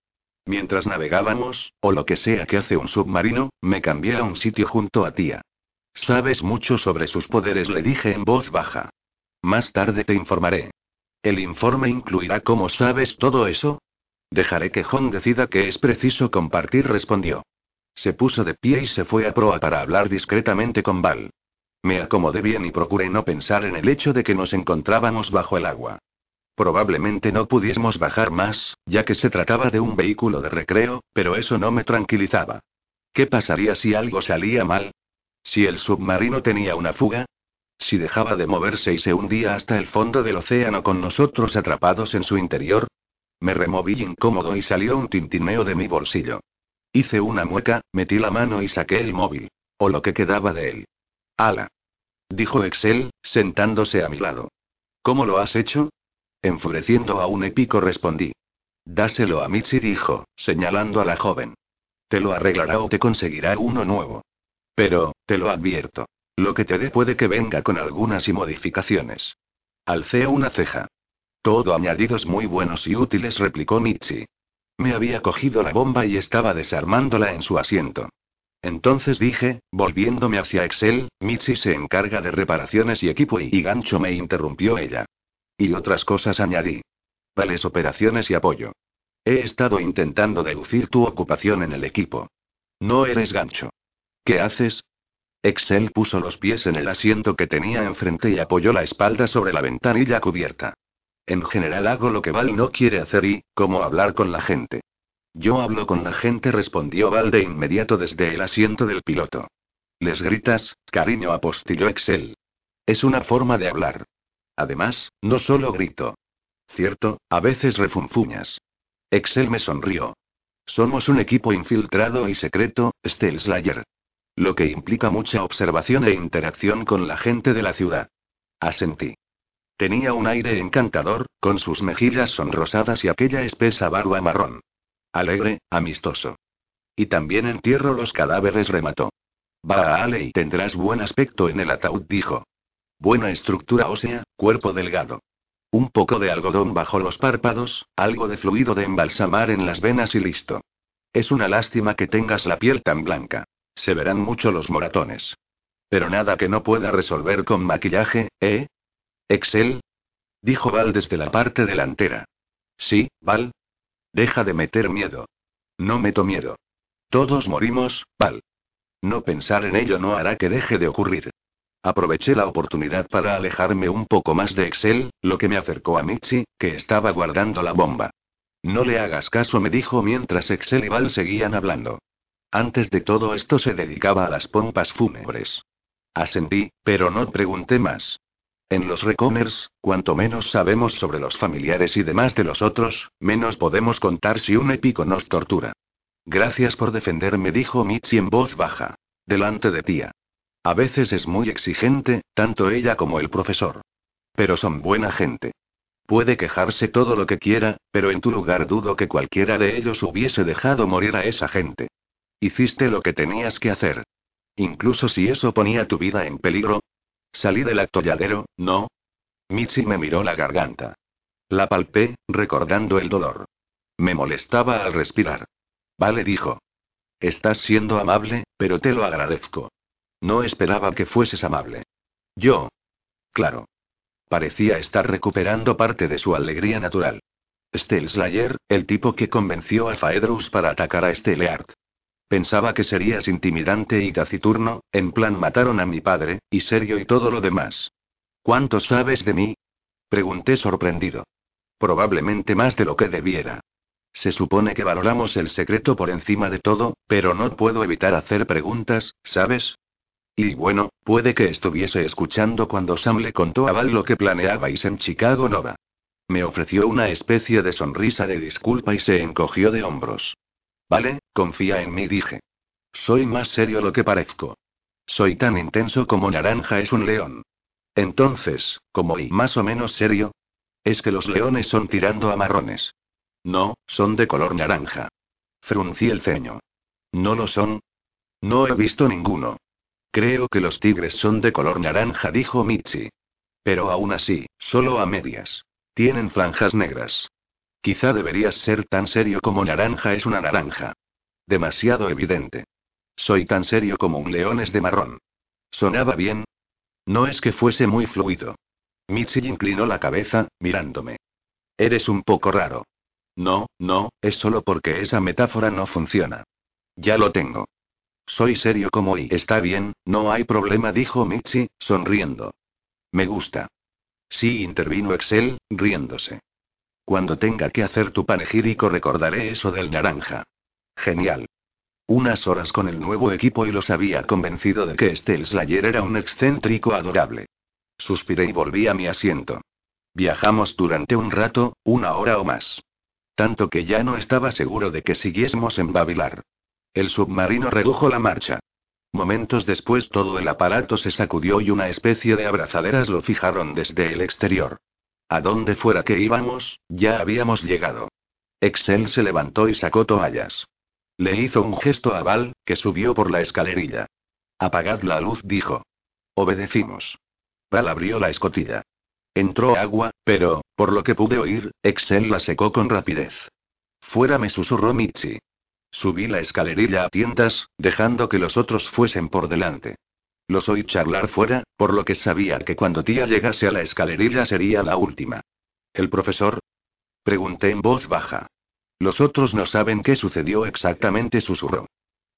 Mientras navegábamos, o lo que sea que hace un submarino, me cambié a un sitio junto a tía. Sabes mucho sobre sus poderes, le dije en voz baja. Más tarde te informaré. ¿El informe incluirá cómo sabes todo eso? Dejaré que John decida que es preciso compartir, respondió. Se puso de pie y se fue a proa para hablar discretamente con Val. Me acomodé bien y procuré no pensar en el hecho de que nos encontrábamos bajo el agua. Probablemente no pudiésemos bajar más, ya que se trataba de un vehículo de recreo, pero eso no me tranquilizaba. ¿Qué pasaría si algo salía mal? ¿Si el submarino tenía una fuga? ¿Si dejaba de moverse y se hundía hasta el fondo del océano con nosotros atrapados en su interior? Me removí incómodo y salió un tintineo de mi bolsillo. Hice una mueca, metí la mano y saqué el móvil. O lo que quedaba de él. ¡Hala! Dijo Excel, sentándose a mi lado. ¿Cómo lo has hecho? Enfureciendo a un épico respondí. Dáselo a Mitzi, dijo, señalando a la joven. Te lo arreglará o te conseguirá uno nuevo. Pero, te lo advierto. Lo que te dé puede que venga con algunas y modificaciones. Alcé una ceja. Todo añadidos muy buenos y útiles, replicó Mitzi. Me había cogido la bomba y estaba desarmándola en su asiento. Entonces dije, volviéndome hacia Excel, Mitzi se encarga de reparaciones y equipo y, gancho me interrumpió ella. Y otras cosas añadí. Vales operaciones y apoyo. He estado intentando deducir tu ocupación en el equipo. No eres gancho. ¿Qué haces? Excel puso los pies en el asiento que tenía enfrente y apoyó la espalda sobre la ventanilla cubierta. En general hago lo que Val no quiere hacer y, como hablar con la gente. Yo hablo con la gente, respondió Val de inmediato desde el asiento del piloto. Les gritas, cariño, apostilló Excel. Es una forma de hablar. Además, no solo grito. Cierto, a veces refunfuñas. Excel me sonrió. Somos un equipo infiltrado y secreto, Slayer. Lo que implica mucha observación e interacción con la gente de la ciudad. Asentí. Tenía un aire encantador, con sus mejillas sonrosadas y aquella espesa barba marrón. Alegre, amistoso. Y también entierro los cadáveres, remató. Va a Ale y tendrás buen aspecto en el ataúd, dijo. Buena estructura ósea, cuerpo delgado. Un poco de algodón bajo los párpados, algo de fluido de embalsamar en las venas y listo. Es una lástima que tengas la piel tan blanca. Se verán mucho los moratones. Pero nada que no pueda resolver con maquillaje, ¿eh? Excel. Dijo Val desde la parte delantera. Sí, Val. Deja de meter miedo. No meto miedo. Todos morimos, Val. No pensar en ello no hará que deje de ocurrir. Aproveché la oportunidad para alejarme un poco más de Excel, lo que me acercó a Mitzi, que estaba guardando la bomba. No le hagas caso, me dijo mientras Excel y Val seguían hablando. Antes de todo esto se dedicaba a las pompas fúnebres. Asentí, pero no pregunté más. En los Recomers, cuanto menos sabemos sobre los familiares y demás de los otros, menos podemos contar si un épico nos tortura. Gracias por defenderme, dijo Mitzi en voz baja. Delante de tía. A veces es muy exigente, tanto ella como el profesor. Pero son buena gente. Puede quejarse todo lo que quiera, pero en tu lugar dudo que cualquiera de ellos hubiese dejado morir a esa gente. Hiciste lo que tenías que hacer. Incluso si eso ponía tu vida en peligro, Salí del atolladero, ¿no? Mitzi me miró la garganta. La palpé, recordando el dolor. Me molestaba al respirar. Vale, dijo. Estás siendo amable, pero te lo agradezco. No esperaba que fueses amable. Yo. Claro. Parecía estar recuperando parte de su alegría natural. Slayer, el tipo que convenció a Faedrus para atacar a Steleart. Pensaba que serías intimidante y taciturno, en plan mataron a mi padre, y serio y todo lo demás. ¿Cuánto sabes de mí? Pregunté sorprendido. Probablemente más de lo que debiera. Se supone que valoramos el secreto por encima de todo, pero no puedo evitar hacer preguntas, ¿sabes? Y bueno, puede que estuviese escuchando cuando Sam le contó a Val lo que planeabais en Chicago Nova. Me ofreció una especie de sonrisa de disculpa y se encogió de hombros. Vale, confía en mí, dije. Soy más serio lo que parezco. Soy tan intenso como Naranja es un león. Entonces, como y más o menos serio? Es que los leones son tirando a marrones. No, son de color naranja. Fruncí el ceño. ¿No lo son? No he visto ninguno. Creo que los tigres son de color naranja, dijo Michi. Pero aún así, solo a medias. Tienen franjas negras. Quizá deberías ser tan serio como naranja es una naranja. Demasiado evidente. Soy tan serio como un león es de marrón. ¿Sonaba bien? No es que fuese muy fluido. Mitzi inclinó la cabeza, mirándome. Eres un poco raro. No, no, es solo porque esa metáfora no funciona. Ya lo tengo. Soy serio como y está bien, no hay problema, dijo Mitzi, sonriendo. Me gusta. Sí, intervino Excel, riéndose. Cuando tenga que hacer tu panegírico recordaré eso del naranja. Genial. Unas horas con el nuevo equipo y los había convencido de que Estel Slayer era un excéntrico adorable. Suspiré y volví a mi asiento. Viajamos durante un rato, una hora o más. Tanto que ya no estaba seguro de que siguiésemos en Babilar. El submarino redujo la marcha. Momentos después todo el aparato se sacudió y una especie de abrazaderas lo fijaron desde el exterior. A donde fuera que íbamos, ya habíamos llegado. Excel se levantó y sacó toallas. Le hizo un gesto a Val, que subió por la escalerilla. Apagad la luz, dijo. Obedecimos. Val abrió la escotilla. Entró agua, pero, por lo que pude oír, Excel la secó con rapidez. Fuera me susurró Michi. Subí la escalerilla a tientas, dejando que los otros fuesen por delante. Los oí charlar fuera, por lo que sabía que cuando tía llegase a la escalerilla sería la última. ¿El profesor? Pregunté en voz baja. Los otros no saben qué sucedió exactamente, susurró.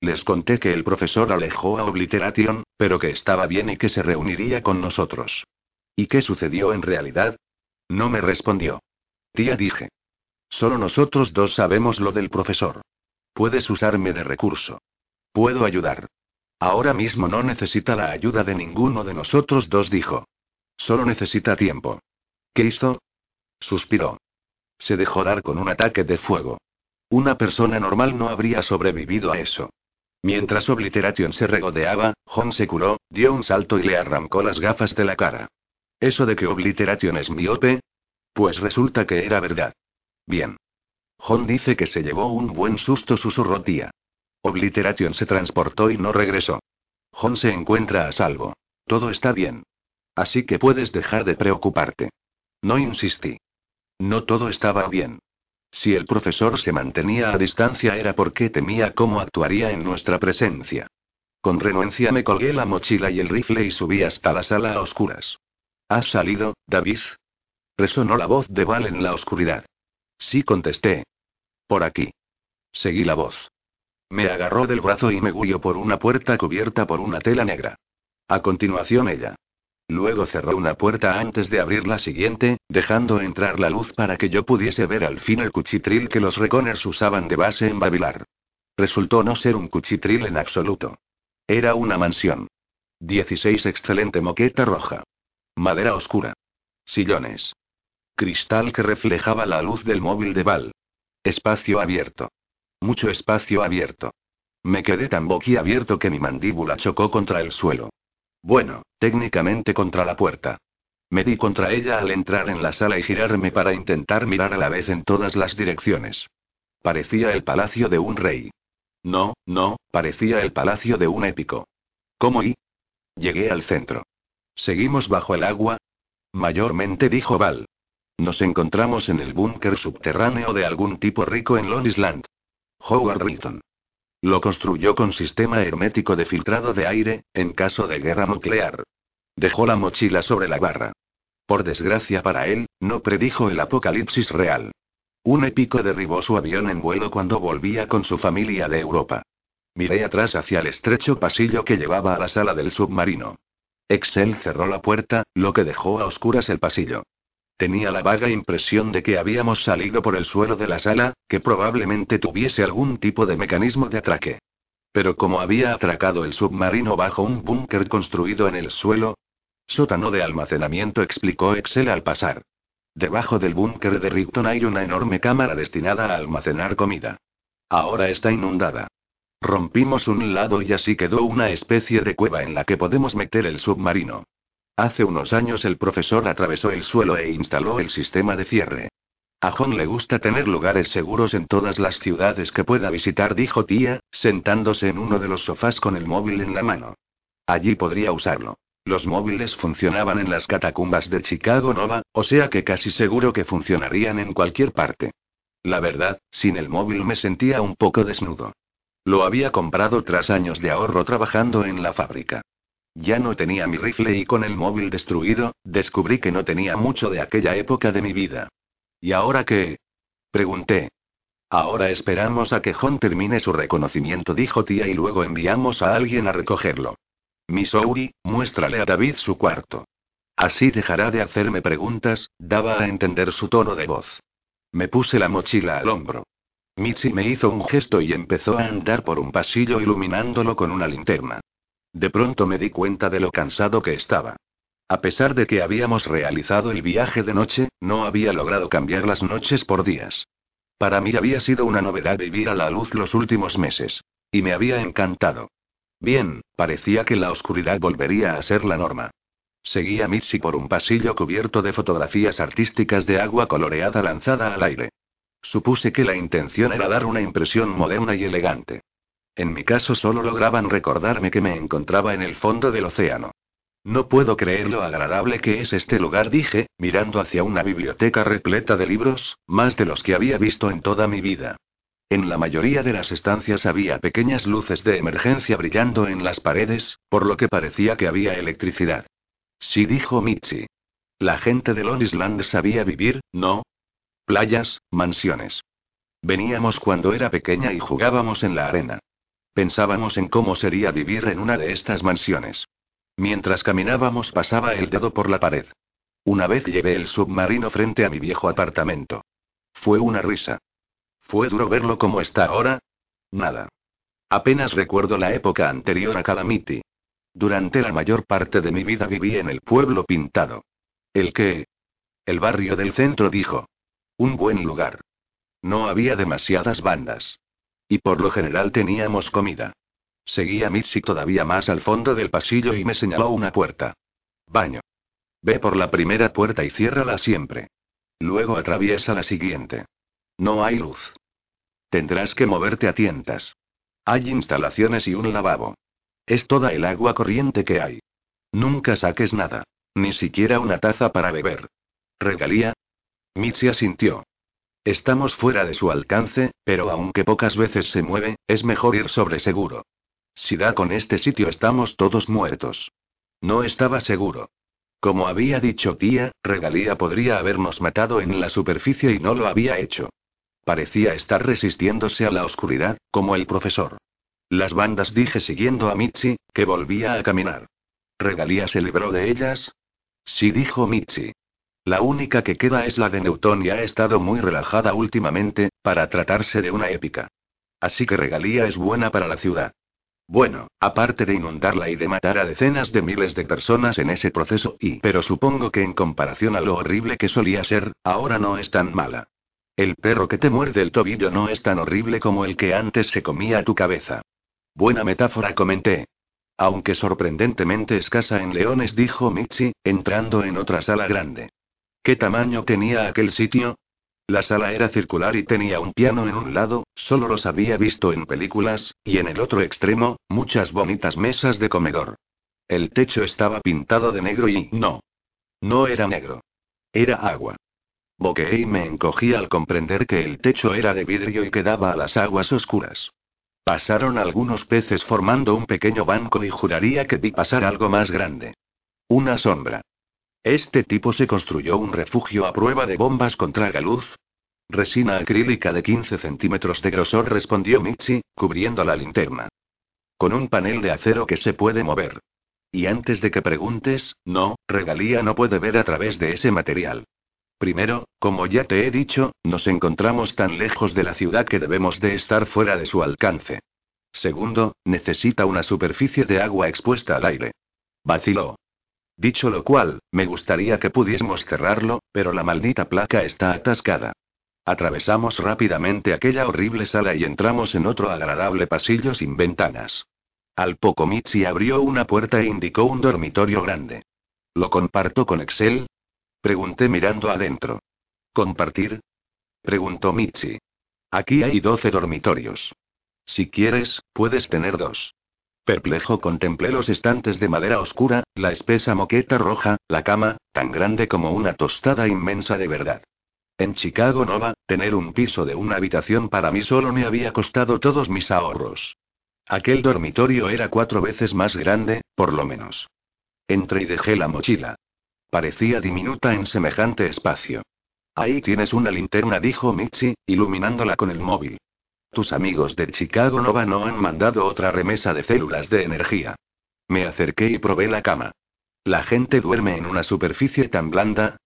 Les conté que el profesor alejó a Obliteration, pero que estaba bien y que se reuniría con nosotros. ¿Y qué sucedió en realidad? No me respondió. Tía dije. Solo nosotros dos sabemos lo del profesor. Puedes usarme de recurso. Puedo ayudar. Ahora mismo no necesita la ayuda de ninguno de nosotros dos, dijo. Solo necesita tiempo. ¿Qué hizo? Suspiró. Se dejó dar con un ataque de fuego. Una persona normal no habría sobrevivido a eso. Mientras Obliteration se regodeaba, John se curó, dio un salto y le arrancó las gafas de la cara. ¿Eso de que Obliteration es miope? Pues resulta que era verdad. Bien. John dice que se llevó un buen susto, susurró tía. Obliteration se transportó y no regresó. John se encuentra a salvo. Todo está bien. Así que puedes dejar de preocuparte. No insistí. No todo estaba bien. Si el profesor se mantenía a distancia era porque temía cómo actuaría en nuestra presencia. Con renuencia me colgué la mochila y el rifle y subí hasta la sala a oscuras. ¿Has salido, David? Resonó la voz de Val en la oscuridad. Sí contesté. Por aquí. Seguí la voz. Me agarró del brazo y me guió por una puerta cubierta por una tela negra. A continuación ella. Luego cerró una puerta antes de abrir la siguiente, dejando entrar la luz para que yo pudiese ver al fin el cuchitril que los reconers usaban de base en Babilar. Resultó no ser un cuchitril en absoluto. Era una mansión. 16 excelente moqueta roja. Madera oscura. Sillones. Cristal que reflejaba la luz del móvil de Val. Espacio abierto. Mucho espacio abierto. Me quedé tan boquiabierto que mi mandíbula chocó contra el suelo. Bueno, técnicamente contra la puerta. Me di contra ella al entrar en la sala y girarme para intentar mirar a la vez en todas las direcciones. Parecía el palacio de un rey. No, no, parecía el palacio de un épico. ¿Cómo y? Llegué al centro. ¿Seguimos bajo el agua? Mayormente dijo Val. Nos encontramos en el búnker subterráneo de algún tipo rico en Long Island. Howard Rington. Lo construyó con sistema hermético de filtrado de aire, en caso de guerra nuclear. Dejó la mochila sobre la barra. Por desgracia para él, no predijo el apocalipsis real. Un épico derribó su avión en vuelo cuando volvía con su familia de Europa. Miré atrás hacia el estrecho pasillo que llevaba a la sala del submarino. Excel cerró la puerta, lo que dejó a oscuras el pasillo. Tenía la vaga impresión de que habíamos salido por el suelo de la sala, que probablemente tuviese algún tipo de mecanismo de atraque. Pero como había atracado el submarino bajo un búnker construido en el suelo, sótano de almacenamiento, explicó Excel al pasar. Debajo del búnker de Rigton hay una enorme cámara destinada a almacenar comida. Ahora está inundada. Rompimos un lado y así quedó una especie de cueva en la que podemos meter el submarino. Hace unos años el profesor atravesó el suelo e instaló el sistema de cierre. A John le gusta tener lugares seguros en todas las ciudades que pueda visitar, dijo tía, sentándose en uno de los sofás con el móvil en la mano. Allí podría usarlo. Los móviles funcionaban en las catacumbas de Chicago Nova, o sea que casi seguro que funcionarían en cualquier parte. La verdad, sin el móvil me sentía un poco desnudo. Lo había comprado tras años de ahorro trabajando en la fábrica. Ya no tenía mi rifle y con el móvil destruido, descubrí que no tenía mucho de aquella época de mi vida. ¿Y ahora qué? Pregunté. Ahora esperamos a que John termine su reconocimiento, dijo tía, y luego enviamos a alguien a recogerlo. Missouri, muéstrale a David su cuarto. Así dejará de hacerme preguntas, daba a entender su tono de voz. Me puse la mochila al hombro. Mitzi me hizo un gesto y empezó a andar por un pasillo iluminándolo con una linterna. De pronto me di cuenta de lo cansado que estaba. A pesar de que habíamos realizado el viaje de noche, no había logrado cambiar las noches por días. Para mí había sido una novedad vivir a la luz los últimos meses. Y me había encantado. Bien, parecía que la oscuridad volvería a ser la norma. Seguía Mitzi por un pasillo cubierto de fotografías artísticas de agua coloreada lanzada al aire. Supuse que la intención era dar una impresión moderna y elegante. En mi caso solo lograban recordarme que me encontraba en el fondo del océano. No puedo creer lo agradable que es este lugar, dije, mirando hacia una biblioteca repleta de libros, más de los que había visto en toda mi vida. En la mayoría de las estancias había pequeñas luces de emergencia brillando en las paredes, por lo que parecía que había electricidad. Sí, dijo Michi. La gente de Long Island sabía vivir, ¿no? Playas, mansiones. Veníamos cuando era pequeña y jugábamos en la arena. Pensábamos en cómo sería vivir en una de estas mansiones. Mientras caminábamos pasaba el dedo por la pared. Una vez llevé el submarino frente a mi viejo apartamento. Fue una risa. ¿Fue duro verlo como está ahora? Nada. Apenas recuerdo la época anterior a Calamity. Durante la mayor parte de mi vida viví en el pueblo pintado. ¿El qué? El barrio del centro dijo. Un buen lugar. No había demasiadas bandas. Y por lo general teníamos comida. Seguía Mitzi todavía más al fondo del pasillo y me señaló una puerta. Baño. Ve por la primera puerta y ciérrala siempre. Luego atraviesa la siguiente. No hay luz. Tendrás que moverte a tientas. Hay instalaciones y un lavabo. Es toda el agua corriente que hay. Nunca saques nada. Ni siquiera una taza para beber. ¿Regalía? Mitzi asintió. Estamos fuera de su alcance, pero aunque pocas veces se mueve, es mejor ir sobre seguro. Si da con este sitio estamos todos muertos. No estaba seguro. Como había dicho tía, Regalía podría habernos matado en la superficie y no lo había hecho. Parecía estar resistiéndose a la oscuridad, como el profesor. Las bandas dije siguiendo a Mitzi, que volvía a caminar. ¿Regalía se libró de ellas? Sí, dijo Mitzi. La única que queda es la de Newton y ha estado muy relajada últimamente, para tratarse de una épica. Así que Regalía es buena para la ciudad. Bueno, aparte de inundarla y de matar a decenas de miles de personas en ese proceso y... Pero supongo que en comparación a lo horrible que solía ser, ahora no es tan mala. El perro que te muerde el tobillo no es tan horrible como el que antes se comía tu cabeza. Buena metáfora, comenté. Aunque sorprendentemente escasa en leones, dijo Michi, entrando en otra sala grande. ¿Qué tamaño tenía aquel sitio? La sala era circular y tenía un piano en un lado, solo los había visto en películas, y en el otro extremo, muchas bonitas mesas de comedor. El techo estaba pintado de negro y no. No era negro. Era agua. Boqueé me encogí al comprender que el techo era de vidrio y quedaba a las aguas oscuras. Pasaron algunos peces formando un pequeño banco y juraría que vi pasar algo más grande. Una sombra. Este tipo se construyó un refugio a prueba de bombas contra galuz. Resina acrílica de 15 centímetros de grosor, respondió Michi, cubriendo la linterna. Con un panel de acero que se puede mover. Y antes de que preguntes, no, Regalía no puede ver a través de ese material. Primero, como ya te he dicho, nos encontramos tan lejos de la ciudad que debemos de estar fuera de su alcance. Segundo, necesita una superficie de agua expuesta al aire. Vaciló. Dicho lo cual, me gustaría que pudiésemos cerrarlo, pero la maldita placa está atascada. Atravesamos rápidamente aquella horrible sala y entramos en otro agradable pasillo sin ventanas. Al poco Mitzi abrió una puerta e indicó un dormitorio grande. ¿Lo comparto con Excel? Pregunté mirando adentro. ¿Compartir? Preguntó Mitzi. Aquí hay doce dormitorios. Si quieres, puedes tener dos. Perplejo contemplé los estantes de madera oscura, la espesa moqueta roja, la cama, tan grande como una tostada inmensa de verdad. En Chicago Nova, tener un piso de una habitación para mí solo me había costado todos mis ahorros. Aquel dormitorio era cuatro veces más grande, por lo menos. Entré y dejé la mochila. Parecía diminuta en semejante espacio. Ahí tienes una linterna, dijo Mitzi, iluminándola con el móvil. Tus amigos de Chicago Nova no han mandado otra remesa de células de energía. Me acerqué y probé la cama. La gente duerme en una superficie tan blanda.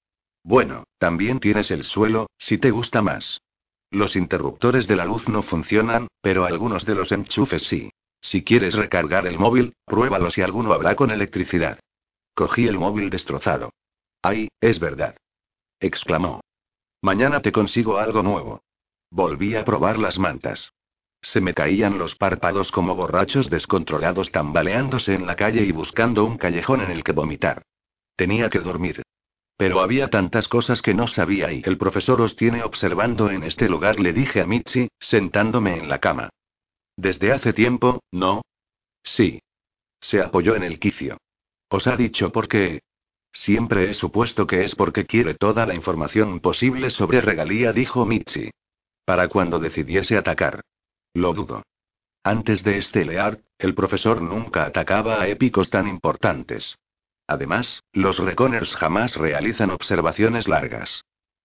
Bueno, también tienes el suelo, si te gusta más. Los interruptores de la luz no funcionan, pero algunos de los enchufes sí. Si quieres recargar el móvil, pruébalo si alguno habrá con electricidad. Cogí el móvil destrozado. ¡Ay, es verdad! exclamó. Mañana te consigo algo nuevo. Volví a probar las mantas. Se me caían los párpados como borrachos descontrolados tambaleándose en la calle y buscando un callejón en el que vomitar. Tenía que dormir. Pero había tantas cosas que no sabía y el profesor os tiene observando en este lugar, le dije a Mitzi, sentándome en la cama. Desde hace tiempo, ¿no? Sí. Se apoyó en el quicio. Os ha dicho por qué. Siempre he supuesto que es porque quiere toda la información posible sobre regalía, dijo Mitzi. Para cuando decidiese atacar. Lo dudo. Antes de este Leart, el profesor nunca atacaba a épicos tan importantes. Además, los Reconers jamás realizan observaciones largas.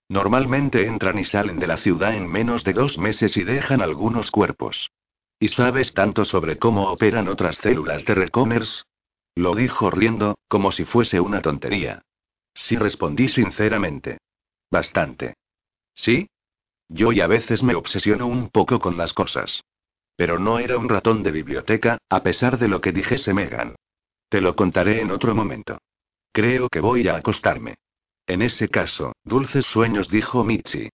Normalmente entran y salen de la ciudad en menos de dos meses y dejan algunos cuerpos. ¿Y sabes tanto sobre cómo operan otras células de Reconers? Lo dijo riendo, como si fuese una tontería. Sí respondí sinceramente. Bastante. ¿Sí? Yo y a veces me obsesiono un poco con las cosas. Pero no era un ratón de biblioteca, a pesar de lo que dijese Megan. Te lo contaré en otro momento. Creo que voy a acostarme. En ese caso, dulces sueños, dijo Michi.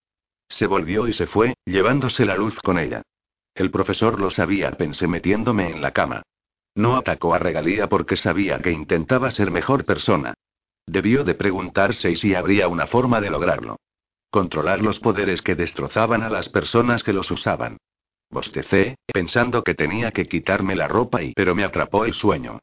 Se volvió y se fue, llevándose la luz con ella. El profesor lo sabía, pensé metiéndome en la cama. No atacó a Regalía porque sabía que intentaba ser mejor persona. Debió de preguntarse si habría una forma de lograrlo. Controlar los poderes que destrozaban a las personas que los usaban. Bostecé, pensando que tenía que quitarme la ropa y pero me atrapó el sueño.